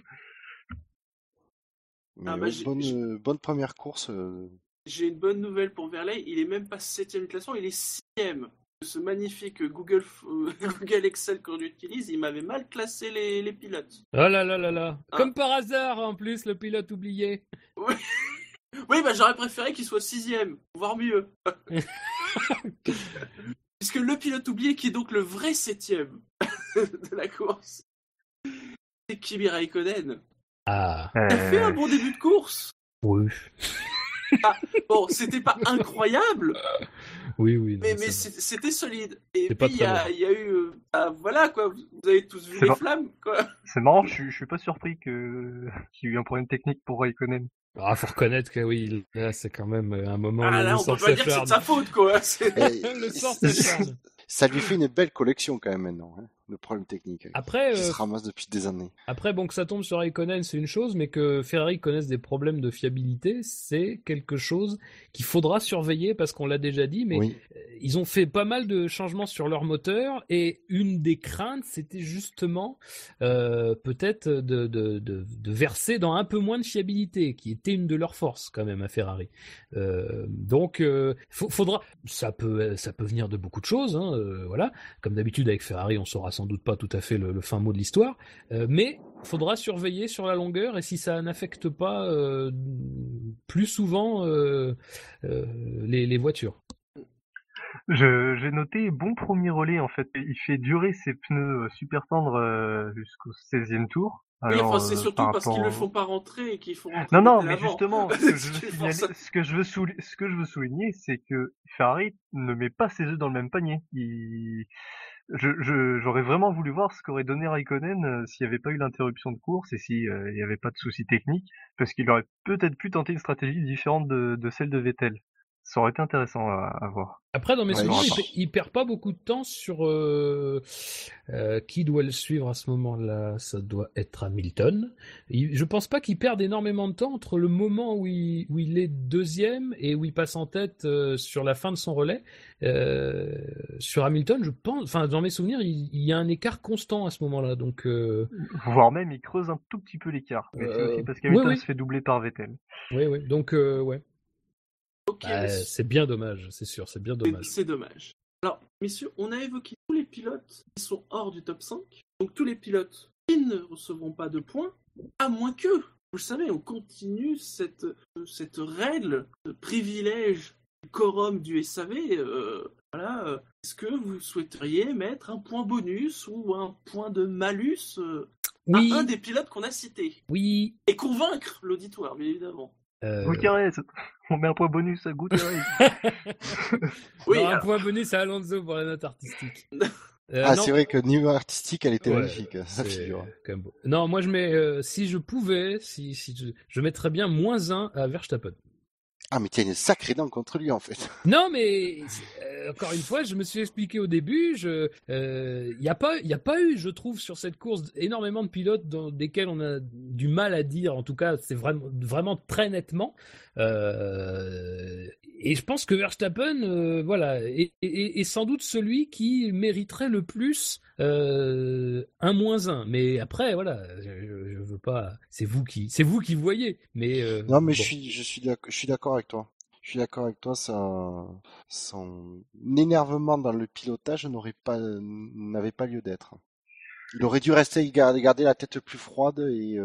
Mais Ah, bah, ouais, bonne, euh, première course. euh, J'ai une bonne nouvelle pour Verlaine, il est même pas septième classement, il est sixième. Ce magnifique Google, euh, Google Excel qu'on utilise, il m'avait mal classé les, les pilotes. Oh là là là là. Ah. Comme par hasard en plus le pilote oublié. Oui, bah j'aurais préféré qu'il soit sixième, voire mieux. Puisque le pilote oublié, qui est donc le vrai septième de la course, c'est Kimi Raikkonen. Ah Il a fait un Euh, bon début de course. oui. Bon, c'était pas incroyable, Oui oui. non, mais, mais c'était solide. Et puis il y, a- très il y a eu. euh, ah, voilà quoi, vous avez tous vu C'est les flammes quoi. C'est marrant, je suis, je suis pas surpris que qu'il y ait eu un problème technique pour Raikkonen. Ah, faut reconnaître que oui, là, c'est quand même euh, un moment Ah où là, on peut pas dire que c'est de sa faute quoi. C'est- Le s'acharne. ça lui fait une belle collection quand même maintenant, hein, le problème technique. Après, qui euh, se ramasse depuis des années. après, bon, que ça tombe sur Raikkonen, c'est une chose, mais que Ferrari connaisse des problèmes de fiabilité, c'est quelque chose qu'il faudra surveiller parce qu'on l'a déjà dit, mais Oui. euh, ils ont fait pas mal de changements sur leur moteur et une des craintes, c'était justement euh, peut-être de, de, de, de verser dans un peu moins de fiabilité, qui était une de leurs forces quand même à Ferrari. Euh, donc, euh, faudra, ça peut, ça peut venir de beaucoup de choses, hein, euh, voilà. Comme d'habitude avec Ferrari, on saura sans doute pas tout à fait le, le fin mot de l'histoire, euh, mais faudra surveiller sur la longueur et si ça n'affecte pas euh, plus souvent euh, euh, les, les voitures. J'ai noté bon premier relais en fait. Il fait durer ses pneus super tendres jusqu'au 16e tour. Oui, Alors, enfin, c'est surtout par parce qu'ils rapport le font pas rentrer et qu'ils font rentrer Non, non, mais justement, ce que je veux C'est signaler, pour ça. ce que je veux, souli- ce que je veux souligner, c'est que Ferrari ne met pas ses œufs dans le même panier. Il... Je, je, j'aurais vraiment voulu voir ce qu'aurait donné Raikkonen euh, s'il n'y avait pas eu l'interruption de course et s'il n'y avait pas de soucis techniques, parce qu'il aurait peut-être pu tenter une stratégie différente de celle de Vettel. Ça aurait été intéressant à, à voir. Après, dans mes Ouais, souvenirs, il, il perd pas beaucoup de temps sur euh, euh, qui doit le suivre à ce moment-là. Ça doit être Hamilton. Il, je pense pas qu'il perde énormément de temps entre le moment où il, où il est deuxième et où il passe en tête euh, sur la fin de son relais. Euh, sur Hamilton, je pense, enfin dans mes souvenirs, il, il y a un écart constant à ce moment-là. Donc euh, Voire même, il creuse un tout petit peu l'écart. Euh, parce qu'Hamilton oui. se fait doubler par Vettel. oui, oui. Donc euh, ouais, Bah, c'est bien dommage, c'est sûr, c'est bien dommage. c'est dommage. Alors, messieurs, on a évoqué tous les pilotes qui sont hors du top 5. Donc tous les pilotes qui ne recevront pas de points, à moins que, vous le savez, on continue cette, cette règle, ce privilège du décorum du SAV, euh, voilà, euh, est-ce que vous souhaiteriez mettre un point bonus ou un point de malus euh, Oui, à un des pilotes qu'on a cités? Oui. Et convaincre l'auditoire, bien évidemment. Euh, Gutiérrez, on met un point bonus à Gutiérrez. Oui, non, un alors, point bonus à Alonso pour la note artistique. Euh, Ah, non, c'est vrai que niveau artistique, elle était Ouais, magnifique, ça c'est figure. quand même beau. Non, moi je mets, euh, si je pouvais, si, si je, je mettrais bien moins 1 à Verstappen. Ah, mais tiens, une sacrée dent contre lui, en fait. Non, mais euh, encore une fois, je me suis expliqué au début. Il n'y a pas, il a pas eu, je trouve, sur cette course énormément de pilotes dans desquels on a du mal à dire. En tout cas, c'est vraiment, vraiment très nettement. Euh, et je pense que Verstappen, euh, voilà, est, est- est sans doute celui qui mériterait le plus euh, un moins un. Mais après, voilà, je, je veux pas. C'est vous qui, c'est vous qui voyez. Mais euh, Non, mais bon. je suis, je suis d'accord, je suis d'accord avec toi. Je suis d'accord avec toi, ça, son énervement dans le pilotage n'aurait pas, n'avait pas lieu d'être. Il aurait dû rester, garder, garder la tête plus froide et,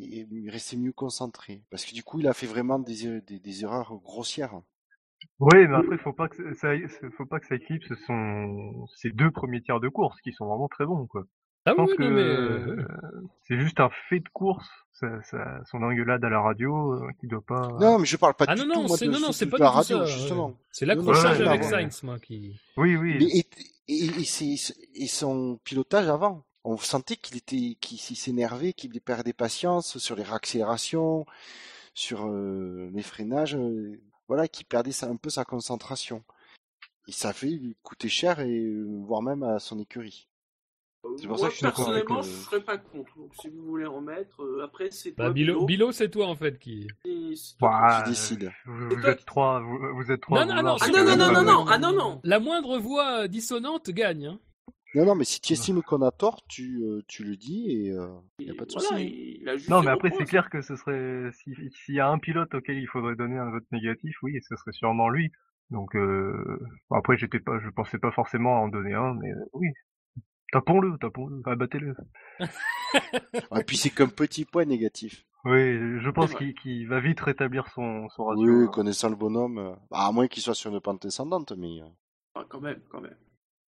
euh, et rester mieux concentré. Parce que du coup, il a fait vraiment des, er- des, des erreurs grossières. Oui, mais après, faut pas que ça, faut pas que ça éclipse son, ses deux premiers tiers de course qui sont vraiment très bons, quoi. Ah Je pense oui, que mais, euh, c'est juste un fait de course, ça, ça- son engueulade à la radio, euh, qui doit pas. Non, mais je parle pas Ah du non, tout, non, moi, c'est de, non, non, de- c'est de pas la du tout radio, ça. ouais. justement. C'est l'accrochage non, avec non, Sainz, moi, qui. Oui, oui. Mais et, et, et, c'est- et son pilotage avant, on sentait qu'il était, qu'il s'énervait, qu'il perdait patience sur les réaccélérations, sur euh, les freinages, euh, voilà, qu'il perdait sa- un peu sa concentration. Et ça fait lui coûter cher et euh, voire même à son écurie. C'est pour ça moi, que je suis d'accord avec, personnellement, euh, je serais pas contre. Donc, si vous voulez en mettre, euh, après, c'est Bah, toi, Bilo, Bilo. Bilo, c'est toi en fait qui. Bah, qui décide. Vous, êtes trois, vous, vous êtes trois. Non, non, non, Ah non, non, non, non, non, ah non, non. La moindre voix dissonante gagne. Hein. Non, non, mais si tu estimes qu'on a tort, tu, euh, tu le dis et euh, y a pas de Voilà, souci. il Non, mais après, c'est clair que ce serait, si- s'il y a un pilote auquel il faudrait donner un vote négatif, oui, ce serait sûrement lui. Donc, euh, bon, après, j'étais pas, je pensais pas forcément à en donner un, mais euh, oui. Tapons-le, tapons-le, abattez-le. Et puis c'est qu'un petit point négatif. Oui, je pense qu'il va vite rétablir son, son ratio. Oui, hein. connaissant le bonhomme, euh, bah, à moins qu'il soit sur une pente descendante, mais. Ah, quand même, quand même.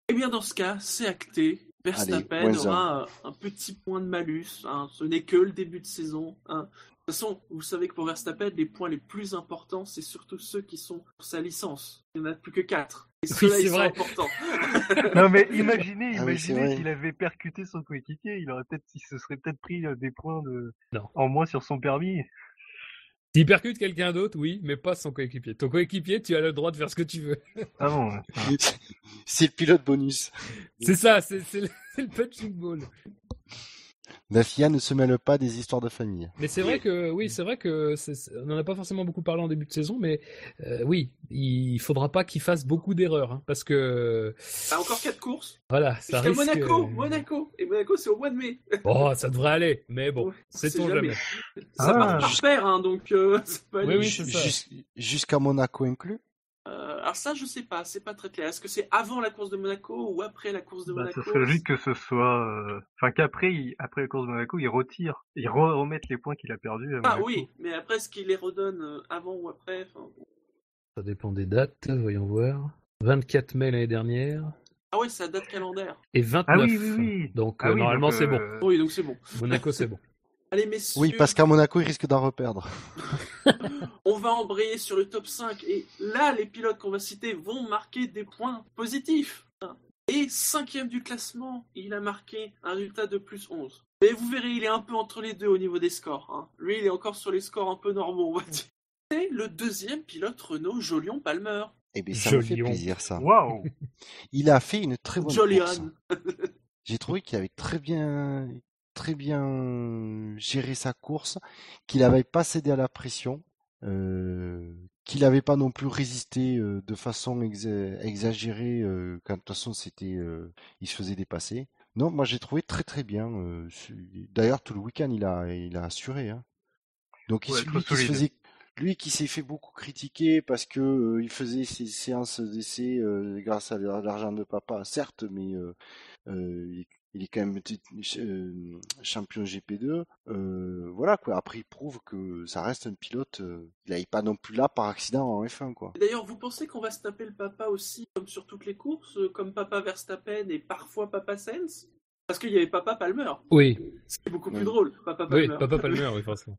Eh bien, dans ce cas, c'est acté. Verstappen aura un, un petit point de malus. hein. Ce n'est que le début de saison. hein. De toute façon, vous savez que pour Verstappen, les points les plus importants, c'est surtout ceux qui sont pour sa licence. Il n'y en a plus que 4. Et Oui, ceux-là, c'est ils sont vrai. importants. Non, mais imaginez, Ah oui, imaginez s'il avait percuté son coéquipier, il aurait peut-être, il se serait peut-être pris euh, des points de, en moins sur son permis. S'il percute quelqu'un d'autre, oui, mais pas son coéquipier. Ton coéquipier, tu as le droit de faire ce que tu veux. Ah bon, ouais. c'est le pilote bonus. C'est ça, c'est le, c'est le punching ball. La FIA ne se mêle pas des histoires de famille. Mais c'est vrai que, oui, c'est vrai que on n'en a pas forcément beaucoup parlé en début de saison, mais euh, oui, il faudra pas qu'il fasse beaucoup d'erreurs, hein, parce que Ah, encore 4 courses? voilà, ça Jusqu'à risque. Monaco. Monaco. Et Monaco, c'est au mois de mai. Oh, ça devrait aller, mais bon, c'est jamais. Ça Ah, part par paire, hein, donc euh, ça peut aller. Oui, oui, Jusqu'à Monaco inclus? Euh, alors ça, je sais pas, c'est pas très clair. Est-ce que c'est avant la course de Monaco ou après la course de Bah, Monaco ça serait logique que ce soit, euh, enfin qu'après, il- après la course de Monaco, il retire, il re remette les points qu'il a perdus. à Ah Monaco. oui, mais après, est-ce qu'il les redonne euh, avant ou après enfin. Ça dépend des dates, voyons voir. 24 mai l'année dernière Ah ouais, c'est la date calendaire. et 29. Ah oui, oui, oui. Donc Ah euh, oui, normalement c'est bon. Oui, donc c'est bon. Monaco c'est bon. Allez, messieurs, Oui, parce qu'à Monaco, il risque d'en reperdre. on va embrayer sur le top 5 et là, les pilotes qu'on va citer vont marquer des points positifs. Et cinquième du classement, il a marqué un résultat de plus 11. Mais vous verrez, il est un peu entre les deux au niveau des scores. hein. Lui, il est encore sur les scores un peu normaux, on va dire. C'est le deuxième pilote Renault, Jolion Palmer. Eh bien, ça me fait plaisir, ça. Waouh. Il a fait une très bonne course. Jolion. J'ai trouvé qu'il avait très bien, très bien géré sa course, qu'il n'avait pas cédé à la pression, euh, qu'il n'avait pas non plus résisté euh, de façon exa- exagérée euh, quand de toute façon c'était, il se faisait dépasser. Non, moi j'ai trouvé très très bien. D'ailleurs tout le week-end il a, il a assuré. Hein. Donc Ouais, lui qui se solide. faisait, lui qui s'est fait beaucoup critiquer parce que il faisait ses séances d'essai grâce à l'argent de papa, certes, mais il est quand même euh, champion GP2. Euh, voilà quoi. Après, il prouve que ça reste un pilote. Euh, il n'est pas non plus là par accident en F1 quoi. D'ailleurs, vous pensez qu'on va se taper le papa aussi, comme sur toutes les courses, euh, comme papa Verstappen et parfois papa Sens Parce qu'il y avait papa Palmer. Oui. C'est beaucoup plus Oui. drôle, papa Palmer. Oui, Papa Palmer, oui, forcément.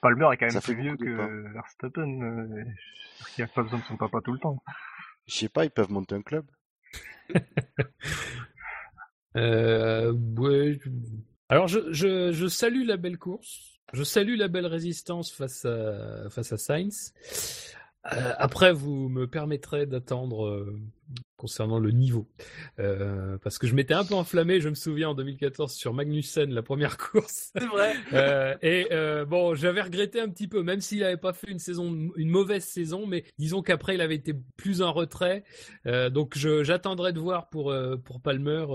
Palmer est quand Ça même fait plus vieux que Verstappen. euh, il a pas besoin de son papa tout le temps. Je sais pas, ils peuvent monter un club. Euh, Alors, je, je, je salue la belle course. Je salue la belle résistance face à, face à Sainz. Euh, après, vous me permettrez d'attendre euh, concernant le niveau. Euh, parce que je m'étais un peu enflammé, je me souviens, en 2014 sur Magnussen, la première course. C'est vrai. Et bon, j'avais regretté un petit peu, même s'il n'avait pas fait une saison, une mauvaise saison, mais disons qu'après il avait été plus en retrait. Donc j'attendrai de voir pour pour Palmer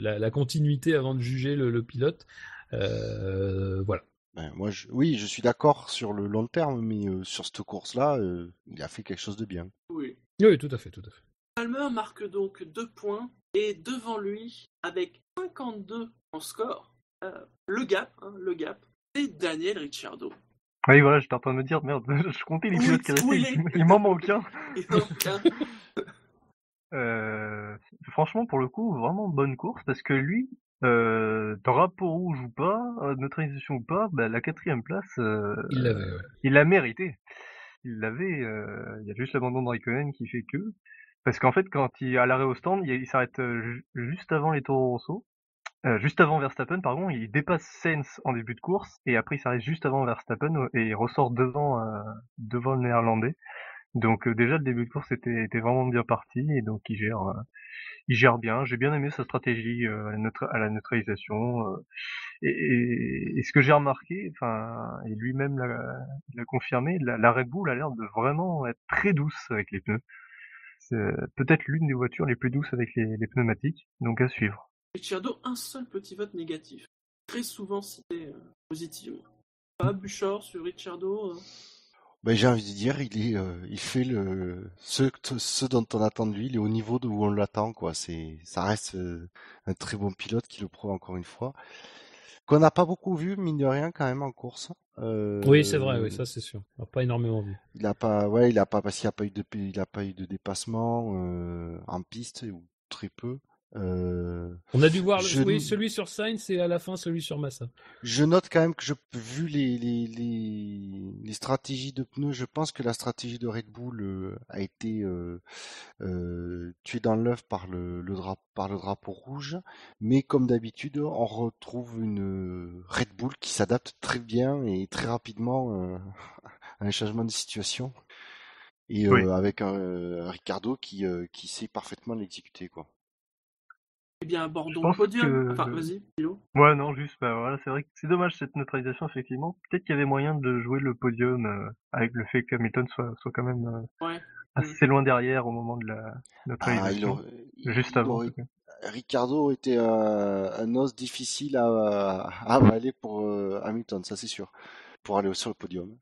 la, la continuité avant de juger le, le pilote. Voilà. Ben, moi, je... oui, je suis d'accord sur le long terme, mais euh, sur cette course-là, euh, il a fait quelque chose de bien. Oui. Oui, tout à fait, tout à fait. Palmer marque donc deux points et devant lui, avec 52 en score, euh, le gap, hein, le gap, c'est Daniel Ricciardo. Oui, voilà, j'étais en train de me dire, merde, je comptais les pilotes qui restaient, il il m'en manque un. Donc, hein, Euh, franchement, pour le coup, vraiment bonne course parce que lui, euh, drapeau rouge ou pas, euh, neutralisation ou pas, bah, la quatrième place, euh, Il l'avait. ouais. il l'a mérité. Il l'avait. euh, Il y a juste l'abandon de Raikkonen qui fait que. Parce qu'en fait, quand il à l'arrêt au stand, il, il s'arrête ju- juste avant les Toro Rosso, euh, juste avant Verstappen, pardon. Il dépasse Sainz en début de course et après il s'arrête juste avant Verstappen et il ressort devant euh, devant le Néerlandais. Donc euh, déjà le début de course était, vraiment bien parti et donc il gère euh, il gère bien. J'ai bien aimé sa stratégie euh, à, la neutralisation. et, ce que j'ai remarqué, enfin, et lui-même l'a confirmé, la, Red Bull a l'air de vraiment être très douce avec les pneus. C'est peut-être l'une des voitures les plus douces avec les, pneumatiques, donc à suivre. Ricciardo, un seul petit vote négatif. Très souvent cité positivement. Pas Buchor sur Ricciardo. Ben, j'ai envie de dire, il est, euh, il fait le ce, ce dont on attend de lui, il est au niveau de où on l'attend, quoi. C'est, ça reste euh, un très bon pilote qui le prouve encore une fois. Qu'on n'a pas beaucoup vu, mine de rien, quand même en course. Euh, Oui, c'est vrai, oui, ça c'est sûr. On n'a pas énormément vu. Il a pas, ouais, il a pas parce qu'il a pas eu de, il a pas eu de dépassement euh, en piste ou très peu. Euh, On a dû voir le- Je- oui, celui sur Sainz et à la fin celui sur Massa. Je note quand même que je, vu les, les, les, les stratégies de pneus, je pense que la stratégie de Red Bull euh, a été euh, euh, tuée dans l'œuf par le, le, drap- par le drapeau rouge. Mais comme d'habitude, on retrouve une Red Bull qui s'adapte très bien et très rapidement euh, à un changement de situation. Et euh, Oui. avec un, Ricardo qui, euh, qui sait parfaitement l'exécuter. quoi. Eh bien, abordons le podium. que- Enfin, vas-y, Philo. Ouais, non, juste, bah voilà, c'est vrai que c'est dommage cette neutralisation, effectivement. Peut-être qu'il y avait moyen de jouer le podium euh, avec le fait qu'Hamilton soit, soit quand même euh, Ouais. assez loin derrière au moment de la Ah, il neutralisation. il Juste avant. en aurait tout cas. Ricardo était un, un os difficile à, à avaler pour euh, Hamilton, ça c'est sûr, pour aller sur le podium.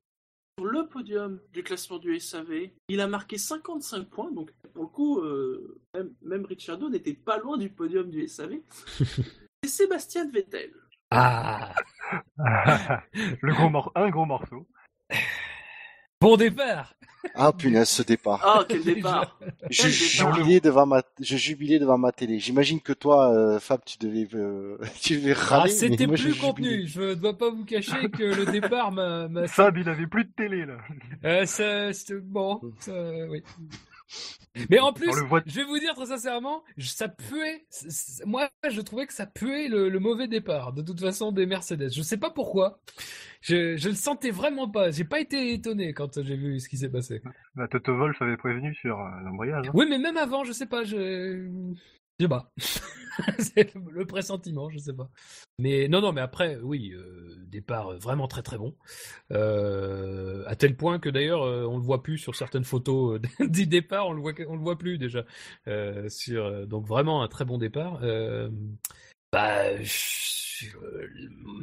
Sur le podium du classement du SAV, il a marqué 55 points, donc pour le coup, euh, même, même Ricciardo n'était pas loin du podium du SAV. C'est Sébastien Vettel. Ah le gros mor- un gros morceau. Bon départ Ah punaise, ce départ. Ah, quel départ je, quel départ. jubilais devant ma, je jubilais devant ma télé. J'imagine que toi, euh, Fab, tu devais, euh, tu devais Ah, râler. c'était mais moi, je plus jubilais. contenu. Je ne dois pas vous cacher que le départ m'a. m'a- Fab, il avait plus de télé, là. Euh, ça- c'est- bon, ça- oui. Mais en plus, je vais vous dire très sincèrement, ça puait. Moi, je trouvais que ça puait le, le mauvais départ. De toute façon, des Mercedes. Je sais pas pourquoi. Je, je le sentais vraiment pas. J'ai pas été étonné quand j'ai vu ce qui s'est passé. Bah, Toto Wolff avait prévenu sur euh, l'embrayage. hein. Oui, mais même avant, je sais pas. Je, je sais pas. C'est le pressentiment, je sais pas. Mais non, non, mais après, oui, euh, départ vraiment très très bon. Euh, à tel point que d'ailleurs, euh, on le voit plus sur certaines photos euh, du départ. On le voit, on le voit plus déjà. Euh, sur, euh, donc vraiment un très bon départ. Euh, bah, je- euh,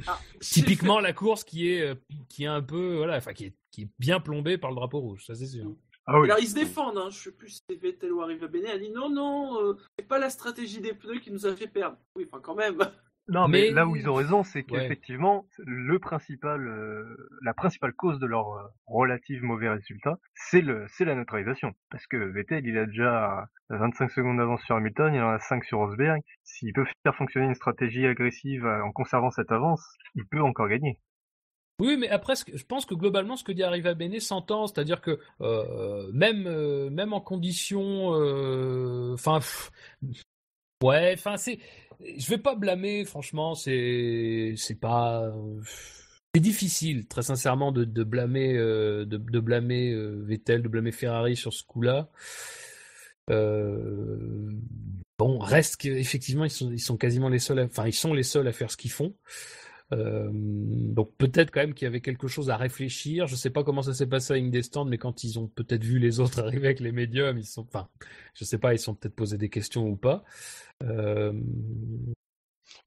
Ah, typiquement la course qui est euh, qui est un peu voilà, enfin qui est qui est bien plombée par le drapeau rouge, ça c'est sûr. Ah oui. Alors ils se défendent, hein. je sais plus si c'est Vettel ou Arriva Bene, elle dit non, non, euh, c'est pas la stratégie des pneus qui nous a fait perdre. Oui, enfin quand même. Non, mais, Mais- là où ils ont raison, c'est Ouais. qu'effectivement, le principal, euh, la principale cause de leur euh, relative mauvais résultat, c'est le, c'est la neutralisation. Parce que Vettel, il a déjà 25 secondes d'avance sur Hamilton, il en a 5 sur Rosberg. S'il peut faire fonctionner une stratégie agressive euh, en conservant cette avance, il peut encore gagner. Oui, mais après, je pense que globalement, ce que dit Arriva Bene s'entend, c'est-à-dire que euh, même euh, même en conditions, euh, enfin, ouais, enfin, c'est, je vais pas blâmer, franchement, c'est c'est pas, c'est difficile, très sincèrement, de, blâmer de, de blâmer Vettel, de blâmer Ferrari sur ce coup-là. Bon, reste qu'effectivement, ils sont ils sont quasiment les seuls, enfin, ils sont les seuls à faire ce qu'ils font. Euh, donc peut-être quand même qu'il y avait quelque chose à réfléchir. Je sais pas comment ça s'est passé à Indestan, mais quand ils ont peut-être vu les autres arriver avec les médiums, ils sont, enfin, je sais pas, ils sont peut-être posé des questions ou pas. Euh,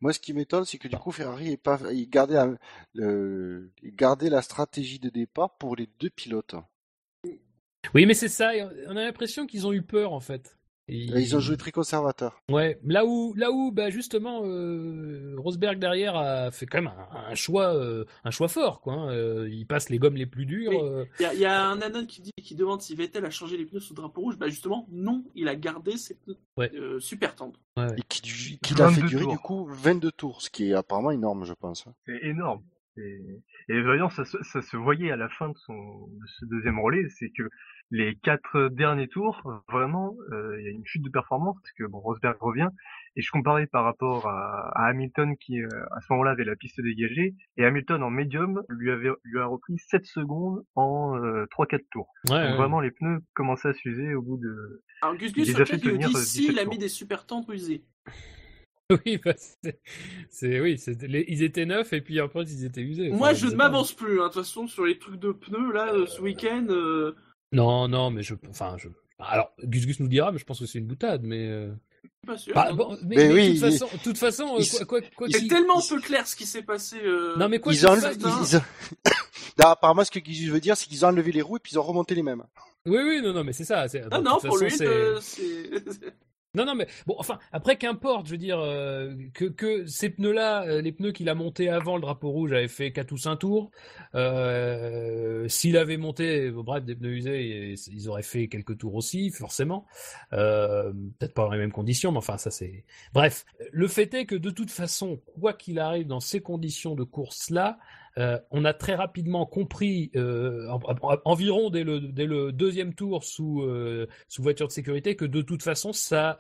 Moi, ce qui m'étonne, c'est que du coup, Ferrari est pas, il gardait la, le, il gardait la stratégie de départ pour les deux pilotes. Oui, mais c'est ça. On a l'impression qu'ils ont eu peur en fait. Ils ont joué très conservateur. Ouais, là où, là où, bah justement, euh, Rosberg derrière a fait quand même un, un choix, euh, un choix fort, quoi. hein. Euh, il passe les gommes les plus dures. Oui. euh, Il y, a- il y a un anon qui dit, qui demande si Vettel a changé les pneus sous drapeau rouge. Bah justement, non, il a gardé ses pneus Ouais. euh, super tendres. ouais, ouais. Et qui, l'a fait 22 durer tours. du coup 22 tours, ce qui est apparemment énorme, je pense. C'est énorme. Et, et vraiment, ça, se- ça se voyait à la fin de, son, de ce deuxième relais, c'est que les quatre derniers tours, vraiment, euh, il y a une chute de performance, parce que bon, Rosberg revient, et je comparais par rapport à, à Hamilton qui, euh, à ce moment-là, avait la piste dégagée, et Hamilton en médium lui, avait, lui a repris 7 secondes en euh, 3-4 tours. Ouais, Donc ouais. vraiment, les pneus commençaient à s'user au bout de... Alors Gus Il Gus les sur a le chat, fait il dit si 17 il a mis des super tendres usés. Oui, bah, c'est, oui, c'est, les- ils étaient neufs et puis après ils étaient usés. Moi, Enfin, je ne m'avance plus. hein. De toute façon, sur les trucs de pneus là, euh, ce week-end. euh, Non, non, mais je, enfin, je. Alors, Gus Gus nous dira, mais je pense que c'est une boutade, mais. euh, pas sûr. bah, bon, mais, Mais mais oui, de toute façon, toute façon, euh, il- quoi, quoi, quoi C'est tellement peu clair ce qui s'est passé. euh, Non, mais quoi Ils hein. ils ont- Non, apparemment, ce que je veux dire, c'est qu'ils ont enlevé les roues et puis ils ont remonté les mêmes. Oui, oui, non, non, mais c'est ça. c'est- Non, non, pour façon, lui, euh, c'est. Non, non, mais bon, enfin, après, qu'importe, je veux dire, euh, que, que ces pneus-là, euh, les pneus qu'il a montés avant le drapeau rouge avaient fait 4 ou 5 tours. Euh, S'il avait monté, bon, bref, des pneus usés, ils ils auraient fait quelques tours aussi, forcément. Peut-être pas dans les mêmes conditions, mais enfin, ça c'est. Bref, le fait est que de toute façon, quoi qu'il arrive dans ces conditions de course-là, euh, on a très rapidement compris, euh, en- en- environ dès le, deuxième tour sous, euh, sous voiture de sécurité, que de toute façon, ça,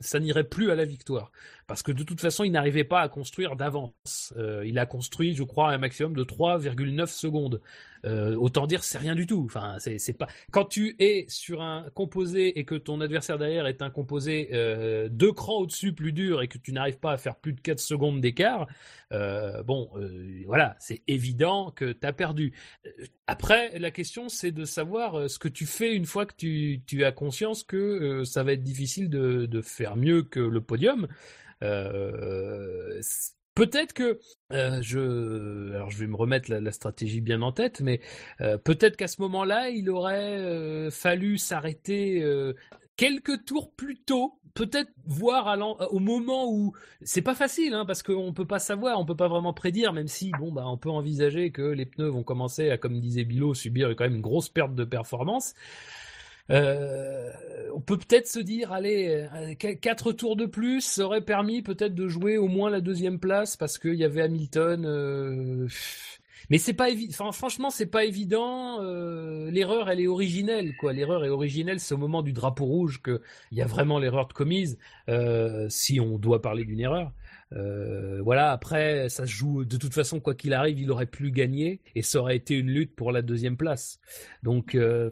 ça n'irait plus à la victoire. Parce que de toute façon, il n'arrivait pas à construire d'avance. Il a construit, je crois, un maximum de 3,9 secondes. Euh, autant dire, c'est rien du tout. Enfin, c'est pas. Quand tu es sur un composé et que ton adversaire derrière est un composé euh, deux crans au-dessus plus dur et que tu n'arrives pas à faire plus de 4 secondes d'écart, euh, bon, voilà, c'est évident que tu as perdu. Après, la question, c'est de savoir ce que tu fais une fois que tu, tu as conscience que ça va être difficile de, de faire mieux que le podium. Peut-être que euh, je, alors je vais me remettre la, stratégie bien en tête, mais euh, peut-être qu'à ce moment-là, il aurait euh, fallu s'arrêter quelques tours plus tôt, peut-être voir au moment où c'est pas facile, hein, parce qu'on peut pas savoir, on peut pas vraiment prédire, même si bon bah on peut envisager que les pneus vont commencer à, comme disait Bilo, subir quand même une grosse perte de performance. Euh, on peut peut-être se dire, allez, euh, qu- quatre tours de plus ça aurait permis peut-être de jouer au moins la deuxième place parce qu'il y avait Hamilton. euh, Mais c'est pas évident. Enfin, franchement, c'est pas évident. euh, L'erreur, elle est originelle, quoi. L'erreur est originelle. C'est au moment du drapeau rouge que il y a vraiment l'erreur de commise. euh, si on doit parler d'une erreur. Euh, voilà. Après, ça se joue. De toute façon, quoi qu'il arrive, il aurait pu gagner et ça aurait été une lutte pour la deuxième place. Donc. euh,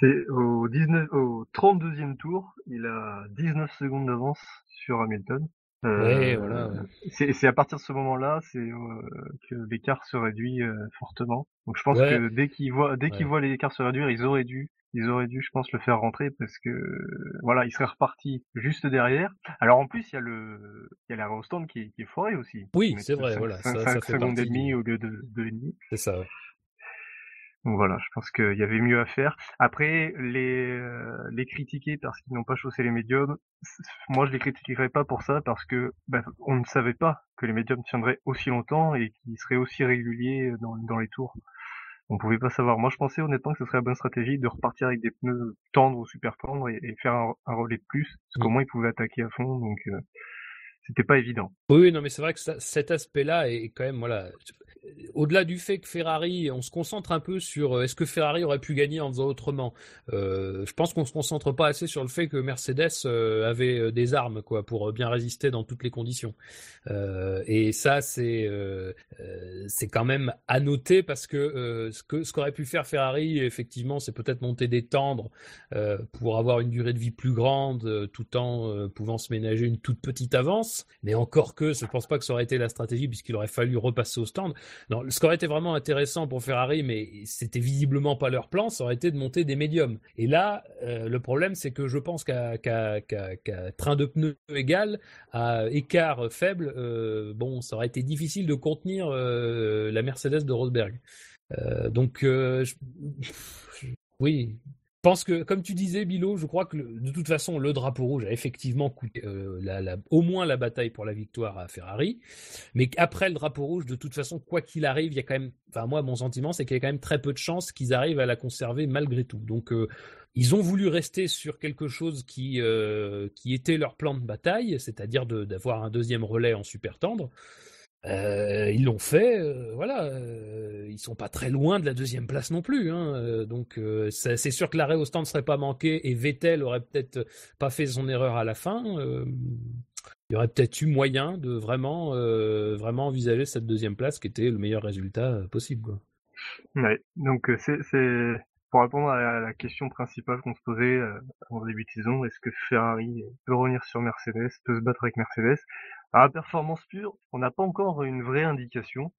C'est au 19, au 32e tour, il a 19 secondes d'avance sur Hamilton. Euh, Ouais, voilà, ouais. C'est à partir de ce moment-là, c'est euh, que l'écart se réduit euh, fortement. Donc je pense Ouais. que dès qu'ils voient, dès qu'ils voient l'écart se réduire, ils auraient dû, ils auraient dû, je pense, le faire rentrer parce que voilà, il serait reparti juste derrière. Alors en plus, il y a le, il y a stand qui, est- qui est foiré aussi. Oui, c'est vrai, voilà, cinq- ça- ça cinq fait secondes et demie au lieu de deux et demi. c'est ça. ouais. Donc voilà, je pense qu'il y avait mieux à faire. Après, les, euh, les critiquer parce qu'ils n'ont pas chaussé les médiums, moi je les critiquerais pas pour ça parce que bah, on ne savait pas que les médiums tiendraient aussi longtemps et qu'ils seraient aussi réguliers dans, dans les tours. On pouvait pas savoir. Moi je pensais honnêtement que ce serait la bonne stratégie de repartir avec des pneus tendres ou super tendres et, faire un, relais de plus, parce qu'au moins ils pouvaient attaquer à fond, donc euh, c'était pas évident. Oui, non, mais c'est vrai que cet aspect-là est quand même, voilà, au-delà du fait que Ferrari, on se concentre un peu sur euh, est-ce que Ferrari aurait pu gagner en faisant autrement? Euh, je pense qu'on se concentre pas assez sur le fait que Mercedes euh, avait des armes quoi pour bien résister dans toutes les conditions. et ça c'est c'est quand même à noter parce que ce que ce qu'aurait pu faire Ferrari effectivement c'est peut-être monter des tendres pour avoir une durée de vie plus grande tout en pouvant se ménager une toute petite avance. Mais encore que je pense pas que ça aurait été la stratégie puisqu'il aurait fallu repasser au stand. Non, ce qui aurait été vraiment intéressant pour Ferrari, mais c'était visiblement pas leur plan, ça aurait été de monter des médiums. Et là, euh, le problème, c'est que je pense qu'à train de pneus égal, à écart faible, euh, bon, ça aurait été difficile de contenir euh, la Mercedes de Rosberg. donc, oui, pense que, comme tu disais, Bilo, je crois que de toute façon, le drapeau rouge a effectivement coûté euh, au moins la bataille pour la victoire à Ferrari. Mais après le drapeau rouge, de toute façon, quoi qu'il arrive, il y a quand même, enfin moi, mon sentiment, c'est qu'il y a quand même très peu de chances qu'ils arrivent à la conserver malgré tout. Donc euh, ils ont voulu rester sur quelque chose qui, euh, qui était leur plan de bataille, c'est-à-dire d'avoir un deuxième relais en super tendre. Euh, ils l'ont fait, euh, voilà. Euh, ils sont pas très loin de la deuxième place non plus, hein, donc c'est sûr que l'arrêt au stand ne serait pas manqué et Vettel aurait peut-être pas fait son erreur à la fin. il y aurait peut-être eu moyen de vraiment, vraiment envisager cette deuxième place qui était le meilleur résultat possible. Quoi. Donc c'est pour répondre à la question principale qu'on se posait en début de saison, est-ce que Ferrari peut revenir sur Mercedes, peut se battre avec Mercedes? À performance pure, on n'a pas encore une vraie indication.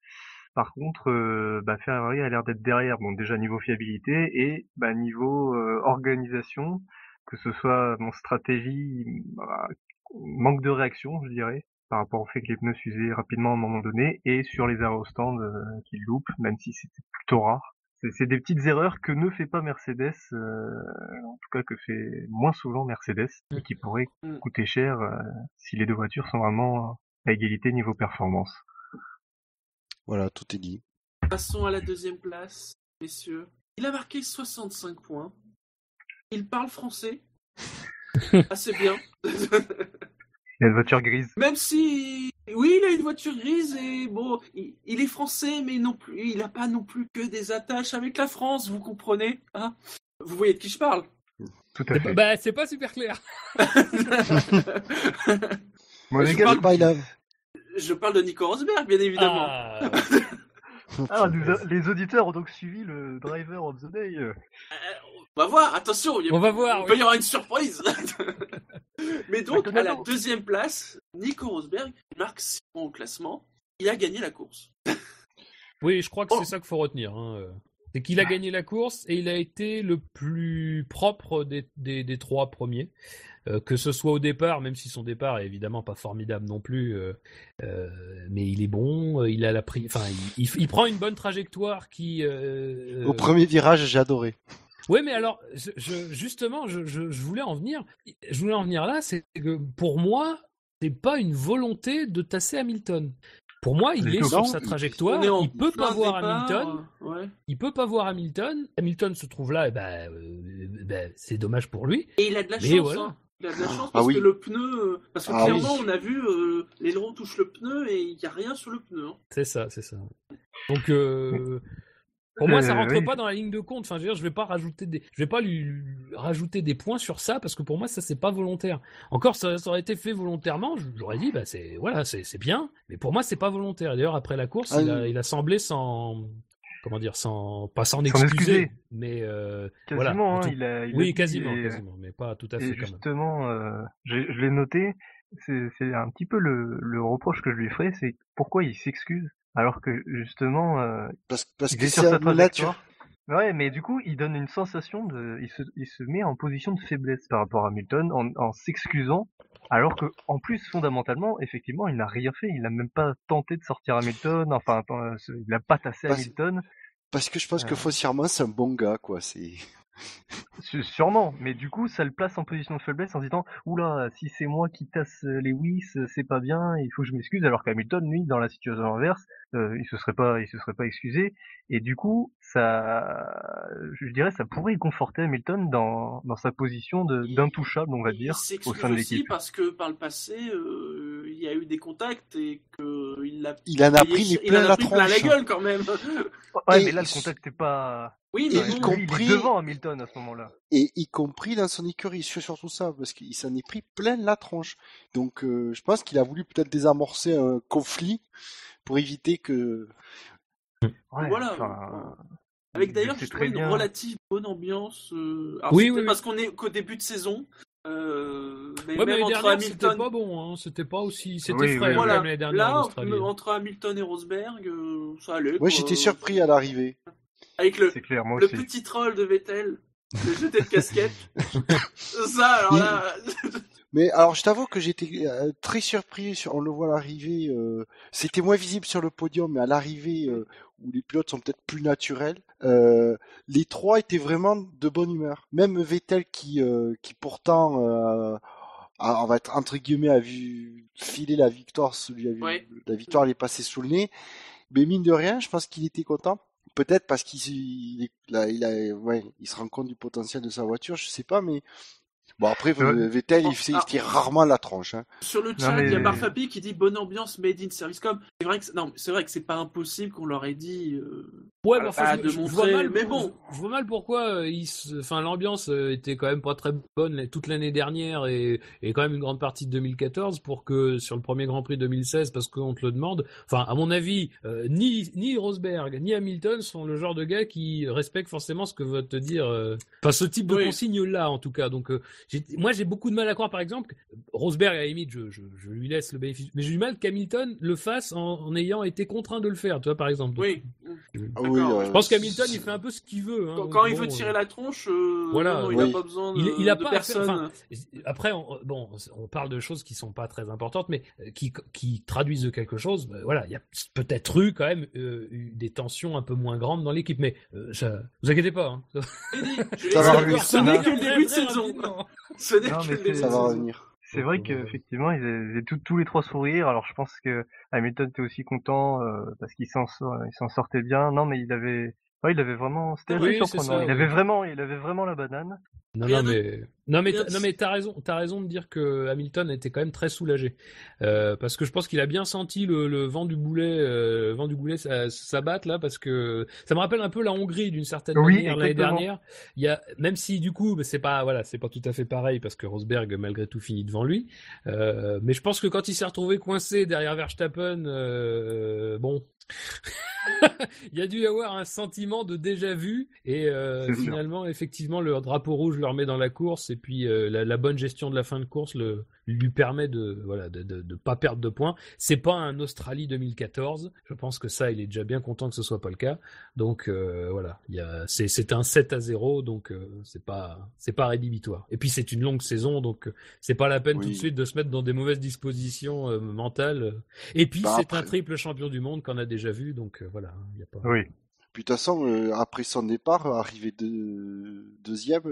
Par contre, euh, bah, Ferrari a l'air d'être derrière, bon déjà niveau fiabilité et bah, niveau euh, organisation, que ce soit mon stratégie, bah, manque de réaction, je dirais, par rapport au fait que les pneus s'usaient rapidement à un moment donné, et sur les stand euh, qu'ils loupent, même si c'était plutôt rare. C'est des petites erreurs que ne fait pas Mercedes, euh, en tout cas que fait moins souvent Mercedes, et qui pourraient mm. coûter cher euh, si les deux voitures sont vraiment à égalité niveau performance. Voilà, tout est dit. Passons à la deuxième place, messieurs. Il a marqué 65 points. Il parle français. Assez bien. Il a une voiture grise. Même si, oui, il a une voiture grise et bon, il, est français, mais non plus, il n'a pas non plus que des attaches avec la France, vous comprenez hein Vous voyez de qui je parle Tout à fait. Bah, c'est pas super clair. Moi, je, parle... je parle de Nico Rosberg, bien évidemment. Ah. ah les auditeurs ont donc suivi le Driver of the Day. Euh, on va voir, attention, il, on va voir, peut y avoir une surprise. Mais donc, à la deuxième place, Nico Rosberg marque 6 points au classement. Il a gagné la course. oui, je crois que c'est oh. ça qu'il faut retenir. Hein. C'est qu'il a gagné la course et il a été le plus propre des, des, trois premiers. Euh, que ce soit au départ, même si son départ est évidemment pas formidable non plus, euh, euh, mais il est bon, il a la enfin, il, il, prend une bonne trajectoire qui. Au premier virage, j'ai adoré. Oui, mais alors, je, justement, je, je, voulais en venir. Je voulais en venir là, c'est que pour moi, c'est pas une volonté de tasser Hamilton. Pour moi, il est sur sa trajectoire. Il peut pas voir Hamilton. Euh, il peut pas voir Hamilton. Hamilton se trouve là. Et ben, euh, ben c'est dommage pour lui. Et il a de la chance. Hein. Il a de la chance ah parce que le pneu, parce que ah clairement on a vu euh, l'aileron touche le pneu et il n'y a rien sur le pneu. Hein. C'est ça, c'est ça. Donc euh, pour moi, ça euh, rentre pas dans la ligne de compte. Enfin, je veux dire, je vais pas rajouter des, je vais pas lui, rajouter des points sur ça parce que pour moi, ça c'est pas volontaire. Encore, ça, aurait été fait volontairement. J'aurais dit, bah c'est, voilà, c'est bien. Mais pour moi, c'est pas volontaire. D'ailleurs, après la course, ah il, a, il, a, semblé sans, comment dire, sans, pas s'en excuser, mais euh, quasiment. Voilà, hein, il a, il oui, quasiment, quasiment, mais pas tout à fait. justement, euh, je, je l'ai noté. C'est un petit peu le, le reproche que je lui ferai, c'est pourquoi il s'excuse alors que justement, euh, parce, parce que c'est un nature. Ouais, mais du coup, il donne une sensation de, il se, il se met en position de faiblesse par rapport à Hamilton en, en s'excusant, alors que en plus fondamentalement, effectivement, il n'a rien fait, il n'a même pas tenté de sortir Hamilton, enfin, il n'a pas tassé Hamilton. Parce que je pense que Euh. foncièrement, c'est un bon gars, quoi. C'est. Sûrement, mais du coup, ça le place en position de faiblesse en se disant Oula, si c'est moi qui tasse Lewis, c'est pas bien, il faut que je m'excuse. Alors qu'Hamilton, lui, dans la situation inverse, euh, il se serait pas, il se serait pas excusé. Et du coup, ça, je dirais, ça pourrait conforter Hamilton dans, dans sa position de- d'intouchable, on va dire, au sein de aussi l'équipe. parce que par le passé, euh, il y a eu des contacts et qu'il a, Il en a pris mais plein en a la pris plein la tronche. gueule quand même. Ouais, Et mais là, le contact est pas. Oui, mais y Lui, il compris- est devant Hamilton à ce moment-là. Et y compris dans son écurie, c'est surtout ça, parce qu'il s'en est pris plein la tronche. Donc, euh, je pense qu'il a voulu peut-être désamorcer un conflit pour éviter que. Ouais, Voilà. enfin, avec il d'ailleurs, je une bien. relative bonne ambiance. euh, Alors, Oui, oui, oui. parce qu'on est qu'au début de saison. euh, mais Ouais, mais même l'année entre dernière, c'était pas bon, hein. C'était pas aussi. C'était Oui, frais, oui, quand voilà, même, en là, entre Hamilton et Rosberg, euh, ça allait. Quoi. j'étais surpris à l'arrivée. Avec le, C'est clair, moi le aussi. petit troll de Vettel, le jeté de casquette. ça, alors là, Mais alors, je t'avoue que j'étais euh, très surpris. Sur, on le voit à l'arrivée. euh, C'était moins visible sur le podium, mais à l'arrivée, euh, où les pilotes sont peut-être plus naturels, euh, les trois étaient vraiment de bonne humeur. Même Vettel, qui, qui pourtant, a- on va être entre guillemets, a vu filer la victoire. Celui a vu, Ouais. La victoire elle est passée sous le nez. Mais mine de rien, je pense qu'il était content. Peut-être parce qu'il il, il a, ouais, il se rend compte du potentiel de sa voiture, je sais pas, mais bon après Ouais. Vettel, Bon, il, il ah. tire rarement la tronche. Hein. sur le Non, chat, il y a Barfapi qui dit bonne ambiance made in Servicecom. C'est vrai que c'est- non, c'est vrai que c'est pas impossible qu'on leur ait dit. euh, Ouais, mais enfin, je, vois mal, mais bon. je, vois mal pourquoi euh, il se- enfin, l'ambiance euh, était quand même pas très bonne toute l'année dernière et, et quand même une grande partie de 2014 pour que sur le premier Grand Prix 2016, parce qu'on te le demande, enfin, à mon avis, euh, ni, ni Rosberg ni Hamilton sont le genre de gars qui respectent forcément ce que va te dire, euh, enfin, ce type de Oui. consigne-là, en tout cas. Donc, euh, moi, j'ai beaucoup de mal à croire, par exemple, que Rosberg, à la limite, je, je, je lui laisse le bénéfice, mais j'ai du mal qu'Hamilton le fasse en, en ayant été contraint de le faire, tu vois, par exemple. Oui. Ah Je Je pense euh, qu'Hamilton, il fait un peu ce qu'il veut. Hein, Quand, il veut tirer euh, la tronche, euh, voilà, non, il oui. n'a pas besoin de, Il- il a de pas à faire- personne. Après, on, bon, on parle de choses qui sont pas très importantes, mais qui, qui traduisent de quelque chose. Ben, voilà, il y a peut-être eu quand même euh, eu des tensions un peu moins grandes dans l'équipe, mais euh, ça, vous inquiétez pas. Hein. Ça va revenir. Ce n'est que le début de saison. Ce n'est que c'est- ça va saison. revenir. C'est vrai qu'effectivement, ils avaient tous, tous les trois sourire. Alors je pense que Hamilton était aussi content euh, parce qu'il s'en sort- il s'en sortait bien. Non, mais il avait, ouais, il avait vraiment, c'était assez Oui, surprenant. ça, il avait vraiment, il avait vraiment la banane. Non, non, mais non, mais non, mais t'as raison, t'as raison de dire que Hamilton était quand même très soulagé, Euh, parce que je pense qu'il a bien senti le, le vent du boulet, euh, le vent du boulet ça- s'abattre là, parce que ça me rappelle un peu la Hongrie d'une certaine Oui, manière l'année exactement. dernière. Il y a, même si du coup, c'est pas, voilà, c'est pas tout à fait pareil parce que Rosberg malgré tout finit devant lui, Euh, mais je pense que quand il s'est retrouvé coincé derrière Verstappen, euh, bon. il y a dû y avoir un sentiment de déjà vu et euh, sûr. finalement effectivement le drapeau rouge le remet dans la course et puis euh, la, la bonne gestion de la fin de course le, lui permet de voilà de, de, de pas perdre de points. C'est pas un Australie 2014 je pense que ça il est déjà bien content que ce soit pas le cas. Donc euh, voilà. Il y a c'est c'est un 7 à 0 donc euh, c'est pas c'est pas rédhibitoire. Et puis c'est une longue saison. Donc euh, c'est pas la peine Oui. tout de suite de se mettre dans des mauvaises dispositions euh, mentales. Et puis Bah, c'est après- un triple champion du monde qu'on a déjà vu. Donc euh, voilà il y a pas Oui. Puis de toute façon, euh, après son départ, arrivé de... deuxième,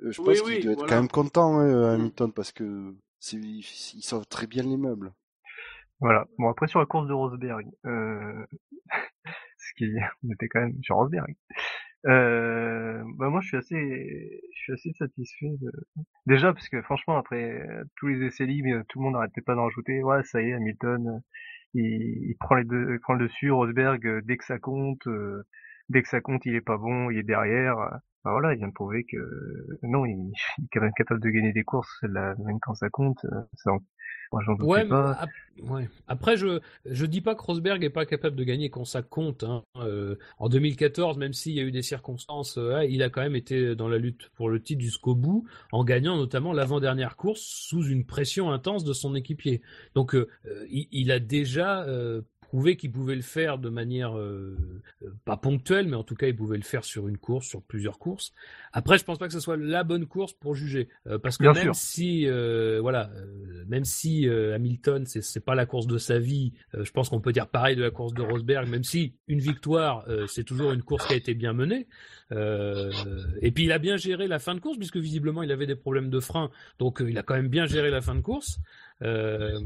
je Oui, pense oui, qu'il doit être voilà. quand même content, hein, Mm. Hamilton, parce que c'est... il sauve très bien les meubles. Voilà. Bon après sur la course de Rosberg, euh... ce qui, on était quand même sur Rosberg. Euh... Bah moi je suis assez, je suis assez satisfait de... déjà parce que franchement après euh, tous les essais libres, tout le monde n'arrêtait pas d'en rajouter. Ouais ça y est Hamilton, euh, il, il prend les deux, il prend le dessus. Rosberg euh, dès que ça compte, euh, dès que ça compte il est pas bon, il est derrière. Bah voilà, il vient de prouver que non, il, il est quand même capable de gagner des courses, là, même quand ça compte. euh, Ça, moi j'en Ouais, pas. ap- ouais. Après, je je dis pas que Rosberg est pas capable de gagner quand ça compte. Hein. Euh, en 2014, même s'il y a eu des circonstances, euh, il a quand même été dans la lutte pour le titre jusqu'au bout, en gagnant notamment l'avant-dernière course sous une pression intense de son équipier. Donc, euh, euh, il, il a déjà euh, prouvé qu'il pouvait le faire de manière euh, euh, pas ponctuelle, mais en tout cas il pouvait le faire sur une course, sur plusieurs courses. Après, je pense pas que ce soit la bonne course pour juger, euh, parce que Bien même sûr. si euh, voilà, même si Hamilton c'est c'est pas la course de sa vie, je pense qu'on peut dire pareil de la course de Rosberg, même si une victoire c'est toujours une course qui a été bien menée. Et puis il a bien géré la fin de course puisque visiblement il avait des problèmes de frein, donc il a quand même bien géré la fin de course. Euh,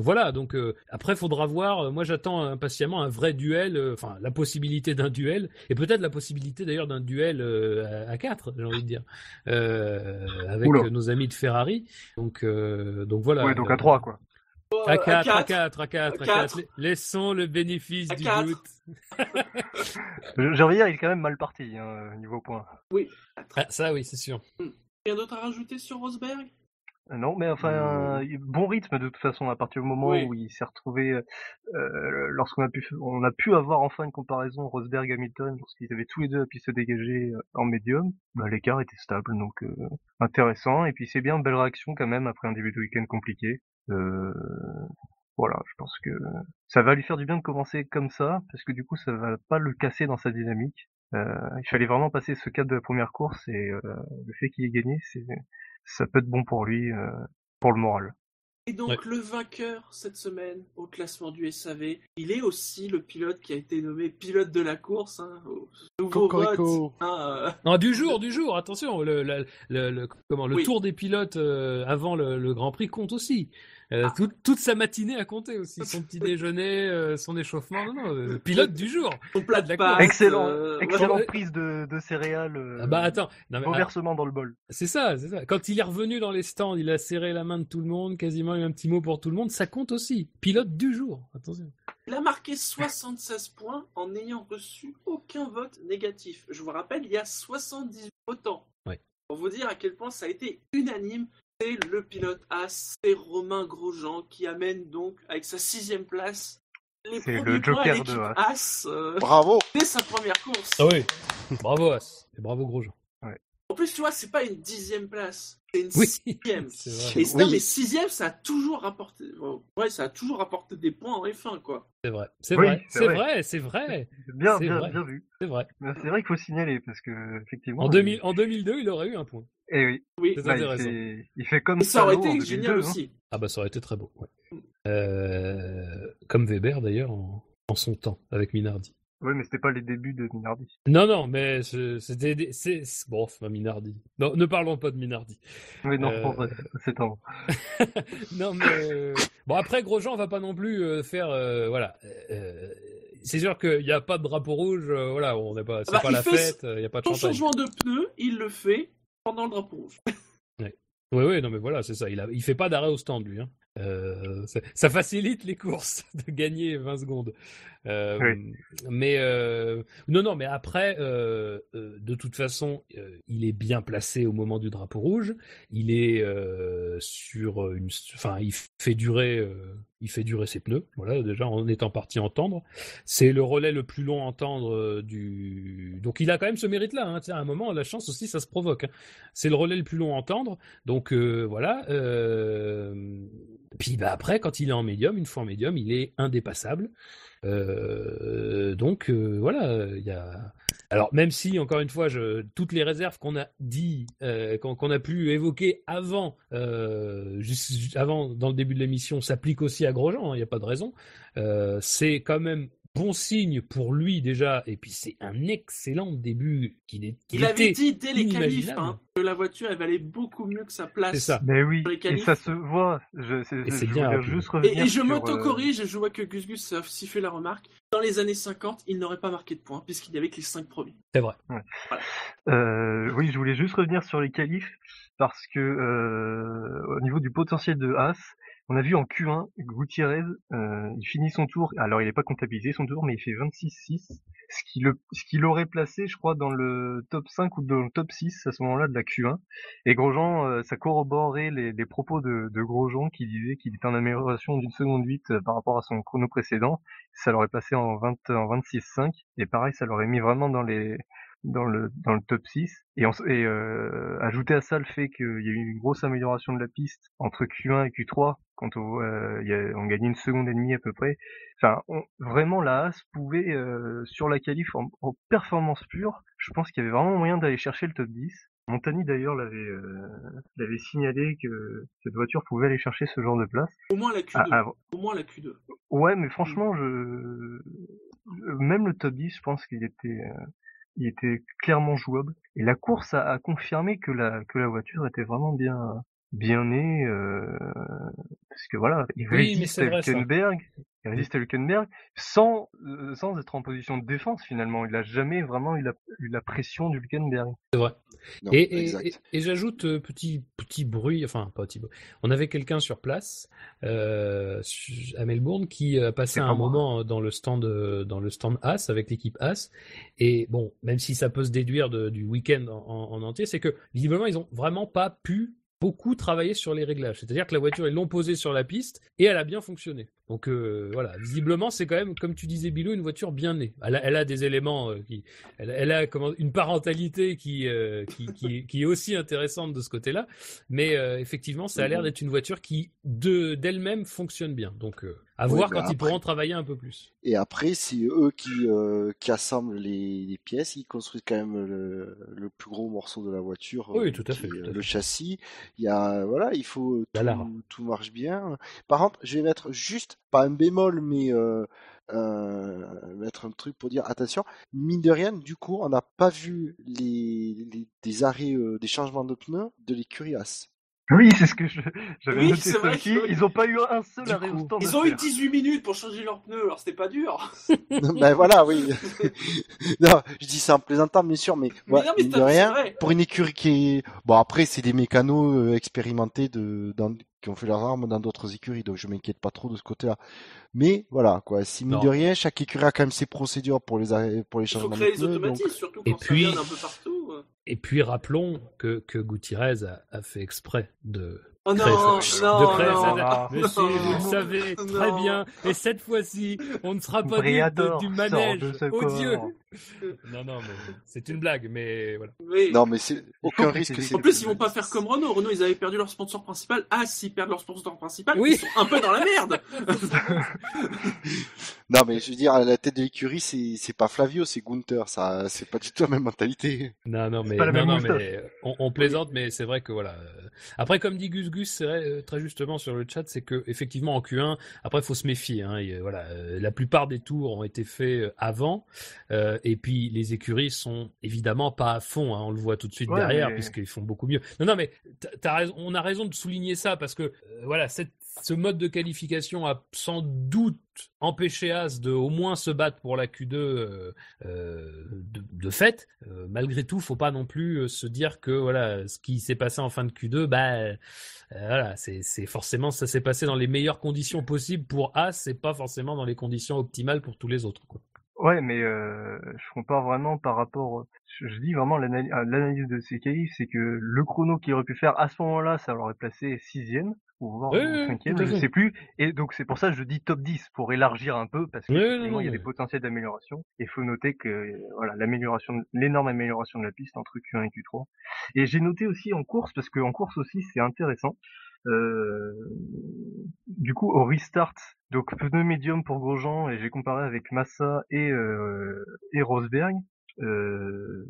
voilà, donc euh, après faudra voir. Euh, Moi j'attends impatiemment un vrai duel, euh, enfin la possibilité d'un duel et peut-être la possibilité d'ailleurs d'un duel euh, à, à quatre, j'ai envie de dire, euh, avec Oula. nos amis de Ferrari. Donc euh, donc voilà. Ouais, donc à 3 quoi. À à 4, à quatre. 4, à 4, À à quatre. 4. Laissons le bénéfice À du quatre. doute. J'ai envie de dire, il est quand même mal parti, hein, niveau points. Ah, ça oui, c'est sûr. Rien d'autre à rajouter sur Rosberg? Non, mais enfin, il- bon rythme de toute façon à partir du moment Oui. où il s'est retrouvé, euh, euh, lorsqu'on a pu, on a pu avoir enfin une comparaison Rosberg-Hamilton, lorsqu'ils avaient tous les deux la piste dégagée euh, en médium, bah, l'écart était stable, donc euh, intéressant. Et puis c'est bien, belle réaction quand même après un début de week-end compliqué. Euh, voilà, je pense que ça va lui faire du bien de commencer comme ça, parce que du coup ça va pas le casser dans sa dynamique. Euh, il fallait vraiment passer ce cap de la première course et euh, le fait qu'il ait gagné, c'est ça peut être bon pour lui, euh, pour le moral. Et donc Ouais. le vainqueur cette semaine au classement du SAV, il est aussi le pilote qui a été nommé pilote de la course, hein, au nouveau Cocorico. vote. hein, euh, Non, du jour, du jour, attention, le, le, le, le- comment, le Oui. tour des pilotes euh, avant le, le Grand Prix compte aussi. Euh, Ah. toute, sa matinée a compté aussi, son petit déjeuner, euh, son échauffement, non, non, euh, pilote du jour. son plat de pâtes. Excellent, euh, ouais. prise de, de céréales, euh, Ah bah attends, non, mais, alors, renversement dans le bol. c'est ça, c'est ça. Quand il est revenu dans les stands, il a serré la main de tout le monde, quasiment eu un petit mot pour tout le monde, ça compte aussi. Pilote du jour, attention. Il a marqué 76 points en n'ayant reçu aucun vote négatif. Je vous rappelle, il y a 78 votants. Ouais. Pour vous dire à quel point ça a été unanime, le pilote As, c'est Romain Grosjean qui amène donc avec sa sixième place les C'est premiers le points à Joker l'équipe de Haas. As euh, Bravo. dès sa première course. Ah oui, bravo As, et bravo Grosjean. En plus, tu vois, c'est pas une dixième place, c'est une Oui, sixième. c'est vrai. Et Oui. mais sixième, ça a toujours rapporté, ouais, ça a toujours rapporté des points en F1, quoi. C'est vrai, c'est Oui, vrai, c'est vrai. c'est vrai, Bien, bien, vrai. bien vu. c'est vrai. Mais C'est vrai qu'il faut signaler parce que effectivement. En, il- 2000, en 2002, il aurait eu un point. Eh oui, Oui. C'est bah, il, intéressant. fait, il fait comme Et ça aurait été génial 2002, hein. aussi. Ah bah ça aurait été très beau. Ouais. Euh, comme Weber d'ailleurs en, en son temps avec Minardi. Ouais, mais c'était pas les débuts de Minardi. Non non mais c'était des- c'est bon c'est pas Minardi. Non ne parlons pas de Minardi. Oui, non, Euh, vrai, c'est un. non mais euh, bon après Grosjean va pas non plus euh, faire euh, voilà. euh, c'est sûr qu'il n'y a pas de drapeau rouge. euh, voilà on n'est pas c'est Bah, pas il la fait fête. euh, Il n'y a pas de changement de pneu, il le fait pendant le drapeau rouge. Oui, oui, non, mais voilà, c'est ça. Il, a, fait pas d'arrêt au stand, lui. Hein. Euh, ça, ça facilite les courses de gagner 20 secondes. Euh. Mais euh, non, non, mais après, euh, de toute façon, il est bien placé au moment du drapeau rouge. Il est sur une, enfin, il fait durer, il fait durer ses pneus. Voilà, déjà en étant parti entendre. C'est le relais le plus long à entendre du. Donc il a quand même ce mérite-là. Hein. À un moment, la chance aussi, ça se provoque. hein. C'est le relais le plus long à entendre. Donc voilà. Puis bah après, quand il est en médium, une fois en médium, il est indépassable. Euh, donc euh, voilà, il y a. Alors même si encore une fois, toutes les réserves qu'on a dit, euh, qu'on a pu évoquer avant, juste, avant dans le début de l'émission, s'appliquent aussi à Grosjean. hein, Il n'y a pas de raison. C'est quand même bon signe pour lui déjà, et puis c'est un excellent début qu'il est. Il avait était dit dès les qualifs hein, que la voiture elle valait beaucoup mieux que sa place. C'est ça. Mais oui, et ça se voit. Je, c'est, Et c'est je bien voulais rappelé. juste Et, revenir et je sur, euh, m'auto-corrige et je vois que Gus Gus a fait la remarque. Dans les années 50, il n'aurait pas marqué de points puisqu'il n'y avait que les 5 premiers. C'est vrai. Euh, oui, je voulais juste revenir sur les qualifs parce que euh, au niveau du potentiel de Haas, on a vu en Q1 Gutiérrez, euh, il finit son tour. Alors il n'est pas comptabilisé son tour, mais il fait 26-6, ce qui l'aurait placé, je crois, dans le top 5 ou dans le top 6 à ce moment-là de la Q1. Et Grosjean, euh, ça corroborait les, propos de, Grosjean qui disait qu'il était en amélioration d'une seconde 8 euh, par rapport à son chrono précédent. Ça l'aurait placé en 20, en 26-5 et pareil, ça l'aurait mis vraiment dans les dans le dans le top 6 et, on, et euh, ajouter à ça le fait qu'il y a eu une grosse amélioration de la piste entre Q1 et Q3 quand on, euh, y a, on gagnait une seconde et demie à peu près. Enfin, on, vraiment la As pouvait euh, sur la qualif en, en, performance pure, je pense qu'il y avait vraiment moyen d'aller chercher le top 10. Montani d'ailleurs l'avait euh, l'avait signalé que cette voiture pouvait aller chercher ce genre de place. Au moins la Q2. Ah, Au moins la Q2. Ouais, mais franchement, je même le top 10, je pense qu'il était euh, il était clairement jouable. Et la course a, confirmé que la que la voiture était vraiment bien bien née euh, parce que voilà, il résiste à Hülkenberg, il résiste à Hülkenberg sans euh, sans être en position de défense finalement. Il a jamais vraiment eu la, eu la pression d'Hülkenberg. C'est vrai. et, et, et, j'ajoute euh, petit petit bruit, enfin pas petit bruit. On avait quelqu'un sur place euh, à Melbourne qui a passé un moment dans le stand dans le stand As avec l'équipe As. Et bon, même si ça peut se déduire de, du week-end en, en entier, c'est que visiblement ils ont vraiment pas pu beaucoup travaillé sur les réglages. C'est-à-dire que la voiture, ils l'ont posée sur la piste et elle a bien fonctionné. Donc euh, voilà, visiblement, c'est quand même, comme tu disais, Bilou, une voiture bien née. Elle a, elle a des éléments euh, qui, elle, elle, a comment, une parentalité qui, euh, qui, qui, qui, est aussi intéressante de ce côté-là. Mais effectivement, ça a l'air d'être une voiture qui de d'elle-même fonctionne bien. Donc euh, à voir bah quand après... ils pourront travailler un peu plus. Et après, c'est eux qui, qui assemblent les, les, pièces. Ils construisent quand même le, le, plus gros morceau de la voiture. Oui, tout à fait. Tout à le fait. châssis. Il y a voilà, il faut tout, tout marche bien. Par contre, je vais mettre juste pas un bémol, mais euh, euh, mettre un truc pour dire attention, mine de rien, du coup, on n'a pas vu les, les, des arrêts, euh, des changements de pneus de l'écurie As. Oui, c'est ce que je, j'avais oui, noté Sophie. Ils n'ont pas eu un seul arrêt au stand. Ils ont eu 18 minutes pour changer leurs pneus, alors c'était pas dur. ben voilà, oui. non, je dis ça en plaisantant, bien sûr, mais, mais ouais, non, mais mine de rien, pour une écurie qui est, bon après, c'est des mécanos euh, expérimentés de, dans, qui ont fait leurs armes dans d'autres écuries, donc je m'inquiète pas trop de ce côté-là. Mais voilà, quoi, si mine de rien, chaque écurie a quand même ses procédures pour les pour les changements de pneus. Donc... surtout quand et puis, un peu partout. Et puis rappelons que que Gutiérrez a, a fait exprès de Oh non, non, de créer non, non, Monsieur, vous le savez très bien. Et cette fois-ci, on ne sera pas du, du manège. Oh Dieu Non, non, mais c'est une blague, mais voilà. Oui. Non, mais c'est aucun risque. En plus, ils vont pas faire comme Renault. Renault, ils avaient perdu leur sponsor principal. Ah, s'ils perdent leur sponsor principal, oui. ils sont un peu dans la merde. non, mais je veux dire, à la tête de l'écurie, c'est c'est pas Flavio, c'est Gunther. Ça, c'est pas du tout la même mentalité. Non, non, mais, non, non, mais on, on plaisante, mais c'est vrai que voilà. Après, comme dit Gus Gus, c'est vrai, très justement sur le chat, c'est que effectivement en Q1, après il faut se méfier. Hein, et, voilà, la plupart des tours ont été faits avant, euh, et puis les écuries sont évidemment pas à fond. Hein, on le voit tout de suite ouais, derrière, mais... puisqu'ils font beaucoup mieux. Non, non, mais as raison, on a raison de souligner ça parce que euh, voilà, cette, ce mode de qualification a sans doute empêché As de au moins se battre pour la Q2 euh, euh, de, de, fait. Euh, malgré tout, faut pas non plus se dire que voilà, ce qui s'est passé en fin de Q2, bah voilà, c'est forcément ça s'est passé dans les meilleures conditions possibles pour As, c'est pas forcément dans les conditions optimales pour tous les autres. Quoi. Ouais, mais euh, je compare vraiment par rapport. Je, je dis vraiment l'analyse de ces qualifs, c'est que le chrono qu'il aurait pu faire à ce moment-là, ça l'aurait placé sixième ou voire oui, cinquième, je sais plus. Et donc c'est pour ça que je dis top 10 pour élargir un peu parce oui, il y a des potentiels d'amélioration. Et faut noter que voilà l'amélioration, l'énorme amélioration de la piste entre Q1 et Q3. Et j'ai noté aussi en course parce qu'en course aussi c'est intéressant. Euh, du coup, au restart, donc pneu médium pour Grosjean, et j'ai comparé avec Massa et, euh, et Rosberg. Euh,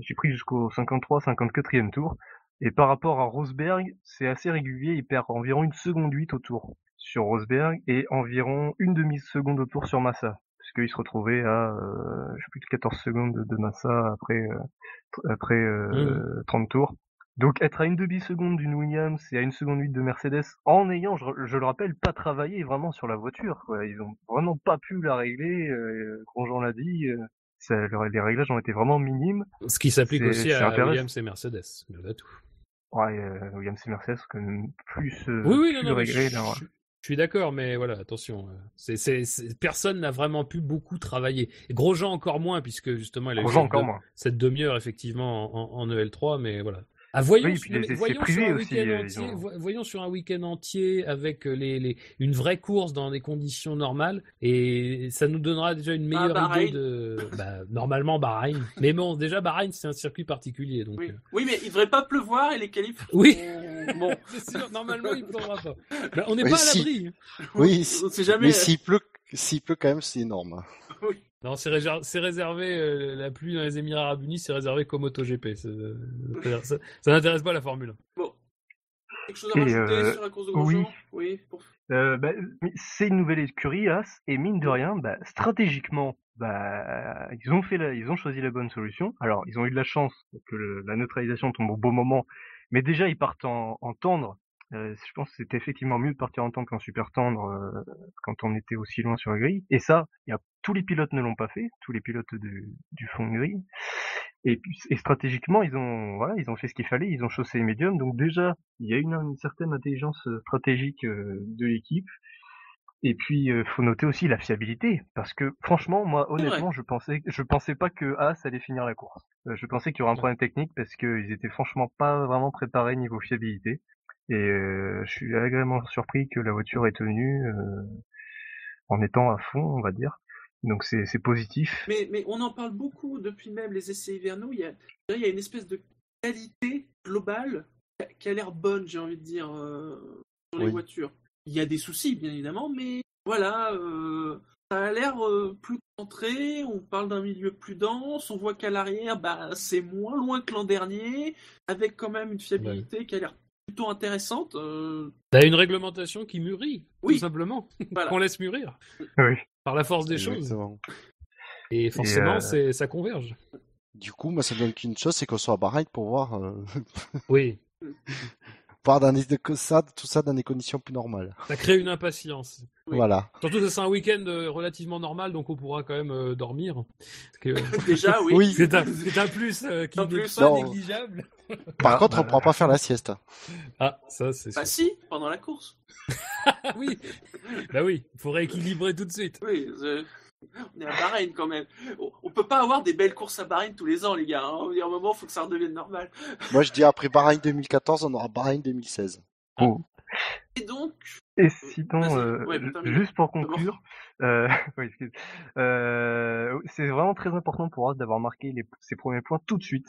j'ai pris jusqu'au 53-54e tour. Et par rapport à Rosberg, c'est assez régulier, il perd environ une seconde 8 au tour sur Rosberg et environ une demi-seconde au tour sur Massa. Parce qu'il se retrouvait à, euh, je sais plus de 14 secondes de, de Massa après, euh, après euh, mmh. 30 tours. Donc être à une demi-seconde d'une Williams et à une seconde huit de Mercedes, en ayant, je, je, le rappelle, pas travaillé vraiment sur la voiture. Quoi. Ils ont vraiment pas pu la régler. Euh, Grosjean l'a dit, euh, ça, les réglages ont été vraiment minimes. Ce qui s'applique aussi à Williams et Mercedes, de tout. Ouais, euh, Williams et Mercedes quand même plus, euh, oui, oui, plus non, non, réglés. Je, je, je, suis d'accord, mais voilà, attention. personne n'a vraiment pu beaucoup travailler. Et Grosjean encore moins, puisque justement il a Grosjean eu cette, de, demi-heure effectivement en, en, en EL3, mais voilà. Ah, voyons, Oui, puis les voyons sur un week-end euh, entier, ont- vo- voyons sur un week-end entier avec euh, les, les, une vraie course dans des conditions normales et ça nous donnera déjà une meilleure Bahreïn. idée de bah, normalement Bahreïn. Mais bon, déjà Bahreïn c'est un circuit particulier donc. Oui. euh, oui, mais il devrait pas pleuvoir et les qualifs. Oui. sont- Bon, C'est sûr, normalement il pleuvra pas. Bah, on n'est pas à si. l'abri. Oui, on sait jamais. mais s'il pleut, s'il pleut quand même, c'est énorme. Non, c'est réser- c'est réservé euh, la pluie dans les Émirats Arabes Unis, c'est réservé qu'au MotoGP. C'est-à-dire, Ça, ça n'intéresse pas la Formule 1. Bon. Quelque chose à rajouter euh, sur la course de oui. Grosjean Oui. pour- Euh, bah, c'est une nouvelle écurie, As, et mine de rien, bah, stratégiquement, bah, ils ont fait la, ils ont choisi la bonne solution. Alors, ils ont eu de la chance que le- la neutralisation tombe au bon moment, mais déjà ils partent en, en tendre. Euh, je pense que c'était effectivement mieux de partir en tendre qu'en super tendre euh, quand on était aussi loin sur la grille. Et ça, il y a, tous les pilotes ne l'ont pas fait, tous les pilotes du, du fond de grille. Et, puis- et stratégiquement, ils ont, voilà, ils ont fait ce qu'il fallait, ils ont chaussé les médiums. Donc déjà, il y a une, une certaine intelligence euh, stratégique euh, de l'équipe. Et puis, euh, faut noter aussi la fiabilité, parce que franchement, moi, honnêtement, je pensais, je pensais pas que As allait finir la course. Euh, je pensais qu'il y aurait un problème technique parce qu'ils étaient franchement pas vraiment préparés niveau fiabilité. Et euh, je suis agréablement surpris que la voiture est tenue euh, en étant à fond, on va dire. Donc c'est positif. Mais, mais on en parle beaucoup depuis même les essais hivernaux. Il y a, il y a une espèce de qualité globale qui a- l'air bonne, j'ai envie de dire, euh, sur les Oui. voitures. Il y a des soucis, bien évidemment, mais voilà, euh, ça a l'air euh, plus centré. On parle d'un milieu plus dense. On voit qu'à l'arrière, bah, c'est moins loin que l'an dernier, avec quand même une fiabilité qui a l'air plutôt intéressante. euh, T'as une réglementation qui mûrit, Oui. tout simplement, Voilà. qu'on laisse mûrir Oui. Par la force des choses. Et forcément, euh, c'est ça converge. Du coup, moi, ça me donne qu'une chose, c'est qu'on soit à Bahreïn pour voir, euh, Oui, dans des, que ça, tout ça dans des conditions plus normales. ça crée une impatience. Oui. Voilà. Surtout que c'est un week-end euh, relativement normal, donc on pourra quand même euh, dormir. Parce que déjà, oui. Oui. c'est un, c'est un plus euh, qui n'est pas Non. négligeable. Par Ah, contre, on bah, pourra pas faire la sieste. Ah, ça c'est sûr. Bah si, pendant la course. Oui, bah oui, il faut rééquilibrer tout de suite. Oui, on est à Bahreïn quand même. On- peut pas avoir des belles courses à Bahreïn tous les ans, les gars. hein. Il y a un moment, il faut que ça redevienne normal. Moi, je dis après Bahreïn 2014, on aura Bahreïn 2016. Et donc, Et sinon, euh, Ouais, ju- termine. juste pour conclure, euh, oui. Euh, c'est vraiment très important pour As d'avoir marqué les, ses premiers points tout de suite,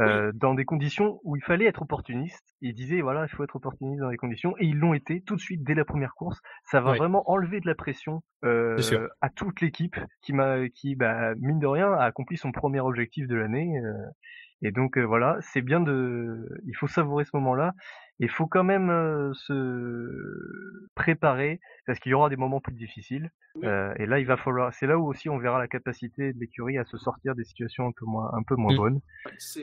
euh, dans des conditions où il fallait être opportuniste. Il disait voilà, il faut être opportuniste dans les conditions, et ils l'ont été tout de suite dès la première course. Ça va Oui. vraiment enlever de la pression euh, à toute l'équipe qui m'a, qui bah, mine de rien a accompli son premier objectif de l'année. Et donc euh, voilà, c'est bien de, il faut savourer ce moment-là. Il faut quand même euh, se préparer parce qu'il y aura des moments plus difficiles. Oui. Euh, et là, il va falloir. C'est là où aussi on verra la capacité de l'écurie à se sortir des situations un peu moins, un peu moins Mm. bonnes.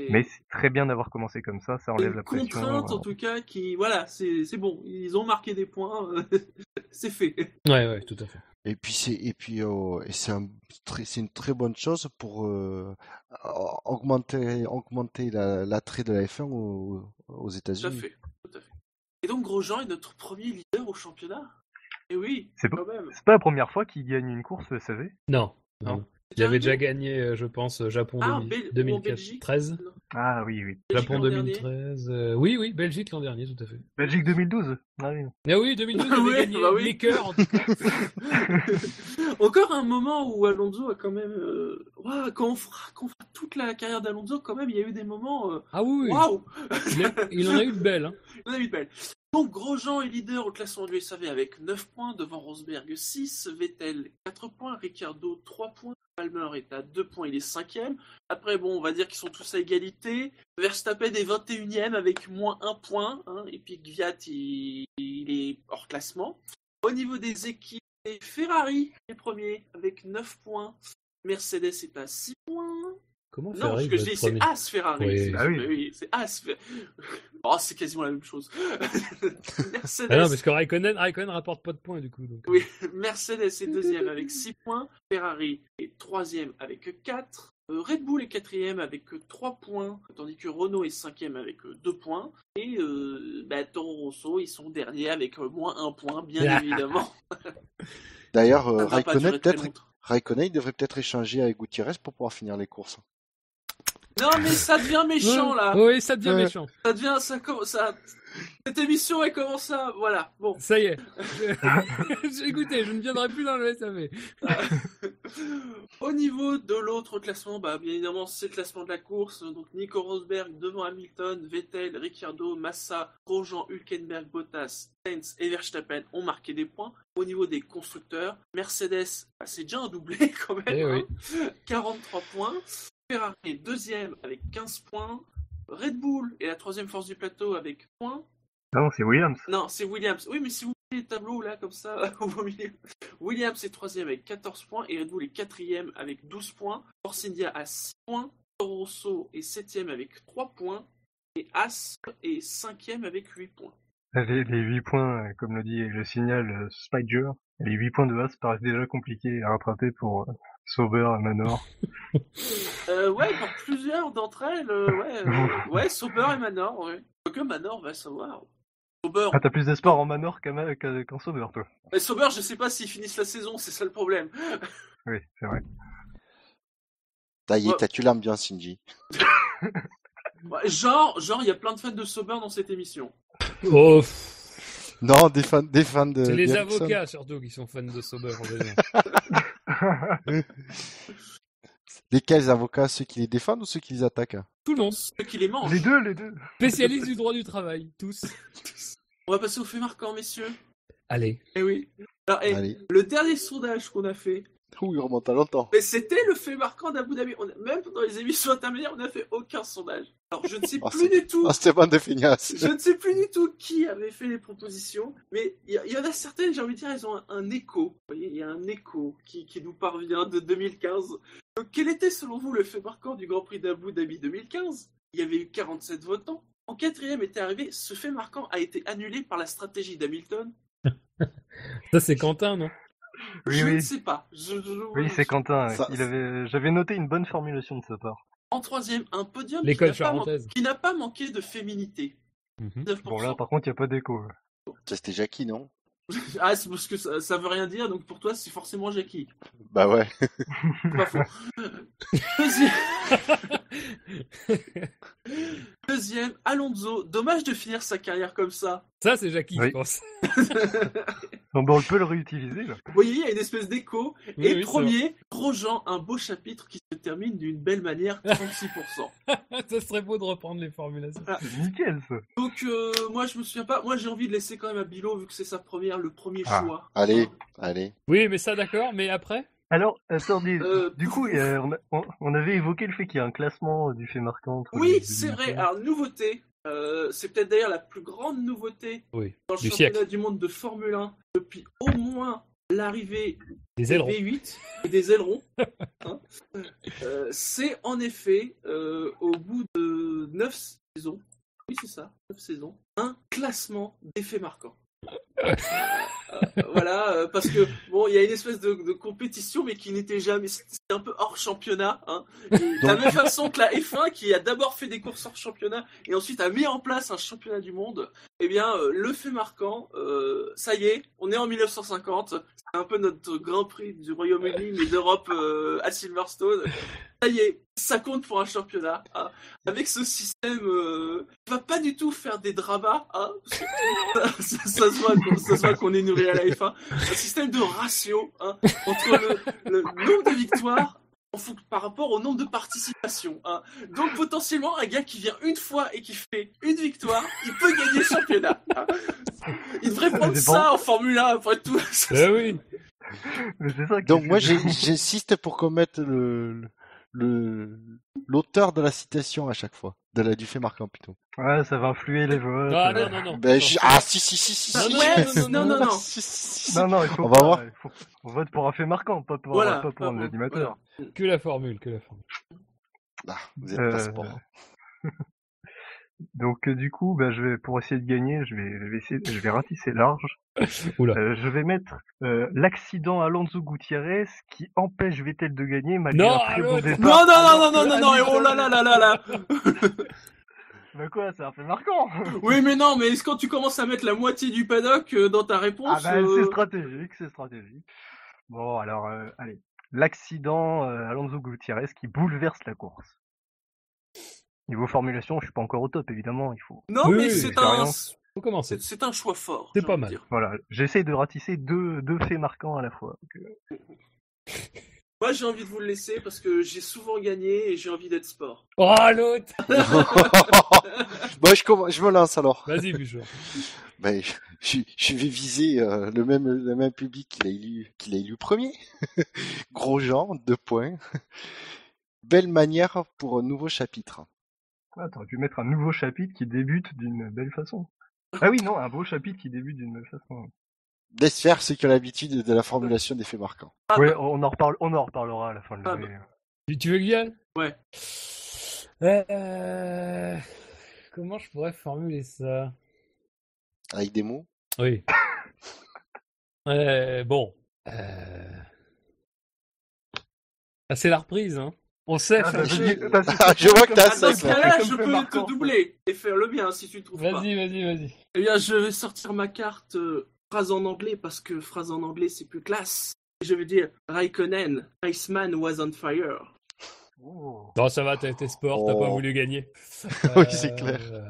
Mais c'est très bien d'avoir commencé comme ça. Ça enlève une la pression. contrainte en tout cas qui, voilà, c'est c'est bon. Ils ont marqué des points, c'est fait. Ouais, ouais, tout à fait. Et puis c'est et puis et c'est un une très bonne chose pour euh, augmenter augmenter la- l'attrait de la F1 aux, aux Tout à États-Unis. fait, tout à fait. Et donc Grosjean est notre premier leader au championnat? Et oui, C'est quand même. C'est pas la première fois qu'il gagne une course, vous savez. Non. Non. non. Il avait déjà gagné, euh, je pense, Japon Ah, 2000 Bel- ou en Belgique? 2013. Ah oui, oui. Belgique Japon l'an dernier 2013. euh, Oui, oui, Belgique l'an dernier, tout à fait. Belgique 2012. Ah oui. Ah oui, 2012, il avait Oui, gagné bah oui. les cœurs, en tout cas. Encore un moment où Alonso a quand même. euh, quand, on fera, quand on fera toute la carrière d'Alonso, quand même, il y a eu des moments. euh, Ah oui, oui. Waouh Il, a- il en a eu de belles. Hein. On a eu de belles. Donc Grosjean est leader au classement du SAV avec 9 points, devant Rosberg 6, Vettel 4 points, Ricardo 3 points, Palmer est à 2 points, il est 5 Après, bon, on va dire qu'ils sont tous à égalité. Verstappen est 21 e avec moins 1 point, hein, et puis Gviat, il, est hors classement. Au niveau des équipes, Ferrari est premier avec 9 points. Mercedes est à 6 points. Comment Non, Ferrari ce que je dis, c'est As Ferrari. Oui. C'est- Ah oui. mais c'est As. Oh, c'est quasiment la même chose. Mercedes, Ah non, parce que Raikkonen, Raikkonen rapporte pas de points, du coup. Donc. oui, Mercedes est deuxième avec 6 points. Ferrari est troisième avec 4. Euh, Red Bull est quatrième avec 3 points, tandis que Renault est cinquième avec 2 points. Et euh, bah, Toro Rosso, ils sont derniers avec euh, moins 1 point, bien évidemment. D'ailleurs, euh, Raikkonen peut-être. Raikkonen il devrait peut-être échanger avec Gutiérrez pour pouvoir finir les courses. Non, mais ça devient méchant là. Oui, ça devient méchant. Ça devient, ça, ça. Cette émission, elle commence à, voilà. Bon. Ça y est. Je- Écoutez, je ne viendrai plus dans le SAV. Au niveau de l'autre classement, bah, bien évidemment, c'est le classement de la course. Donc, Nico Rosberg devant Hamilton, Vettel, Ricciardo, Massa, Grosjean, Hülkenberg, Bottas, Sainz et Verstappen ont marqué des points. Au niveau des constructeurs, Mercedes, bah, c'est déjà un doublé quand même. Eh oui. hein. 43 points. Ferrari est deuxième avec 15 points. Red Bull est la troisième force du plateau avec points. Non, c'est Williams. Non, c'est Williams. Oui, mais si vous voulez les tableaux là, comme ça, au milieu. Williams est troisième avec 14 points et Red Bull est quatrième avec 12 points. Force India a 6 points. Toro Rosso est septième avec 3 points. Et As est cinquième avec 8 points. Les, les 8 points, euh, comme le dit le signal euh, Spider, les 8 points de Haas paraissent déjà compliqués à rattraper pour Sauber et Manor. Euh, ouais, pour plusieurs d'entre elles, euh, ouais, euh, ouais, Sauber et Manor, ouais. Que Manor va savoir. Sauber, Ah, t'as plus d'espoir en Manor qu'en Sauber, toi. mais Sauber, je sais pas s'ils finissent la saison, c'est ça le problème. Oui, c'est vrai. Ça y Ouais. est, t'as tué l'ambiance, Shinji. Ouais, genre, genre, il y a plein de fans de Sauber dans cette émission. Oh, Non, des fans, des fans de. c'est les avocats surtout qui sont fans de Sauber. Lesquels avocats Ceux qui les défendent ou ceux qui les attaquent Tout le monde. Ceux qui les mangent. les deux, les deux. Spécialistes du droit du travail, tous. On va passer au fait marquant, messieurs. Allez. Eh oui. Alors, eh, Allez. le dernier sondage qu'on a fait, Ouh, il remonte à longtemps. mais c'était le fait marquant d'Abu Dhabi. On a- même dans les émissions intermédiaires, on n'a fait aucun sondage. Alors, je ne sais Ah, plus du tout. Ah, c'était bande de feignasses. Je ne sais plus du tout qui avait fait les propositions, mais il y, en a certaines, j'ai envie de dire, elles ont un, un écho. Vous voyez, il y a un écho qui, qui nous parvient de 2015. Donc, quel était selon vous le fait marquant du Grand Prix d'Abu Dhabi 2015 Il y avait eu 47 votants. En quatrième était arrivé, ce fait marquant a été annulé par la stratégie d'Hamilton. Ça, c'est Quentin, non? Oui, je ne sais pas. Je- je- Oui, c'est Quentin. Ça- Il avait, j'avais noté une bonne formulation de sa part. En troisième, un podium qui L'école n'a man- qui n'a pas manqué de féminité. Mhm. 9%. Bon, là, par contre, il n'y a pas d'écho. Ça, c'était Jackie, non? Ah, c'est parce que ça, ça veut rien dire, donc pour toi, c'est forcément Jackie. Bah ouais. Pas faux. Deuxième... Alonso. Dommage de finir sa carrière comme ça. Ça, c'est Jackie, Oui. je pense. On peut le réutiliser, là. Vous voyez, il y a une espèce d'écho. Oui, Et oui, premier, Grosjean, un beau chapitre qui se termine d'une belle manière, 36%. ça serait beau de reprendre les formulations. C'est nickel, ça. Donc, euh, moi, je me souviens pas. Moi, j'ai envie de laisser quand même à Bilo, vu que c'est sa première, le premier Ah, choix. Allez, allez. Oui, mais ça, d'accord. Mais après? Alors, attendez, Euh, du coup, euh, on, a- on- on avait évoqué le fait qu'il y a un classement euh, du fait marquant. entre Oui, c'est vrai. Alors, nouveauté. euh, c'est peut-être d'ailleurs la plus grande nouveauté Oui. dans le Du championnat siècle. du monde de Formule 1 depuis au moins l'arrivée Des des ailerons. V8 et des ailerons. hein. Euh, c'est en effet, euh, au bout de 9 saisons, oui c'est ça, 9 saisons, un classement d'effets marquants. Euh, euh, voilà, euh, parce que bon, il y a une espèce de, de compétition, mais qui n'était jamais, c'était un peu hors championnat. Hein. De la même façon que la F1, qui a d'abord fait des courses hors championnat et ensuite a mis en place un championnat du monde, eh bien, euh, le fait marquant, euh, ça y est, on est en 1950, c'est un peu notre Grand Prix du Royaume-Uni, mais d'Europe à Silverstone. Ça y est, ça compte pour un championnat. hein. Avec ce système, euh, qui va pas du tout faire des dramas. Hein, ça, ça- ça se voit qu'on- ça se voit qu'on est nourri à la F1. Un système de ratio hein, entre le, le nombre de victoires en par rapport au nombre de participations. hein. Donc potentiellement, un gars qui vient une fois et qui fait une victoire, il peut gagner le championnat. hein. Il devrait prendre dépend. ça en Formule 1 après tout. Eh oui. Mais c'est ça. qui Donc moi j'insiste pour qu'on mette le le l'auteur de la citation à chaque fois, de la du fait marquant plutôt. Ouais, ça va influer les votes. Ah non, non, non. Ben, je- Ah si si si si Ah, si. ouais, non, non, non, non. Si, si, si. Non, non, il faut On pas, va voir. il faut- on vote pour un fait marquant, pas pour, Voilà. pas pour un animateur. Que la formule, que la formule. Ah, vous êtes Euh, pas sport. Donc euh, du coup, bah, je vais pour essayer de gagner, je vais, je vais essayer, je vais ratisser large. Oula. Euh, je vais mettre euh, l'accident Alonso Gutiérrez qui empêche Vettel de gagner malgré Non, un très bon départ. Non, non, non, non, non, non, non, et oh là là là là là Bah quoi, c'est un fait marquant. Oui, mais non, mais est-ce quand tu commences à mettre la moitié du paddock euh, dans ta Ah réponse bah euh, c'est stratégique, c'est stratégique. Bon alors, allez, l'accident Alonso Gutiérrez qui bouleverse la course. Niveau formulation, je suis pas encore au top, évidemment. Il faut. Non, Oui, mais c'est un, rien. Faut commencer. c'est c'est un choix fort. C'est pas mal. dire. Voilà, j'essaie de ratisser deux, deux faits marquants à la fois. Donc, euh, Moi, j'ai envie de vous le laisser parce que j'ai souvent gagné et j'ai envie d'être sport. Oh l'autre Bon, je, commence- je me lance alors. Vas-y, Bouchard. Ben, je, je vais viser euh, le même le même public qu'il a élu qu'il a élu premier. Grosjean, deux points. Belle manière pour un nouveau chapitre. Ah, T'aurais pu mettre un nouveau chapitre qui débute d'une belle façon. Ah oui, non, un beau chapitre qui débute d'une belle façon. Laisse faire ceux qui ont l'habitude de la formulation des faits marquants. Ah ouais, bah, on en, reparle, on en reparlera à la fin de Ah l'année. Tu, tu veux aille Ouais. Euh, Comment je pourrais formuler ça? Avec des mots? Oui. Euh, bon. Euh... Ah, c'est la reprise, hein. On sait Ah, bah, Ah, je vois que t'as ah, dans ça, ce là. cas-là, je peux marquant. te doubler et faire le bien si tu ne trouves pas. Vas-y, vas-y, vas-y. Eh bien, je vais sortir ma carte euh, phrase en anglais parce que phrase en anglais c'est plus classe. Et Je vais dire Raikkonen, Iceman was on fire. Oh. Non, ça va, t'as été sport, t'as Oh. pas voulu gagner. Oui, c'est clair. Euh,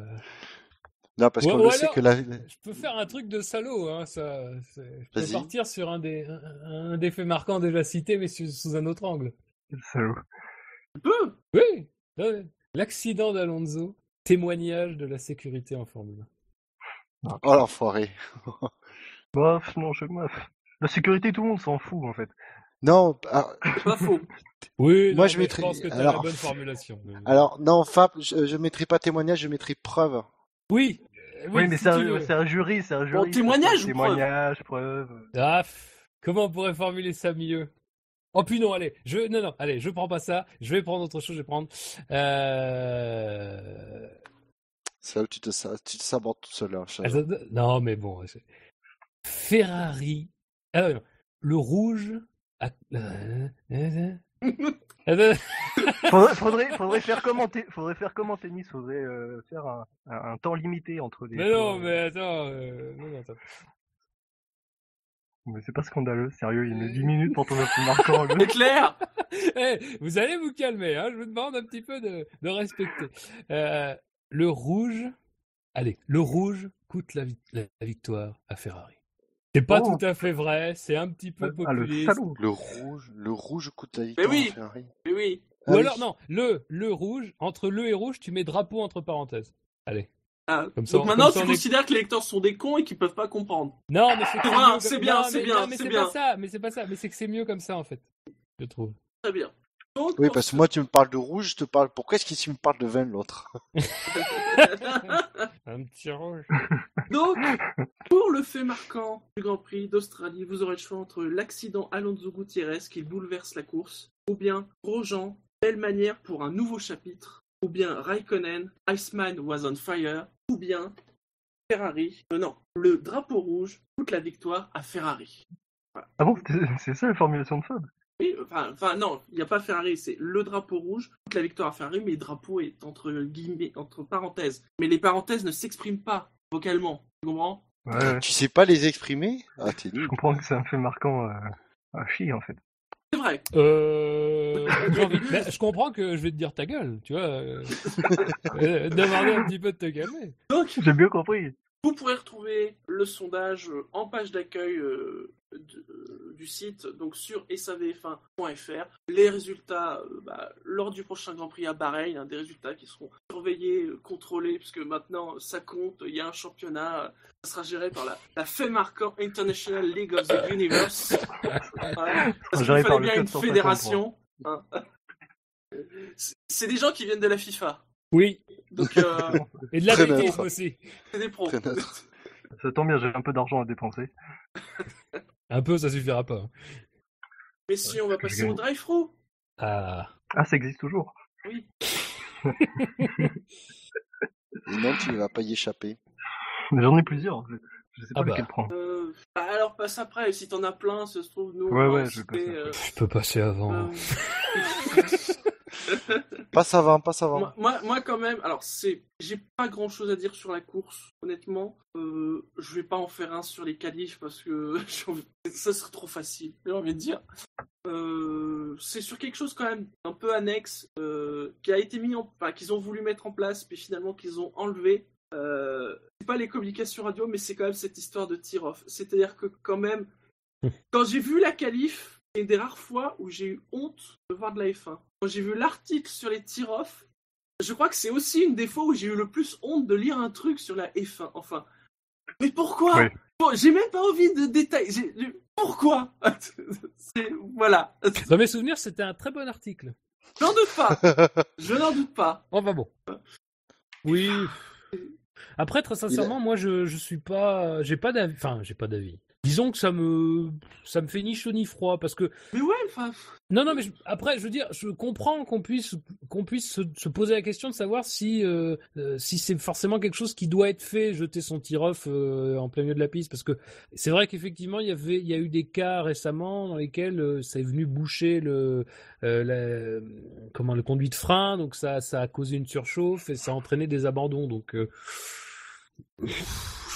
Non, parce Ou- qu'on sait que la... Je peux faire un truc de salaud, hein, ça. Je peux Vas-y. partir sur un des, un, des faits marquants déjà cités, mais sous, sous un autre angle. Salaud. Tu peux Oui. ouais. L'accident d'Alonso, témoignage de la sécurité en Formule 1. Oh l'enfoiré. Bof, non, je meuf. La sécurité, tout le monde s'en fout, en fait. Non, ah, pas faux. Oui, Moi, non, je mettrais- pense que t'as alors- la bonne formulation. mais- alors non, Fab, je, je mettrai pas témoignage, je mettrai preuve. Oui. euh, Oui, mais si c'est un, veux. c'est un jury, c'est un jury. Bon, témoignage ou Témoignage, preuve? Ah, pff, comment on pourrait formuler ça mieux? Oh puis non, allez, je non non, allez, je prends pas ça, je vais prendre autre chose, je vais prendre euh... C'est là où tu te, tu te sabordes tout seul. Hein, attends, non mais bon, Ferrari. Ah non, le rouge. a- euh, euh, Attends, Faudrait, faudrait, faudrait faire comme en té- faudrait faire comme en tennis, faudrait euh, faire un, un, un temps limité entre les. mais non, mais attends, euh, non, non, attends. Mais c'est pas scandaleux, sérieux, il y a 10 minutes pour ton plus marquant. C'est clair Eh, vous allez vous calmer, hein, je vous demande un petit peu de, de respecter. Euh, le rouge, allez, le rouge coûte la, vi- la victoire à Ferrari. C'est pas Oh. tout à fait vrai, c'est un petit peu Ah, le populiste. salaud. Le rouge, le rouge coûte la victoire. oui. à Ferrari. Mais oui. Ah Ou oui. alors, non, le, le rouge, entre le et rouge, tu mets drapeau entre parenthèses. Allez. Ah, Comme ça, donc on- maintenant, comme ça, tu est- considères que les lecteurs sont des cons et qu'ils peuvent pas comprendre. Non, mais c'est bien, mieux c'est comme- bien, non, c'est bien, bien. pas ça, mais c'est pas ça, mais c'est que c'est mieux comme ça, en fait. Je trouve. Très bien. Donc, Oui, parce que moi, tu me parles de rouge, je te parle. Pourquoi est-ce que tu me parles de vin, l'autre? Un petit rouge. Donc, pour le fait marquant du Grand Prix d'Australie, vous aurez le choix entre l'accident Alonso Gutiérrez qui bouleverse la course, ou bien Grosjean, belle manière pour un nouveau chapitre, ou bien Raikkonen, Iceman was on fire, ou bien Ferrari. Euh, non, le drapeau rouge coûte la victoire à Ferrari. Ah bon, c'est- ça la formulation de Fab? Oui, enfin, enfin non, il n'y a pas Ferrari, c'est le drapeau rouge, toute la victoire à Ferrari, mais le drapeau est entre guillemets, entre parenthèses. Mais les parenthèses ne s'expriment pas vocalement, tu comprends? Ouais, ouais. Tu sais pas les exprimer? Ah, t'es Je comprends que c'est un fait marquant euh, à chier, en fait. C'est vrai. Euh, j'ai envie- Ben, je comprends que je vais te dire ta gueule, tu vois. Euh, euh, demander un petit peu de te calmer. Donc, J'ai bien compris. vous pourrez retrouver le sondage en page d'accueil euh, de- euh, du site, donc sur savf1.fr. Les résultats euh, bah, lors du prochain Grand Prix à Bahreïn, hein, des résultats qui seront surveillés, euh, contrôlés, puisque maintenant ça compte, il y a un championnat, euh, ça sera géré par la, la International League of the Universe. Voilà. Parce qu'il fallait bien une 450, fédération. hein. C'est- des gens qui viennent de la FIFA. Oui, Donc, euh, et de l'athlétisme aussi. c'est des pros. Ça tombe bien, j'ai un peu d'argent à dépenser. Un peu, ça suffira pas. Mais si on va je passer au gagne. drive-through. Ah. Ah, ça existe toujours. Oui. Et non, tu ne vas pas y échapper. J'en ai plusieurs. en fait. Je sais pas Ah bah. lequel prendre. Euh, bah alors passe après, si t'en as plein, ça se trouve, nous, Ouais, ouais, je vais citer, passer euh, Je peux passer avant. euh, Passe avant, passe avant. Moi, moi, moi, quand même, alors c'est, j'ai pas grand chose à dire sur la course, honnêtement. Euh, je vais pas en faire un sur les qualifs parce que ça serait trop facile, j'ai envie de dire. Euh, c'est sur quelque chose quand même un peu annexe euh, qui a été mis en, enfin, qu'ils ont voulu mettre en place, puis finalement qu'ils ont enlevé. Euh, c'est pas les communications radio, mais c'est quand même cette histoire de tir-off. C'est-à-dire que quand même, quand j'ai vu la qualif, une des rares fois où j'ai eu honte de voir de la F1. Quand j'ai vu l'article sur les tir-off, je crois que c'est aussi une des fois où j'ai eu le plus honte de lire un truc sur la F1. Enfin, mais pourquoi? Oui. Bon, J'ai même pas envie de détails. Pourquoi? C'est- Voilà. Dans mes souvenirs, c'était un très bon article. J'en doute pas. Je n'en doute pas. Enfin bon. Oui. Après, très sincèrement, moi, je, je suis pas, j'ai pas d'avis. Enfin, j'ai pas d'avis. Disons que ça me, ça me fait ni chaud ni froid parce que Mais ouais, enfin. non, non, mais je- après, je veux dire, je comprends qu'on puisse, qu'on puisse se, se poser la question de savoir si, euh, euh, si c'est forcément quelque chose qui doit être fait, jeter son tir-off euh, en plein milieu de la piste, parce que c'est vrai qu'effectivement, il y avait, il y a eu des cas récemment dans lesquels euh, ça est venu boucher le, euh, la- comment, le conduit de frein, donc ça, ça a causé une surchauffe et ça a entraîné des abandons, donc.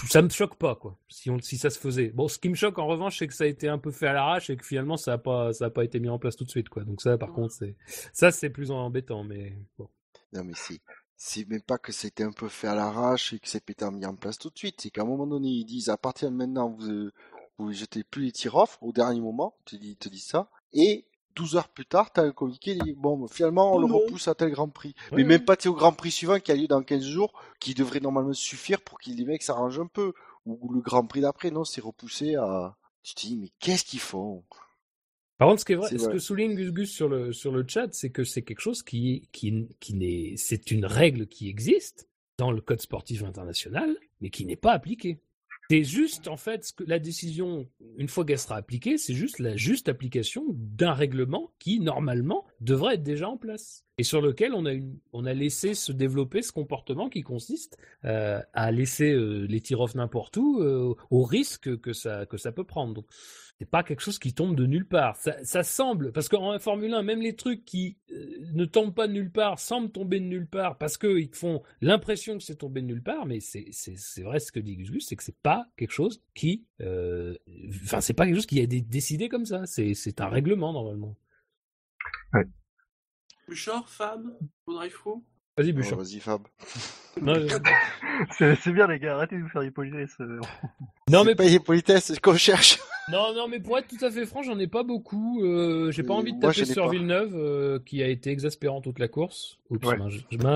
Ça me choque pas quoi si on si ça se faisait bon ce qui me choque en revanche c'est que ça a été un peu fait à l'arrache et que finalement ça a pas ça a pas été mis en place tout de suite quoi donc ça par contre c'est ça c'est plus embêtant mais bon Non, mais c'est, c'est même pas que c'était un peu fait à l'arrache et que c'est pété mis en place tout de suite. C'est qu'à un moment donné, ils disent, à partir de maintenant, vous, vous jetez plus les tirs off au dernier moment. Disent, ils te disent ça. Et 12 heures plus tard, t'as un communiqué, dit, bon, finalement, on le repousse à tel Grand Prix. Mais même pas, au Grand Prix suivant qui a lieu dans 15 jours, qui devrait normalement suffire pour que les mecs s'arrangent un peu. Ou le Grand Prix d'après, non, c'est repoussé à, tu te dis, mais qu'est-ce qu'ils font? par contre ce qui est vrai ce vrai. que souligne Gus Gus sur le sur le chat c'est que c'est quelque chose qui qui qui n'est c'est une règle qui existe dans le code sportif international mais qui n'est pas appliquée c'est juste en fait ce que la décision une fois qu'elle sera appliquée c'est juste la juste application d'un règlement qui normalement devrait être déjà en place et sur lequel on a une, on a laissé se développer ce comportement qui consiste euh, à laisser euh, les tirs-off n'importe où euh, au risque que ça que ça peut prendre donc c'est pas quelque chose qui tombe de nulle part. Ça, semble, parce qu'en Formule 1, même les trucs qui ne tombent pas de nulle part semblent tomber de nulle part parce qu'ils font l'impression que c'est tombé de nulle part, mais c'est, vrai ce que dit Gus Gus, c'est que c'est pas quelque chose qui, enfin, c'est pas quelque chose qui a été décidé comme ça. C'est un règlement normalement. Bouchard, Fab, Fou. Vas-y, Oh, Bouchard. vas-y, Fab. non, euh, C'est bien les gars, arrêtez de vous faire des politesses. euh. non, mais pas les politesses, c'est ce qu'on cherche. Non, non, mais pour être tout à fait franc, j'en ai pas beaucoup. Euh, j'ai pas Euh, envie de taper sur. Villeneuve, euh, qui a été exaspérant toute la course. Oups, Ouais.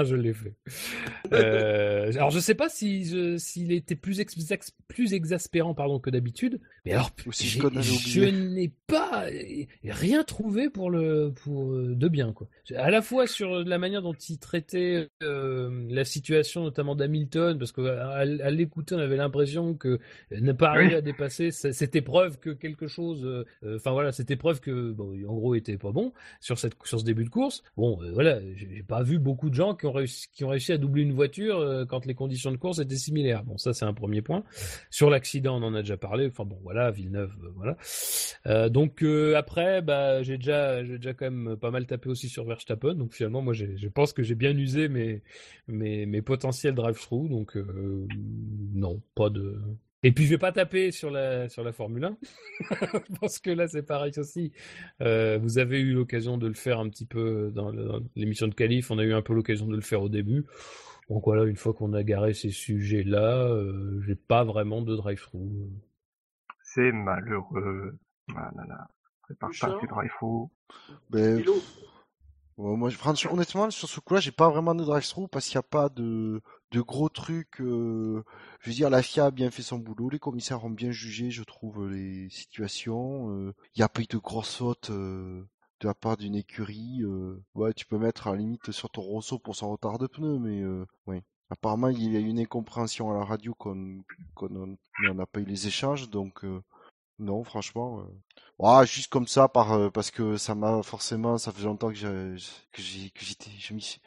je, l'ai fait. Euh, alors, je sais pas si s'il était plus, ex- ex- plus exaspérant pardon, que d'habitude, mais alors, si je n'ai pas rien trouvé pour le pour de bien quoi. À la fois sur la manière dont il traitait la situation, notamment d'Hamilton, parce que à, à l'écouter, on avait l'impression que ne pas arriver Oui. à dépasser cette épreuve que quelque chose, euh, euh, enfin voilà, cette épreuve que bon, en gros était pas bon sur cette sur ce début de course. Bon, euh, voilà, j'ai pas vu beaucoup de gens qui ont réussi qui ont réussi à doubler une voiture quand les conditions de course étaient similaires. Bon, ça c'est un premier point. Sur l'accident, on en a déjà parlé. Enfin bon, voilà, Villeneuve, voilà. Donc après, bah j'ai déjà j'ai déjà quand même pas mal tapé aussi sur Verstappen. Donc finalement, moi je pense que j'ai bien usé mes mes mes potentiels drive-through. Donc non, pas de et puis je vais pas taper sur la sur la Formule 1 parce que là c'est pareil aussi. Euh, vous avez eu l'occasion de le faire un petit peu dans l'émission de qualif. On a eu un peu l'occasion de le faire au début. Donc voilà, une fois qu'on a garé ces sujets-là, euh, j'ai pas vraiment de drive-through. C'est malheureux. Ah là là. Prépare pas tes drive Ben, Hello. Ouais, moi, je- honnêtement, sur ce coup-là, j'ai pas vraiment de drive-through parce qu'il n'y a pas de, de gros trucs. euh, je veux dire, la FIA a bien fait son boulot, les commissaires ont bien jugé, je trouve, les situations. euh, Il n'y a pas eu de grosses fautes euh, de la part d'une écurie. euh. ouais, tu peux mettre à la limite sur ton Rosso pour son retard de pneus, mais euh, ouais. Apparemment, il y a eu une incompréhension à la radio qu'on on n'a pas eu les échanges, donc euh, non, franchement. euh, ah, juste comme ça, par, euh, parce que ça m'a forcément, ça fait longtemps que j'ai, que j'ai, que j'étais, je m'y,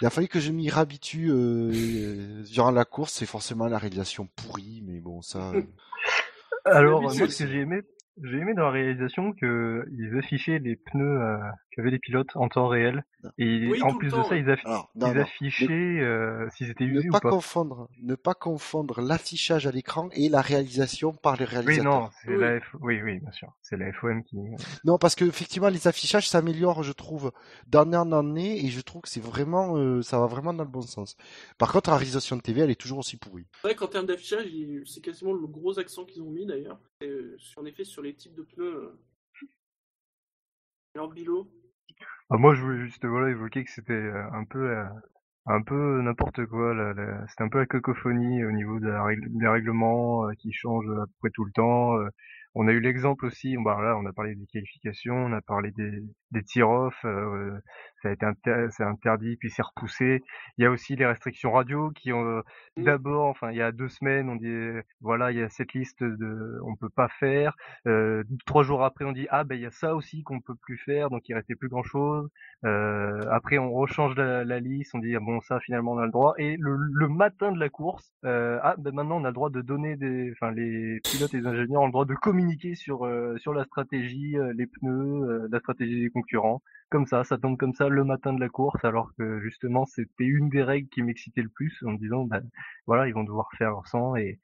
il a fallu que je m'y réhabitue euh, euh, durant la course. C'est forcément la réalisation pourrie, mais bon, ça. euh, Alors, moi, ce que j'ai aimé, j'ai aimé dans la réalisation que ils affichaient les pneus euh, qu'avaient les pilotes en temps réel. Et Oui, en plus de temps, ça, ils, affi- Alors, non, ils non. affichaient euh, s'ils étaient Ne usés ou pas pas. confondre, ne pas confondre l'affichage à l'écran et la réalisation par le Oui, réalisateur. non, c'est Oui. la F... oui, oui, bien sûr, c'est la FOM qui. Non, parce que effectivement, les affichages s'améliorent, je trouve, d'année en année, et je trouve que c'est vraiment, euh, ça va vraiment dans le bon sens. Par contre, la réalisation de TV, elle est toujours aussi pourrie. C'est vrai qu'en termes d'affichage, c'est quasiment le gros accent qu'ils ont mis d'ailleurs. Euh, en effet, sur les types de pneus. euh. Alors, Bilo Ah, moi, je voulais juste voilà évoquer que c'était euh, un peu euh, un peu n'importe quoi. là. C'était un peu la cacophonie au niveau la des règlements euh, qui changent à peu près tout le temps. On a eu l'exemple aussi. Bah là, on a parlé des qualifications, on a parlé des des tir-off. euh, ça a été inter- interdit puis c'est repoussé. Il y a aussi les restrictions radio qui ont euh, Mm. d'abord, enfin il y a deux semaines, on dit voilà il y a cette liste de on peut pas faire. Euh, trois jours après, on dit ah ben il y a ça aussi qu'on peut plus faire, donc il restait plus grand chose. Euh, après, on rechange la, la liste, on dit ah bon ça finalement on a le droit. Et le, le matin de la course, euh, ah ben maintenant on a le droit de donner des, enfin les pilotes et les ingénieurs ont le droit de communiquer sur euh, sur la stratégie, euh, les pneus, euh, la stratégie des concurrents. Comme ça, ça tombe comme ça le matin de la course, alors que justement c'était une des règles qui m'excitait le plus en me disant ben voilà ils vont devoir faire sans et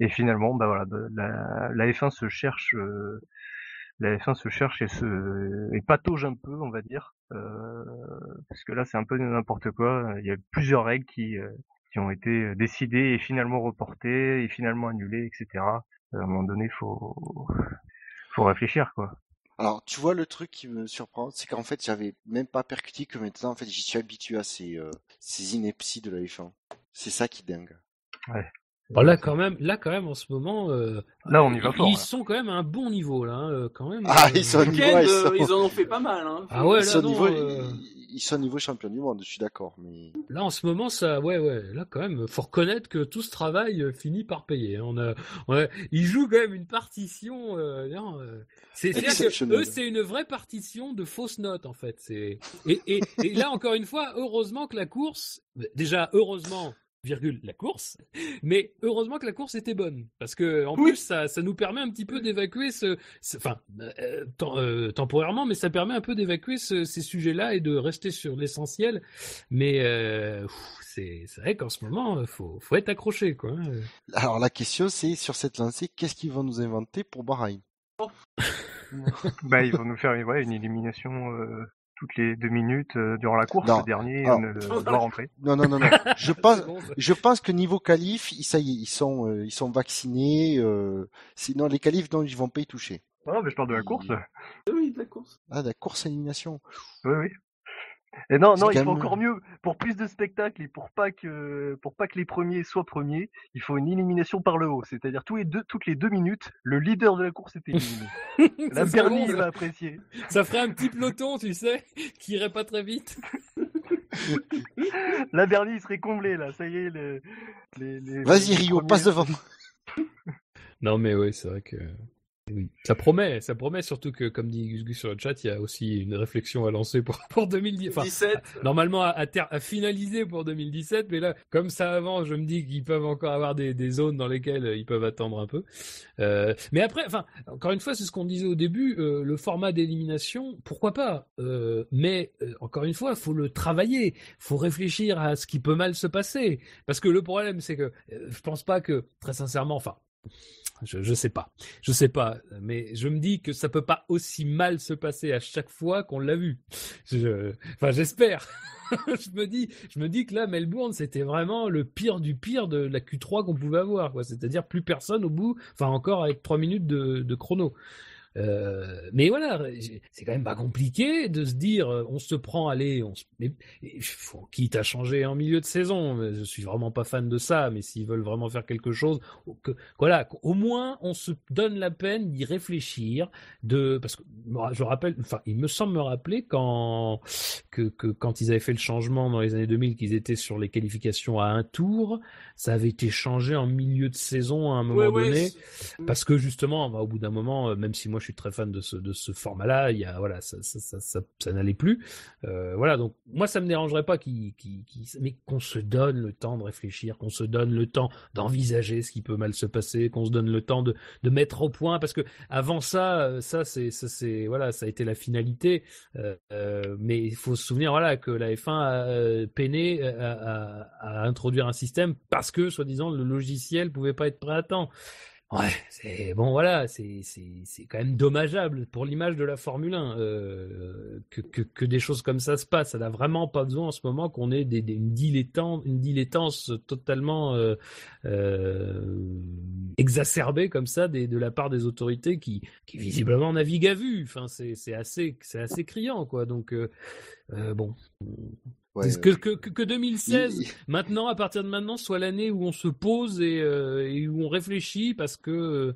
et finalement, bah bah, la, la F1 se cherche, la F1 se cherche et se patauge un peu, on va dire, euh, parce que là c'est un peu n'importe quoi. Il y a plusieurs règles qui ont été décidées et finalement reportées et finalement annulées, etc. À un moment donné, faut faut réfléchir quoi. Alors, tu vois, le truc qui me surprend, c'est qu'en fait, j'avais même pas percuté que maintenant, en fait, j'y suis habitué à ces, euh, ces inepties de la F1. C'est ça qui est dingue. Bon, là quand même, là quand même en ce moment, euh, Là, on y va ils, fort, ils sont quand même à un bon niveau là, hein, euh, quand même. Ah, euh, ils sont au niveau, ils euh, sont, ils en ont fait pas mal. Hein. Ah ouais, ils là, sont au non, niveau, euh, ils, ils sont au niveau champion du monde, je suis d'accord, mais Là en ce moment, ça, ouais, ouais, là quand même, faut reconnaître que tout ce travail euh, finit par payer. hein. On a, on a- ils jouent quand même une partition. Euh, non, euh, c'est, c'est-à-dire que eux, c'est une vraie partition de fausses notes en fait. C'est et, et, et là encore une fois, heureusement que la course, déjà heureusement. Virgule la course, mais heureusement que la course était bonne parce que en Oui. plus ça, ça nous permet un petit peu d'évacuer ce, ce- enfin euh, tem- euh, temporairement, mais ça permet un peu d'évacuer ce- ces sujets-là et de rester sur l'essentiel. Mais euh, c'est vrai qu'en ce moment, faut faut être accroché quoi. hein. alors la question c'est sur cette lancée, qu'est-ce qu'ils vont nous inventer pour Bahreïn? Bah ils vont nous faire ouais, une élimination euh, toutes les deux minutes euh, durant la course. Non. Le dernier Alors- ne doit rentrer. Non, non, non, non. Je pense, je pense que niveau qualif, ils- ça y est, ils sont, euh, ils sont vaccinés. Euh, sinon, les qualifs, non, ils vont pas y toucher. Ah, mais je parle de la course. Oui, de la course. Ah, la course à élimination. Oui, oui. Et non, non, il faut même- encore mieux. Pour plus de spectacles et pour pas que, pour pas que les premiers soient premiers, il faut une élimination par le haut. C'est-à-dire tous les deux, toutes les deux minutes, le leader de la course est éliminé. La Bernie bon, va apprécier. Ça ferait un petit peloton, tu sais, qui irait pas très vite. La Bernie serait comblé là. Ça y est, les, les, les- Vas-y, les Rio, premiers- passe devant moi. Non, mais oui, c'est vrai que oui, ça promet, ça promet. Surtout que, comme dit Gus Gus sur le chat, il y a aussi une réflexion à lancer pour pour 2010. Enfin, 17. normalement à, à, ter- à finaliser pour 2017, mais là, comme ça avance, je me dis qu'ils peuvent encore avoir des, des zones dans lesquelles euh, ils peuvent attendre un peu. Euh, mais après, enfin, encore une fois, c'est ce qu'on disait au début, euh, le format d'élimination, pourquoi pas? Euh, Mais euh, encore une fois, faut le travailler, faut réfléchir à ce qui peut mal se passer, parce que le problème, c'est que euh, je pense pas que, très sincèrement, enfin. Je, je sais pas, je sais pas, mais je me dis que ça peut pas aussi mal se passer à chaque fois qu'on l'a vu. Enfin, j'espère. je me dis, je me dis que là, Melbourne, c'était vraiment le pire du pire de la Q3 qu'on pouvait avoir. C'est-à-dire plus personne au bout, enfin encore avec trois minutes de chrono. Euh, mais voilà, c'est quand même pas compliqué de se dire, euh, on se prend, allez, on se, mais, mais faut, quitte à changer en milieu de saison. Je suis vraiment pas fan de ça, mais s'ils veulent vraiment faire quelque chose, que, voilà, au moins on se donne la peine d'y réfléchir, de, parce que je rappelle, enfin, il me semble me rappeler quand que, que quand ils avaient fait le changement dans les années 2000, qu'ils étaient sur les qualifications à un tour, ça avait été changé en milieu de saison à un moment Ouais, donné, parce que justement, bah, au bout d'un moment, euh, même si moi je suis très fan de ce, de ce format-là. Il y a, voilà, ça, ça, ça, ça, n'allait plus. Euh, voilà, donc moi, ça me dérangerait pas qu'il, mais qu'on se donne le temps de réfléchir, qu'on se donne le temps d'envisager ce qui peut mal se passer, qu'on se donne le temps de, de mettre au point, parce que avant ça, euh, ça c'est, c'est, voilà, ça a été la finalité. Euh, mais il faut se souvenir, voilà, que la F1 a peiné à, à- à introduire un système parce que, soi-disant, le logiciel pouvait pas être prêt à temps. Ouais, c'est bon, voilà, c'est quand même dommageable pour l'image de la Formule 1 euh, que, des choses comme ça se passent. Ça n'a vraiment pas besoin en ce moment qu'on ait une dilettance totalement euh, euh, exacerbée comme ça de la part des autorités qui visiblement naviguent à vue. Enfin, c'est assez assez criant quoi. Donc bon, Ouais, que, que, que, que 2016 il- maintenant, à partir de maintenant, soit l'année où on se pose et, euh, et où on réfléchit parce que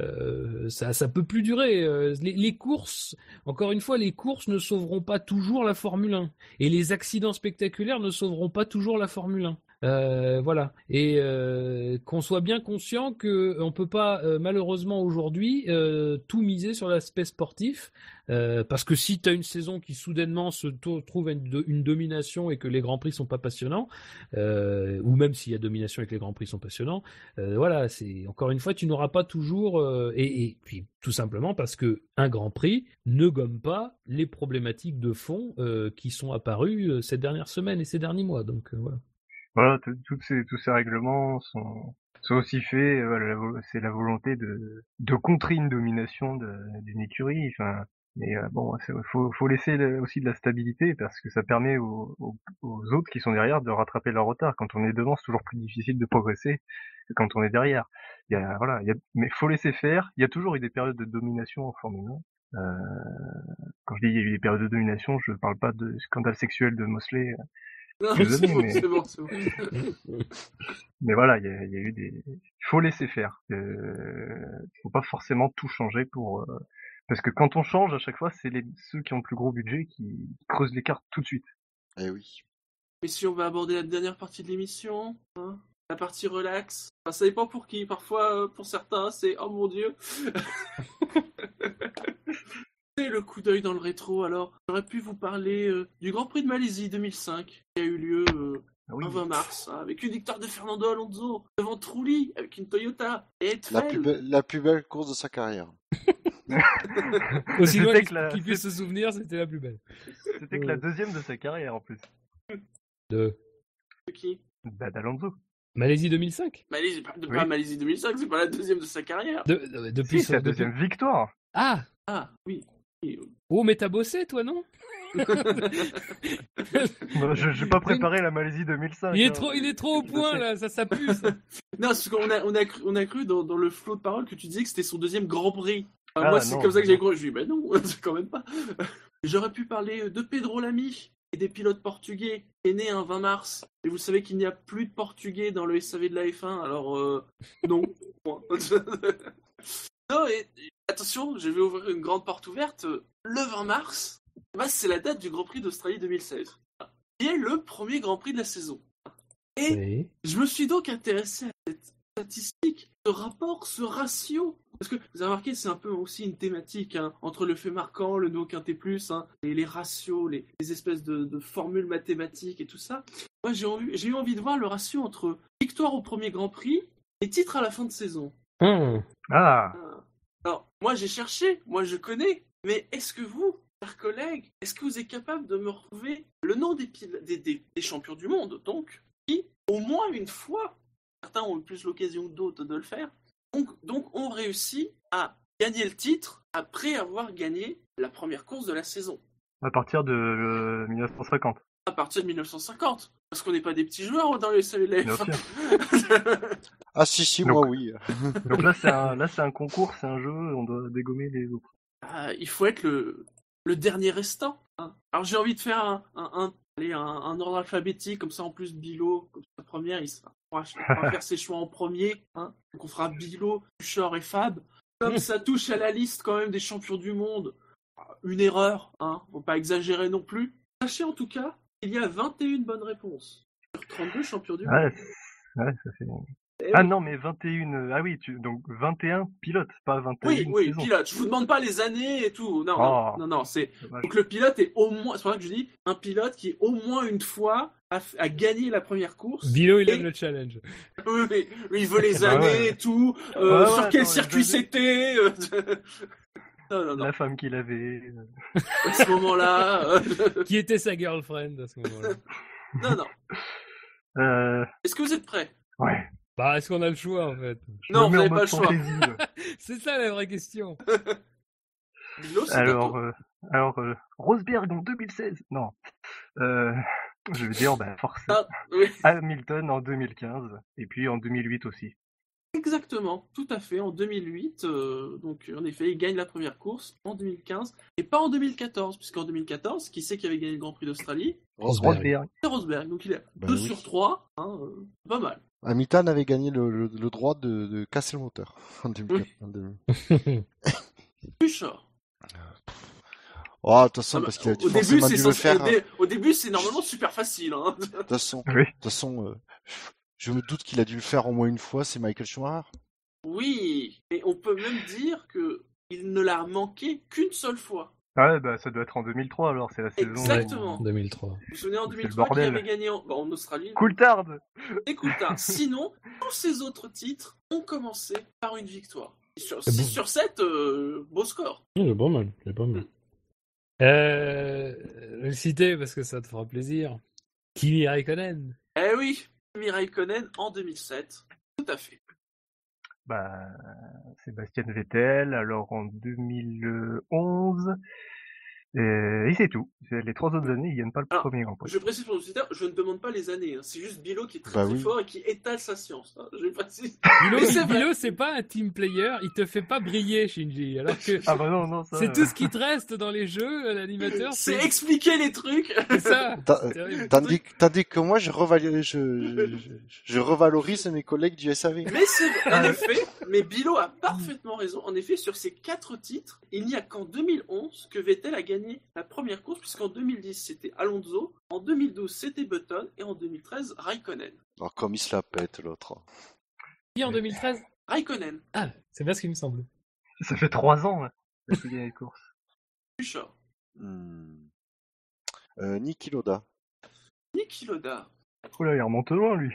euh, ça, ça peut plus durer. Euh, Les, les courses, encore une fois, les courses ne sauveront pas toujours la Formule 1 et les accidents spectaculaires ne sauveront pas toujours la Formule 1. Euh, voilà. Et euh, qu'on soit bien conscient que on peut pas euh, malheureusement aujourd'hui euh, tout miser sur l'aspect sportif euh, parce que si tu as une saison qui soudainement se trouve une, une domination et que les grands prix sont pas passionnants, euh, ou même s'il y a domination et que les grands prix sont passionnants, euh, voilà, c'est encore une fois tu n'auras pas toujours euh, et, et puis tout simplement parce que un grand prix ne gomme pas les problématiques de fond euh, qui sont apparues euh, ces dernières semaines et ces derniers mois. Donc euh, voilà. Voilà, toutes ces, tous ces règlements sont, sont aussi faits, euh, voilà, c'est la volonté de, de contrer une domination d'une écurie. Enfin, mais euh, bon, faut, faut laisser aussi de la stabilité parce que ça permet aux, aux, autres qui sont derrière de rattraper leur retard. Quand on est devant, c'est toujours plus difficile de progresser que quand on est derrière. Il y a, voilà, il y a, mais faut laisser faire. Il y a toujours eu des périodes de domination en Formule 1. Euh, quand je dis il y a eu des périodes de domination, je parle pas de scandale sexuel de Mosley Non, Désolé, c'est bon, mais- c'est bon, c'est bon. Mais voilà, il y a, il y a eu des. Il faut laisser faire. Euh, faut pas forcément tout changer pour. euh, Parce que quand on change, à chaque fois, c'est les ceux qui ont le plus gros budget qui, creusent l'écart tout de suite. Eh oui. Et si on va aborder la dernière partie de l'émission, hein, la partie relax, enfin, ça dépend pour qui. Parfois, euh, pour certains, c'est oh mon dieu. c'est le coup d'œil dans le rétro. Alors, j'aurais pu vous parler euh, du Grand Prix de Malaisie 2005 qui a eu lieu euh, Ah oui. un 20 mars hein, avec une victoire de Fernando Alonso devant Trulli avec une Toyota et La plus, belle, la plus belle course de sa carrière. Aussi loin C'était qu'il la- puisse se souvenir, c'était la plus belle. C'était que la deuxième de sa carrière en plus. De De qui? Bah, d'Alonso. Malaisie 2005. Malaisie, pas, de- Oui. pas Malaisie 2005, c'est pas la deuxième de sa carrière. De, de- depuis Si, c'est la depuis- deuxième victoire. Ah Ah oui. Oh, mais t'as bossé, toi, non Moi, je n'ai pas préparé la Malaisie 2005. il, est hein. trop, il est trop au point, là, ça, ça pue, ça. Non, parce qu'on a, on a cru, on a cru dans, dans le flot de paroles que tu disais que c'était son deuxième Grand Prix. Enfin, Ah, moi, c'est comme ça que j'ai cru. Je dis, bah non, c'est quand même pas. J'aurais pu parler de Pedro Lamy et des pilotes portugais, est né un 20 mars. Et vous savez qu'il n'y a plus de portugais dans le SAV de la F1, alors euh, non. Non, et attention, je vais ouvrir une grande porte ouverte. Le 20 mars, bah, c'est la date du Grand Prix d'Australie 2016, qui est le premier Grand Prix de la saison. Et Oui. je me suis donc intéressé à cette statistique, ce rapport, ce ratio. Parce que vous avez remarqué, c'est un peu aussi une thématique hein, entre le fait marquant, le no quintet plus, hein, et les ratios, les, les espèces de, de formules mathématiques et tout ça. Moi, j'ai eu envie de voir le ratio entre victoire au premier Grand Prix et titre à la fin de saison. Hum. Ah, Ah. Alors, moi, j'ai cherché, moi, je connais, mais est-ce que vous, chers collègues, est-ce que vous êtes capable de me retrouver le nom des, champions du monde, donc, qui, au moins une fois, certains ont eu plus l'occasion que d'autres de le faire, donc, donc ont réussi à gagner le titre après avoir gagné la première course de la saison, à partir de euh, 1950. À partir de 1950. Parce qu'on n'est pas des petits joueurs dans le SAV de la Bien F1. Ah si, si, Donc- moi oui. Donc là, c'est un, là, c'est un concours, c'est un jeu, on doit dégommer les autres. Ah, il faut être le, le dernier restant. hein. Alors j'ai envie de faire un, un, un- allez, un, un ordre alphabétique, comme ça en plus Bilo, comme ça, première, il sera, on pourra, on pourra faire ses choix en premier. Hein. Donc on fera Bilo, Bouchard et Fab. Comme ça touche à la liste quand même des champions du monde, une erreur, hein, faut pas exagérer non plus. Sachez en tout cas qu'il y a 21 bonnes réponses sur 32 champions du monde. Ouais, c'est- ouais, ça fait. Eh Ah oui. non, mais 21. euh, Ah oui, tu... donc 21 pilotes, pas 21 Oui, oui, saisons. pilote. Je vous demande pas les années et tout. Non, Oh. non, non, non, c'est donc le pilote est au moins. C'est pour ça que je dis un pilote qui au moins une fois a, f- a gagné la première course. Bilo, il Et- aime le challenge. Oui, mais il veut les Bah années ouais. et tout. euh, Ouais, ouais, sur quel circuit c'était euh, Non, non, non. La femme qu'il avait. À ce moment-là. Qui était sa girlfriend à ce moment-là non, non. Euh... Est-ce que vous êtes prêts? Ouais. Bah, est-ce qu'on a le choix en fait? Je Non, vous n'avez pas le choix. C'est ça la vraie question. Bilo, Alors, euh, alors euh, Rosberg en 2016. Non. Euh, je veux dire, bah, forcément. Ah, oui, Hamilton en 2015. Et puis en 2008 aussi. Exactement, tout à fait. En 2008, euh, donc en effet, il gagne la première course en 2015 et pas en 2014, puisqu'en 2014, qui c'est qui avait gagné le Grand Prix d'Australie? Rosberg. Rosberg. Donc il est Bah 2 oui. sur 3, hein, euh, pas mal. Hamilton avait gagné le, le- le droit de, de casser le moteur en 2004. en 2000. Bouchard. Oh, de toute façon, Ah bah, parce qu'il a au début, dû le faire. au, dé- au début, c'est normalement super facile. Hein. De toute façon, Oui. de toute façon euh, je me doute qu'il a dû le faire au moins une fois, c'est Michael Schumacher. Oui, et on peut même dire que il ne l'a manqué qu'une seule fois. Ah ouais, bah ça doit être en 2003 alors, c'est la saison. Exactement. 2003. Vous vous souvenez en C'est le 2003 qu'il bordel. avait gagné en, bah, en Australie? Coulthard Écoute, hein, sinon, tous ces autres titres ont commencé par une victoire. Et Sur C'est 6 bon? sur 7, beau score. C'est pas mal, c'est pas mal. Euh, je vais le citer parce que ça te fera plaisir. Kimi Raikkonen. Eh oui, Kimi Raikkonen en 2007. Tout à fait. Bah, Sébastien Vettel, alors en 2011. Et, et c'est tout. Les trois autres années, ils gagnent pas le Alors, premier Grand Prix. Je précise pour le auditeurs, je ne demande pas les années. hein. C'est juste Bilo qui est très Bah très oui. fort et qui étale sa science. hein. Je précise. Bilo, c'est pas un team player, il te fait pas briller, Shinji. Alors que Ah bah non, non, ça... c'est tout ce qui te reste dans les jeux, euh, l'animateur, C'est expliquer les trucs. c'est ça. Terrible. Tandis, tandis que moi, je, revalorise, je, je, je- je revalorise mes collègues du SAV. Mais c'est en effet, mais Bilo a parfaitement raison. En effet, sur ces quatre titres, il n'y a qu'en 2011 que Vettel a gagné la première course, puisqu'en 2010 c'était Alonso, en 2012 c'était Button et en 2013 Raikkonen. Alors, Oh, comme il se la pète, l'autre. Qui en 2013 Raikkonen, Ah, c'est bien ce qui me semble. Ça fait trois ans, là, qu'il a gagné la course. Bouchard, Hmm. Euh, Niki Loda. Niki Loda. Oh là, il remonte loin, lui.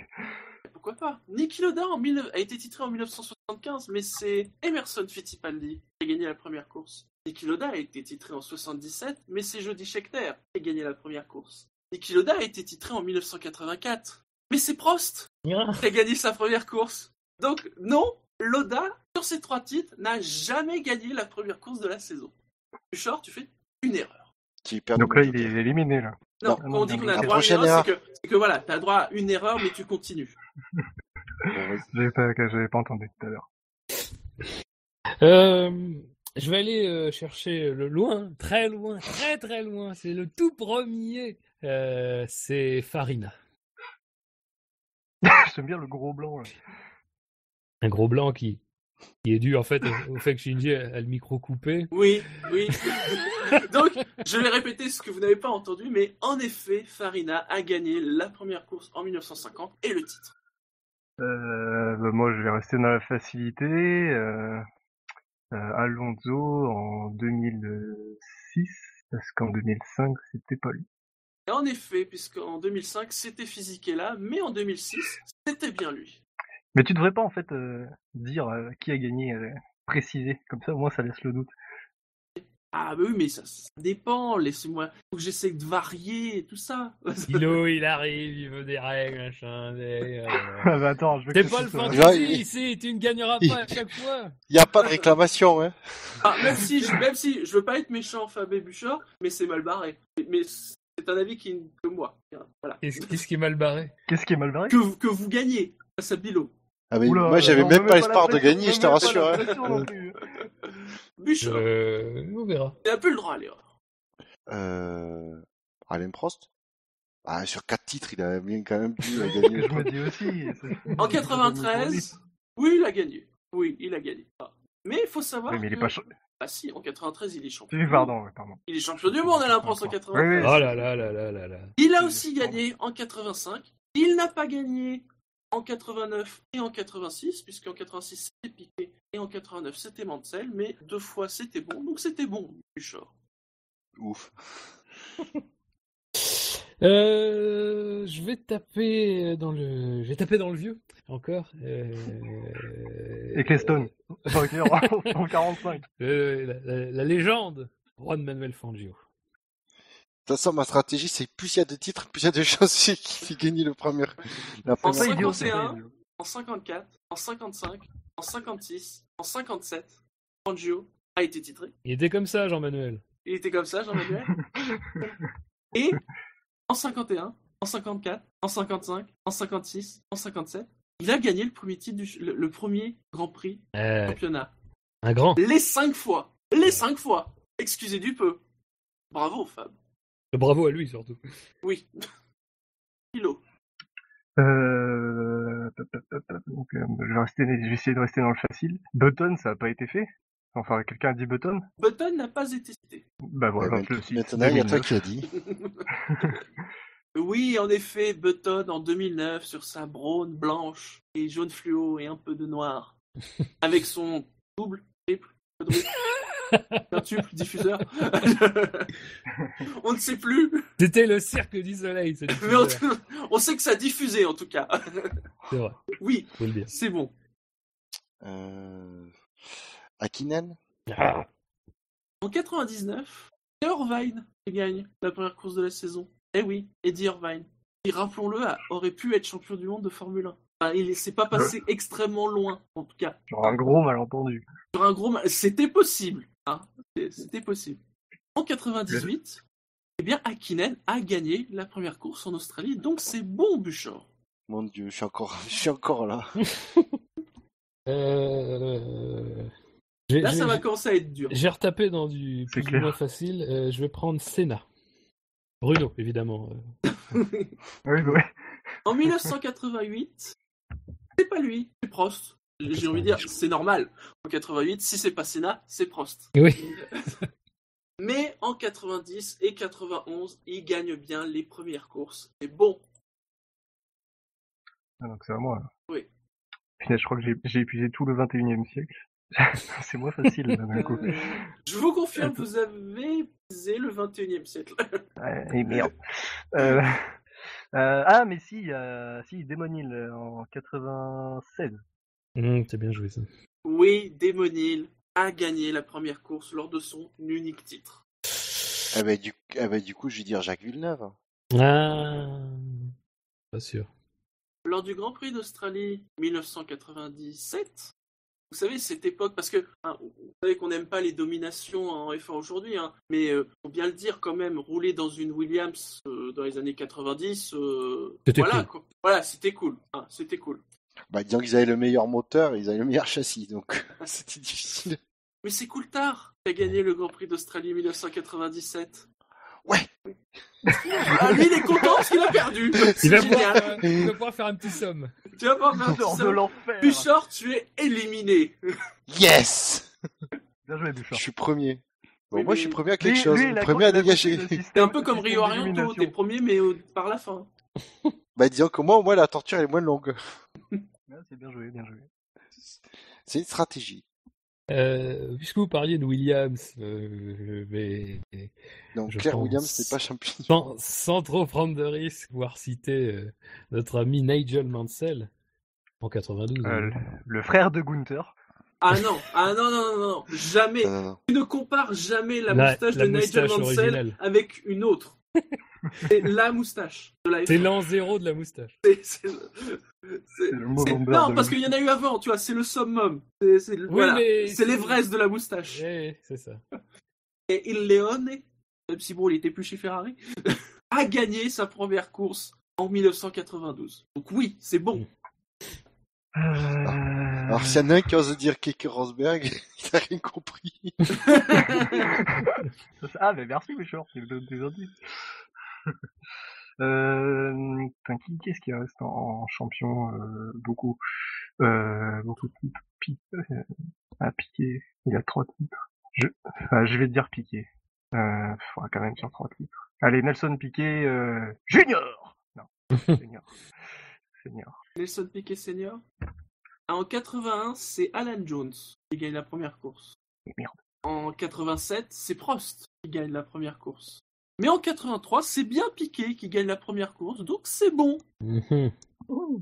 Pourquoi pas Niki Loda en 19 a été titré en 1975, mais c'est Emerson Fittipaldi qui a gagné la première course. Niki Loda a été titré en 77, mais c'est Jody Scheckter qui a gagné la première course. Niki Loda a été titré en 1984, mais c'est Prost qui a gagné sa première course. Donc non, Loda, sur ces trois titres, n'a jamais gagné la première course de la saison. Bouchard, tu fais une erreur. Donc là, il est éliminé, là. Non, Non, quand on dit qu'on a droit à une erreur, c'est que, voilà, t'as droit à une erreur, mais tu continues. J'avais pas, j'avais pas entendu tout à l'heure. Euh, je vais aller euh, chercher le loin, très loin, très très loin. C'est le tout premier. Euh, c'est Farina. J'aime bien le gros blanc, là. Un gros blanc qui, qui est dû en fait au, fait que Shinji a, a le micro coupé. Oui, oui. Donc, je vais répéter ce que vous n'avez pas entendu, mais en effet, Farina a gagné la première course en 1950 et le titre. Euh, bah, moi, je vais rester dans la facilité. Euh, euh, Alonso en 2006, parce qu'en 2005, c'était pas lui. Et en effet, puisqu'en 2005, c'était Fisichella, mais en 2006, c'était bien lui. Mais tu devrais pas, en fait, euh, dire euh, qui a gagné, euh, préciser. Comme ça, au moins, ça laisse le doute. Ah bah oui, mais ça, ça dépend, laissez-moi... Faut que j'essaie de varier et tout ça. Kilo, il arrive, il veut des règles, machin. Des, Ah bah attends, je veux T'es que pas le fantasy il- ici, tu ne gagneras pas à chaque fois. Il n'y a pas de réclamation, hein. Ah, même si, je, même si je veux pas être méchant, Fabé Bouchard, mais c'est mal barré. Mais c'est un avis qui que moi. Voilà. Qu'est-ce qui est mal barré? Qu'est-ce qui est mal barré? Que, vous- que vous gagnez face à Bilo. Ah, mais Oula, moi, j'avais même me pas l'espoir de gagner, je te rassure. la hein. Bouchard, euh, On verra. il a plus le droit à l'erreur. Euh... Alain Prost? Ah, Sur quatre titres, il a bien quand même dû euh, gagner. Je me dis aussi. En 93, oui, il a gagné. Oui, il a gagné. Ah. Mais il faut savoir Oui, mais il est que... pas cha- Ah si, en 93, il est champion. Oui, pardon, pardon. Il est champion du monde, Alain Prost, en Oui, 93. oui. Oh là là là là là là. Il a aussi gagné en 85. Il n'a pas gagné en 89 et en 86, puisqu'en 86 c'était Piqué et en 89 c'était Mansell, mais deux fois c'était bon, donc c'était bon, Buchor. Ouf. Euh, je vais taper dans le, je vais taper dans le vieux encore. Euh... Et Cleston. Enfin, ok, en 45. euh, la, la- la légende, Juan Manuel Fangio. De toute façon, ma stratégie, c'est plus il y a de titres, plus il y a de chances qu'il qu'il gagne le premier. La En première C'est pas idiot, course. c'est pas 51. idiot. En 54, en 55, en 56, en 57, Fangio a été titré. Il était comme ça, Jean-Manuel. Il était comme ça, Jean-Manuel. et en 51, en 54, en 55, en 56, en 57, il a gagné le premier titre du, le, le premier Grand Prix Euh, championnat. un grand. Les cinq fois. Les cinq fois. Excusez du peu. Bravo, Fab. Bravo à lui surtout. Oui. Kilo. Euh... Donc, euh, je, vais rester, je vais essayer de rester dans le facile. Button, ça a pas été fait? Enfin, quelqu'un a dit Button? Button n'a pas été cité. Bah voilà, Ouais, je le cite. Maintenant, il y a toi 2009. qui a dit. Oui, en effet, Button en 2009 sur sa braune blanche et jaune fluo et un peu de noir. Avec son double, triple, quadruple, quintuple diffuseur. on ne sait plus, C'était le cirque du soleil, ce mais on, sait que ça a diffusé en tout cas. C'est vrai, Oui, c'est bon. Euh... Akinen? Ah, En 99, c'est Irvine qui gagne la première course de la saison. Eh oui, Eddie Irvine. Qui, rappelons-le, aurait pu être champion du monde de Formule 1. Enfin, il s'est pas passé extrêmement loin, en tout cas. Genre un gros malentendu. Sur un gros, ma- c'était possible. Hein. C'était possible. En 98, eh bien, Hakkinen a gagné la première course en Australie, donc c'est bon, Buchor. Mon dieu, je suis encore, je suis encore là. euh... Là, ça va commencer à être dur. J'ai retapé dans du plus ou clair. moins facile. Euh, je vais prendre Senna. Bruno, évidemment. Oui, ouais. En 1988, c'est pas lui, c'est Prost. J'ai envie de dire, c'est normal. En 88, si c'est pas Senna, c'est Prost. Oui. Mais en 90 et 91, il gagne bien les premières courses. C'est bon. Ah, donc c'est à moi. Oui. Je crois que j'ai épuisé tout le 21 e siècle. c'est moins facile, là, d'un coup. Euh, je vous confirme, vous avez visé le 21e siècle. Ouais, et merde. Euh, euh, ah, mais si, euh, si, Démonil euh, en 96. Hum, c'est bien joué ça. Oui, Démonil a gagné la première course lors de son unique titre. Ah bah, du... ah bah, du coup, je vais dire Jacques Villeneuve. Ah, pas sûr. Lors du Grand Prix d'Australie 1997, vous savez, cette époque, parce que hein, vous savez qu'on n'aime pas les dominations en F1 aujourd'hui, hein, mais euh, faut bien le dire quand même, rouler dans une Williams euh, dans les années 90, euh, C'était voilà, cool. quoi. voilà, c'était cool, hein, c'était cool. Bah, disons qu'ils avaient le meilleur moteur, ils avaient le meilleur châssis, donc c'était difficile. Mais c'est cool tard, qui a gagné le Grand Prix d'Australie 1997. Ouais. Ah, lui, il est content parce qu'il a perdu. Il C'est va, pouvoir, il va pouvoir faire un petit somme. Tu vas pas faire Sors ça. de l'enfer. Bouchard, tu es éliminé. Yes Bien joué, Je Bouchard. suis premier. Bon, Oui, moi, mais je suis premier à quelque Lui- chose. lui, premier à dégager. C'est un peu comme Rio Arianto, t'es premier, mais au- par la fin. Bah, disons que moi, au moins, la torture est moins longue. Ouais, c'est bien joué, bien joué. C'est une stratégie. Euh, puisque vous parliez de Williams, euh, je vais, Donc, Je Claire pense. Williams n'est pas champion. sans, sans trop prendre de risques, pouvoir citer euh, notre ami Nigel Mansell en 92. Euh, hein. le, frère de Gunther. Ah non, ah non, non, non, non, jamais. Non, non, non. Tu ne compares jamais la, La- moustache la de Nigel Mansell originelle. avec une autre. C'est la moustache de la C'est F1. l'an zéro de la moustache. C'est- Non, parce qu'il y en a eu avant, tu vois, c'est le summum. C'est voilà. c'est- l'Everest de la moustache. C'est ça. Et Il Leone, même si bon, il était plus chez Ferrari, a gagné sa première course en 1992. Donc oui, c'est bon. Euh... Alors, s'il y en a un qui ose dire Keke Rosberg, il a rien compris. ah, mais merci, Bouchard, tu me donnes des indices. Euh... qui, qu'est-ce qui reste en, en champion euh, Beaucoup. Euh, beaucoup de titres. Pi- euh, ah, Piqué, il a trois titres. Je, je vais te dire Piqué. Euh, faudra quand même sur trois titres. Allez, Nelson Piqué, euh... Junior Non, Junior. senior. Nelson Piquet senior? Ah, En 81, c'est Alan Jones qui gagne la première course. Merde. En 87, c'est Prost qui gagne la première course. Mais en 83, c'est bien Piquet qui gagne la première course, donc c'est bon. Mhm.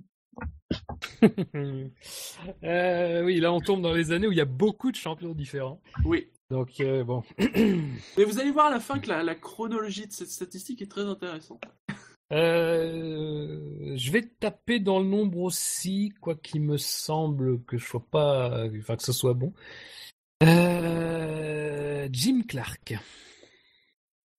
Euh, oui, là on tombe dans les années où il y a beaucoup de champions différents. Oui. Donc euh, bon. Mais vous allez voir à la fin que la, la chronologie de cette statistique est très intéressante. Euh, je vais taper dans le nombre aussi, quoi qu'il me semble que je sois pas, enfin que ce soit bon. Jim Clark.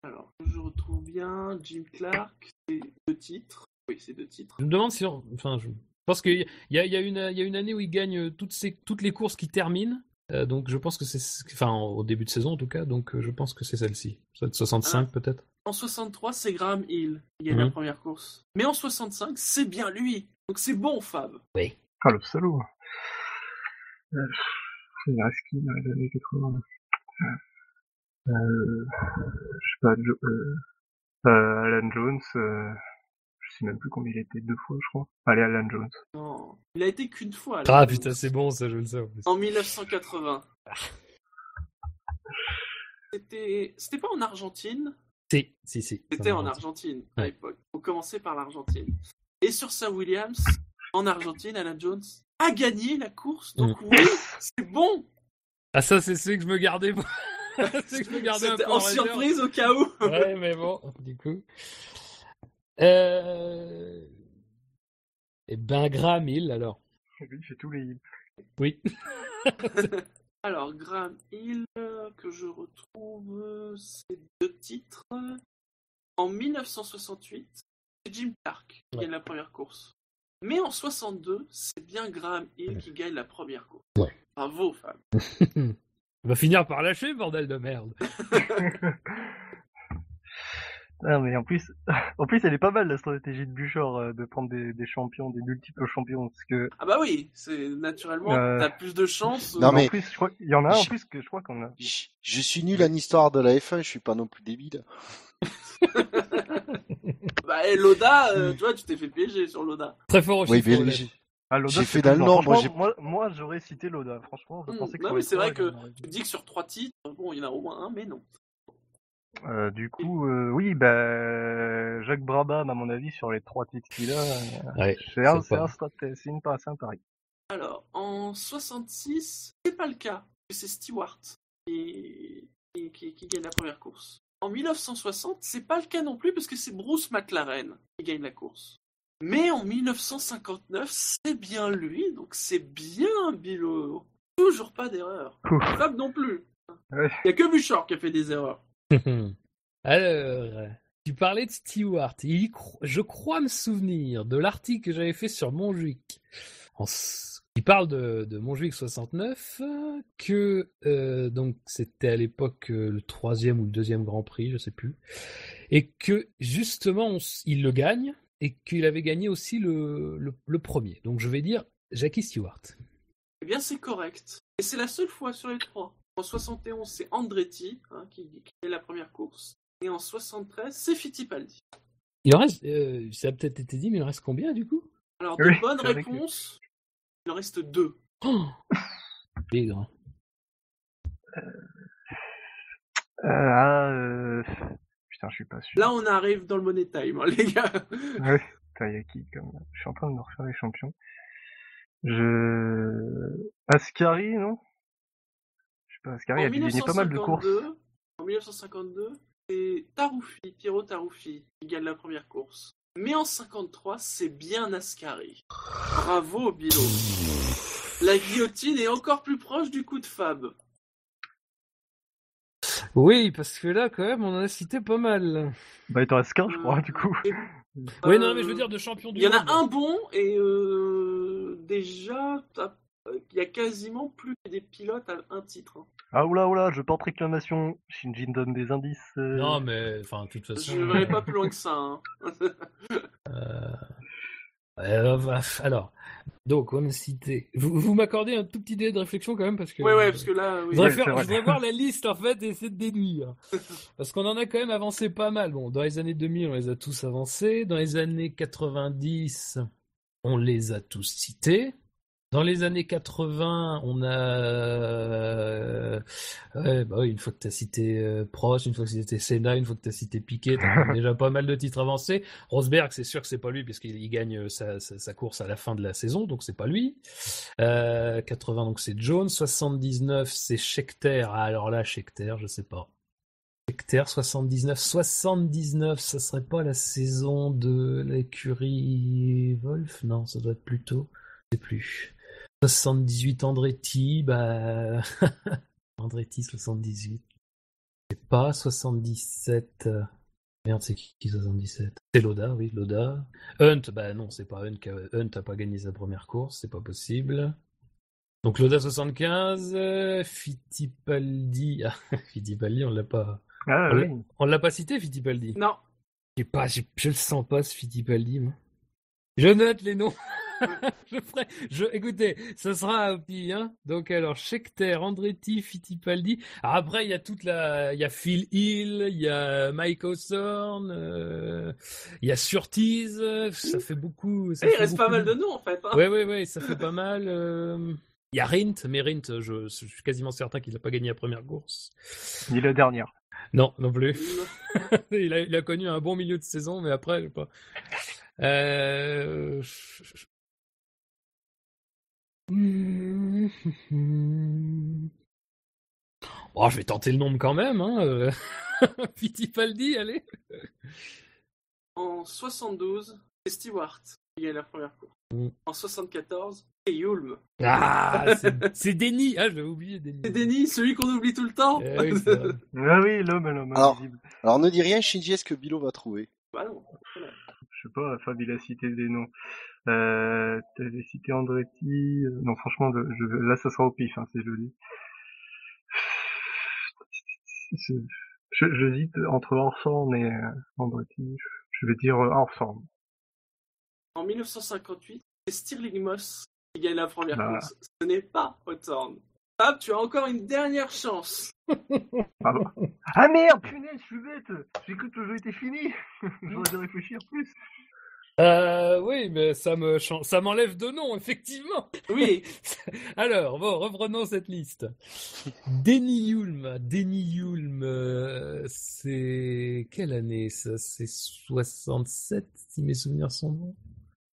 Alors, je retrouve bien Jim Clark, c'est deux titres. Oui, c'est deux titres. Je me demande si, on- enfin, je pense qu'il y y, a une, il y a une année où il gagne toutes, ces, toutes les courses qui terminent. Euh, donc je pense que c'est, enfin au début de saison en tout cas. Donc euh, je pense que c'est celle-ci. Doit être 65 peut-être. En 63, c'est Graham Hill qui gagne la Mhm. première course. Mais en 65, c'est bien lui. Donc c'est bon, Fab. Oui. Ah, le salaud. Euh, il reste qui dans les années 80 euh, Je sais pas, Jo- euh, euh, Alan Jones, euh, je sais même plus combien il était, deux fois je crois. Allez, Alan Jones. Non, il a été qu'une fois. Ah putain c'est bon ça je le sais. en plus. En 1980. C'était, c'était pas en Argentine? Si si si. C'était en Argentine à Ouais. l'époque. On commençait par l'Argentine. Et sur Sir Williams, en Argentine, Alan Jones a gagné la course. Donc Mm. oui, c'est bon. Ah ça c'est ce que je me gardais. Pour- c'est que je me gardais un C'était en surprise au cas où. Ouais mais bon du coup. Euh... Et ben Graham Hill alors. Lui, il fait tous les... Oui. Alors, Graham Hill, que je retrouve, c'est deux titres. En 1968, c'est Jim Clark qui Ouais. gagne la première course. Mais en 62, c'est bien Graham Hill qui gagne la première course. Ouais. Bravo, Fab. On va finir par lâcher bordel de merde. Ah, mais en plus, en plus, elle est pas mal la stratégie de Buchor euh, de prendre des, des champions, des multiples champions, parce que Ah bah oui, c'est naturellement, Euh, t'as plus de chances. Non, mais- en plus, je crois, il y en a un en plus que je crois qu'on a. Je, je suis nul en histoire de la F1, je suis pas non plus débile. Bah, et Loda, euh, tu vois, tu t'es fait piéger sur Loda. Très fort au Oui, chiffre Ah, J'ai c'est fait franchement, j'ai- Moi, moi j'aurais cité Loda. Franchement, je Hmm, pensais que non, mais c'est vrai que tu dis que sur trois titres, bon, il y en a au moins un, mais non. Euh, du coup, euh, oui, bah, Jacques Brabham, à mon avis, sur les trois titres qu'il a, euh, Ouais, c'est un, pas- un, une passe, un pari. Alors, en 66, c'est pas le cas. C'est Stewart qui, qui, qui- qui gagne la première course. En 1960, c'est pas le cas non plus parce que c'est Bruce McLaren qui gagne la course. Mais en 1959, c'est bien lui, donc c'est bien Bilo. Toujours pas d'erreur. Fab non plus. Ouais. Il y a que Bouchard qui a fait des erreurs. Alors, tu parlais de Stewart. Il cro- je crois me souvenir de l'article que j'avais fait sur Montjuic. En Il parle de, de Montjuic 69, euh, que euh, donc c'était à l'époque euh, le troisième ou le deuxième Grand Prix, je sais plus, et que justement on il le gagne et qu'il avait gagné aussi le, le, le premier. Donc je vais dire Jackie Stewart. Eh bien, c'est correct. Et c'est la seule fois sur les trois. En 71, c'est Andretti hein, qui, qui gagne la première course. Et en 73, c'est Fittipaldi. Il en reste, euh, ça a peut-être été dit, mais il en reste combien du coup? Alors, de Oui, bonnes que- réponses, il en reste deux. oh Bigre. Euh, ah, euh... Putain, je suis pas sûr. Là, on arrive dans le money time, hein, les gars. Ouais. Putain, y a qui comme... Je suis en train de me refaire les champions. Je... Ascari, non? Je sais pas, Ascari a dû gagner pas mal de courses. 1952, en 1952, c'est Taruffi, Piero Taruffi, qui gagne la première course. Mais en 53, c'est bien Ascari. Bravo, Bilo. La guillotine est encore plus proche du coup de Fab. Oui, parce que là, quand même, on en a cité pas mal. Bah, il t'en reste qu'un, je crois, Euh, du coup. Oui, non, mais je veux dire de champion du Il y en a un bon et euh, déjà, il y a quasiment plus que des pilotes à un titre. hein. Ah, oula, oula, je porte réclamation. Shinji me donne des indices. euh. Non, mais enfin, de toute façon. Je ne vais pas plus loin que ça. hein. Euh, bah, alors, donc, on a cité. Vous, vous m'accordez un tout petit délai de réflexion quand même parce que. Ouais, ouais, parce que là, oui. Je voudrais, Ouais, faire- c'est vrai. je voudrais voir la liste en fait et essayer de déduire. Parce qu'on en a quand même avancé pas mal. Bon, dans les années 2000, on les a tous avancés. Dans les années 90, on les a tous cités. Dans les années 80, on a euh, ouais, bah oui, une fois que tu as cité euh, Prost, une fois que tu as cité Senna, une fois que tu as cité Piquet, t'as déjà pas mal de titres avancés. Rosberg, c'est sûr que c'est pas lui puisqu'il il gagne sa, sa, sa course à la fin de la saison, donc c'est pas lui. Euh, 80 donc c'est Jones, 79 c'est Scheckter. Ah, alors là Scheckter, je sais pas. Scheckter 79, 79, ça serait pas la saison de l'écurie Wolf? Non, ça doit être plutôt. Je sais plus. 78 Andretti, bah Andretti 78. C'est pas 77. euh, Merde, c'est qui, qui 77 C'est Loda, oui, Loda. Hunt, bah non, c'est pas Hunt. a- Hunt a pas gagné sa première course, c'est pas possible. Donc Loda 75, euh, Fittipaldi. Ah, Fittipaldi, on l'a pas. Ah On oui. l'a- On l'a pas cité, Fittipaldi? Non, pas, je le sens pas ce Fittipaldi, moi. Je note les noms. je ferai, je, écoutez, ce sera un petit, hein. Donc, alors, Scheckter, Andretti, Fittipaldi. Alors, après, il y a toute la, il y a Phil Hill, il y a Mike Hawthorne, euh, il y a Surtees, euh, ça fait beaucoup, ça il reste pas mal de noms en fait. hein. Ouais, ouais, ouais, ça fait pas mal. euh, Il y a Rint, mais Rint, je, je suis quasiment certain qu'il n'a pas gagné la première course. Ni la dernière. Non, non plus. il, a, il a connu un bon milieu de saison, mais après, je sais pas. Euh... Bon, je vais tenter le nombre quand même. Hein. euh. Fittipaldi, allez. En 72, c'est Stewart qui gagne la première course. Mm. En 74, c'est Yulm. Ah, c'est- Denis. Ah, je l'avais oublié, Denis. C'est Denis, celui qu'on oublie tout le temps. Eh oui. Ah oui, l'homme, l'homme Alors. ne dis rien, Shinji, est-ce que Bilo va trouver? Bah non. voilà. Sais pas, Fab, il a cité des noms. Euh, t'avais cité Andretti. euh, Non, franchement, je, là, ça sera au pif, hein, le dis. Je- je- entre Orson et euh, Andretti. Je vais dire euh, Orson. En 1958, c'est Stirling Moss qui gagne la première Bah. course. Ce n'est pas Hawthorne. Fab, tu as encore une dernière chance. Ah, merde, punaise, je suis bête. J'ai cru que le jeu était fini. J'aurais dû réfléchir plus. Euh, oui, mais ça me ça m'enlève deux noms, effectivement. Oui, Alors, bon, reprenons cette liste. Denny Hulme, Denny Hulme, euh, c'est quelle année ça? C'est 67, si mes souvenirs sont bons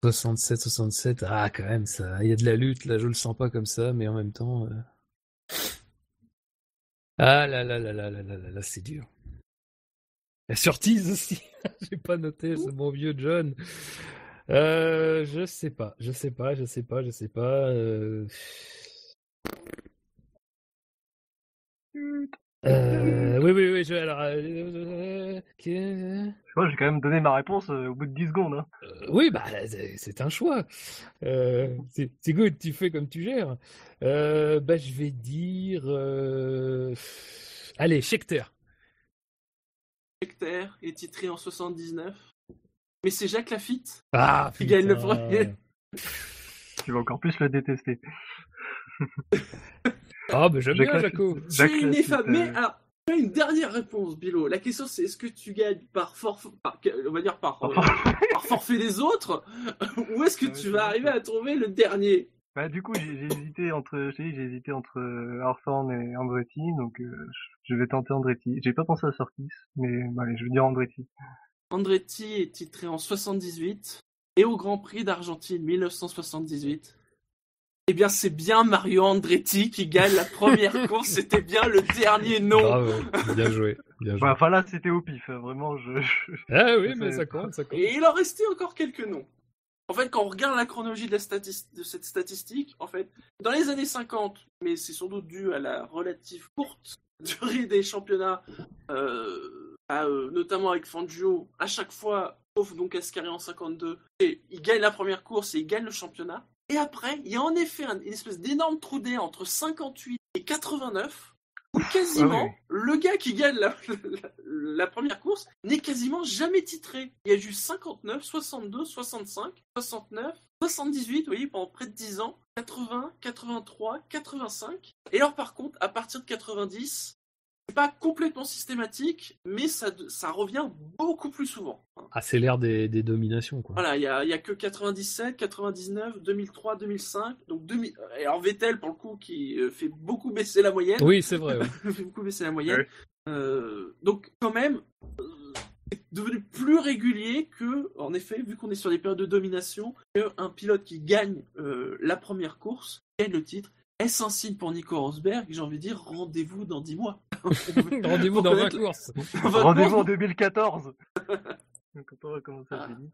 67, 67, ah quand même, ça, il y a de la lutte, là, je le sens pas comme ça, mais en même temps... euh, Ah là là là là là là là, là, c'est dur. La surtise aussi, j'ai pas noté ce bon vieux John. Euh, je sais pas, je sais pas, je sais pas, je sais pas. euh. Euh, oui, oui, oui, je, alors, euh, euh, que- Moi, j'ai quand même donné ma réponse euh, au bout de 10 secondes. Hein. euh, oui, bah, c'est un choix. Euh, c'est good, tu fais comme tu gères. Euh, bah, je vais dire, euh, allez, Scheckter. Hector est titré en 79. Mais c'est Jacques Lafitte. Ah, Qui gagne le premier. Tu vas encore plus le détester. Ah, bah, j'aime bien. Jaco. Ineffable. Lafitte, Mais alors, tu as une dernière réponse, Bilo. La question, c'est est-ce que tu gagnes par forfait, par, on va dire par, euh, par forfait des autres, ou est-ce que Ouais, tu vas arriver à trouver le dernier? Bah, du coup, j'ai j'ai hésité entre, j'ai hésité entre euh, Orson et Andretti, donc euh, je vais tenter Andretti. J'ai pas pensé à Sortis, mais bah, allez, je vais dire Andretti. Andretti est titré en 78 et au Grand Prix d'Argentine 1978. Eh bien, c'est bien Mario Andretti qui gagne la première course. C'était bien le dernier nom. Bravo, bien joué, bien joué. Bah, enfin là, c'était au pif, hein, vraiment. Je, Ah oui, mais ça compte, ça compte. Et il en restait encore quelques noms. En fait, quand on regarde la chronologie de, la statis- de cette statistique, en fait, dans les années 50, mais c'est sans doute dû à la relative courte durée des championnats, euh, à, euh, notamment avec Fangio, à chaque fois, sauf donc Ascari en 52, et il gagne la première course et il gagne le championnat. Et après, il y a en effet un- une espèce d'énorme trou d'air entre 58 et 89, où quasiment, Ah oui. le gars qui gagne la, la- la première course n'est quasiment jamais titré. Il y a juste 59, 62, 65, 69, 78, vous voyez, pendant près de 10 ans, 80, 83, 85. Et alors par contre, à partir de 90, c'est pas complètement systématique, mais ça, ça revient beaucoup plus souvent. Ah, c'est l'ère des, des dominations, quoi. Voilà, il y a, il y a que 97, 99, 2003, 2005. Donc 2000... Alors Vettel, pour le coup, qui euh, fait beaucoup baisser la moyenne. Oui, c'est vrai. ouais. fait beaucoup baisser la moyenne. Ouais. Euh, donc quand même, euh, c'est devenu plus régulier que, en effet, vu qu'on est sur des périodes de domination, qu'un pilote qui gagne euh, la première course gagne le titre. Est-ce un signe pour Nico Rosberg? J'ai envie de dire, rendez-vous dans 10 mois. Rendez-vous dans 20 connaître- courses. Rendez-vous en 2014 Quand on va commencer à Ah. finir.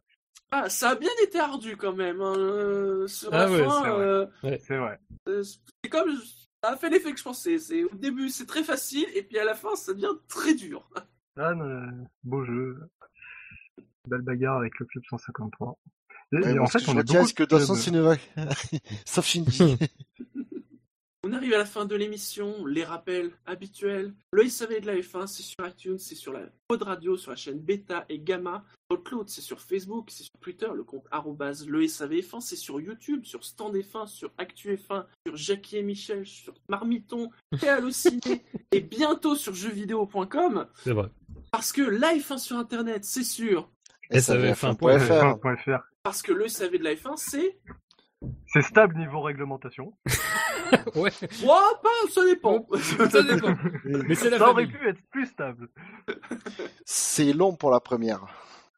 Ah, ça a bien été ardu quand même. hein, euh, sur Ah la ouais, fin, c'est vrai. euh, C'est vrai. euh, c'est comme ça a fait l'effet que je pensais. C'est au début c'est très facile et puis à la fin ça devient très dur. Ah, non, beau jeu. Belle bagarre avec le club 153. Et- Ouais, et moi, en fait, on a beaucoup que de dans son. Sauf Shinji. On arrive à la fin de l'émission. Les rappels habituels. Le SAV de la F1, c'est sur iTunes, c'est sur la pod radio, sur la chaîne Beta et Gamma. Dans le cloud, c'est sur Facebook, c'est sur Twitter, le compte arrobase le SAVF1, c'est sur YouTube, sur Stand F1, sur Actu F1, sur Jackie et Michel, sur Marmiton, et Allociné, et bientôt sur jeuxvideo.com. C'est vrai. Parce que la F1 sur Internet, c'est sûr. SAVF1.fr. Point .fr. Parce que le SAV de la F1, c'est. C'est stable niveau réglementation. Ouais, pas, ça dépend. ça dépend. Mais c'est la Ça aurait famille. pu être plus stable. C'est long pour la première.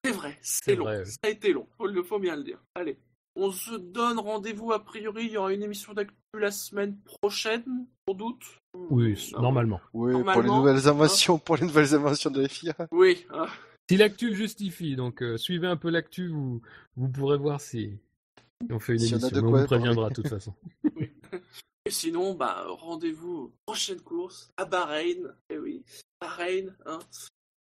C'est vrai, c'est long. vrai. Ça a été long, faut, le- faut bien le dire. Allez, on se donne rendez-vous. A priori, il y aura une émission d'actu la semaine prochaine, sans doute. Oui, c- Non. normalement. Oui, pour les Normalement, nouvelles inventions, pour les nouvelles inventions de la FIA. Oui, ah, Si l'actu le justifie, donc euh, suivez un peu l'actu, vous, vous pourrez voir si si on fait une Si on a émission. de Mais on quoi vous préviendra de toute façon. Et sinon, bah, rendez-vous aux prochaines courses à Bahreïn. Eh oui, Bahreïn, hein.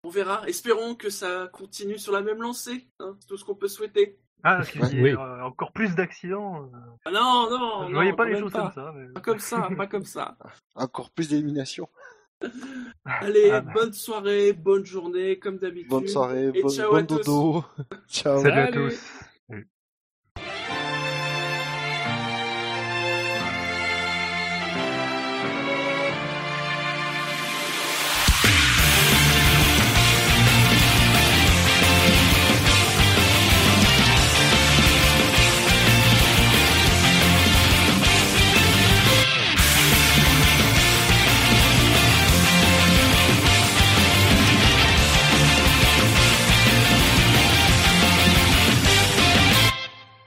On verra. Espérons que ça continue sur la même lancée. Hein. C'est tout ce qu'on peut souhaiter. Ah, qu'il y ait Oui. euh, encore plus d'accidents. euh, Ah non, non, je non, voyais pas les choses pas. comme ça. Mais... Pas comme ça, pas comme ça. Encore plus d'élimination. Allez, Ah bah. bonne soirée, bonne journée, comme d'habitude. Bonne soirée, Et bon, ciao bon à tous. dodo. Ciao. Salut à tous.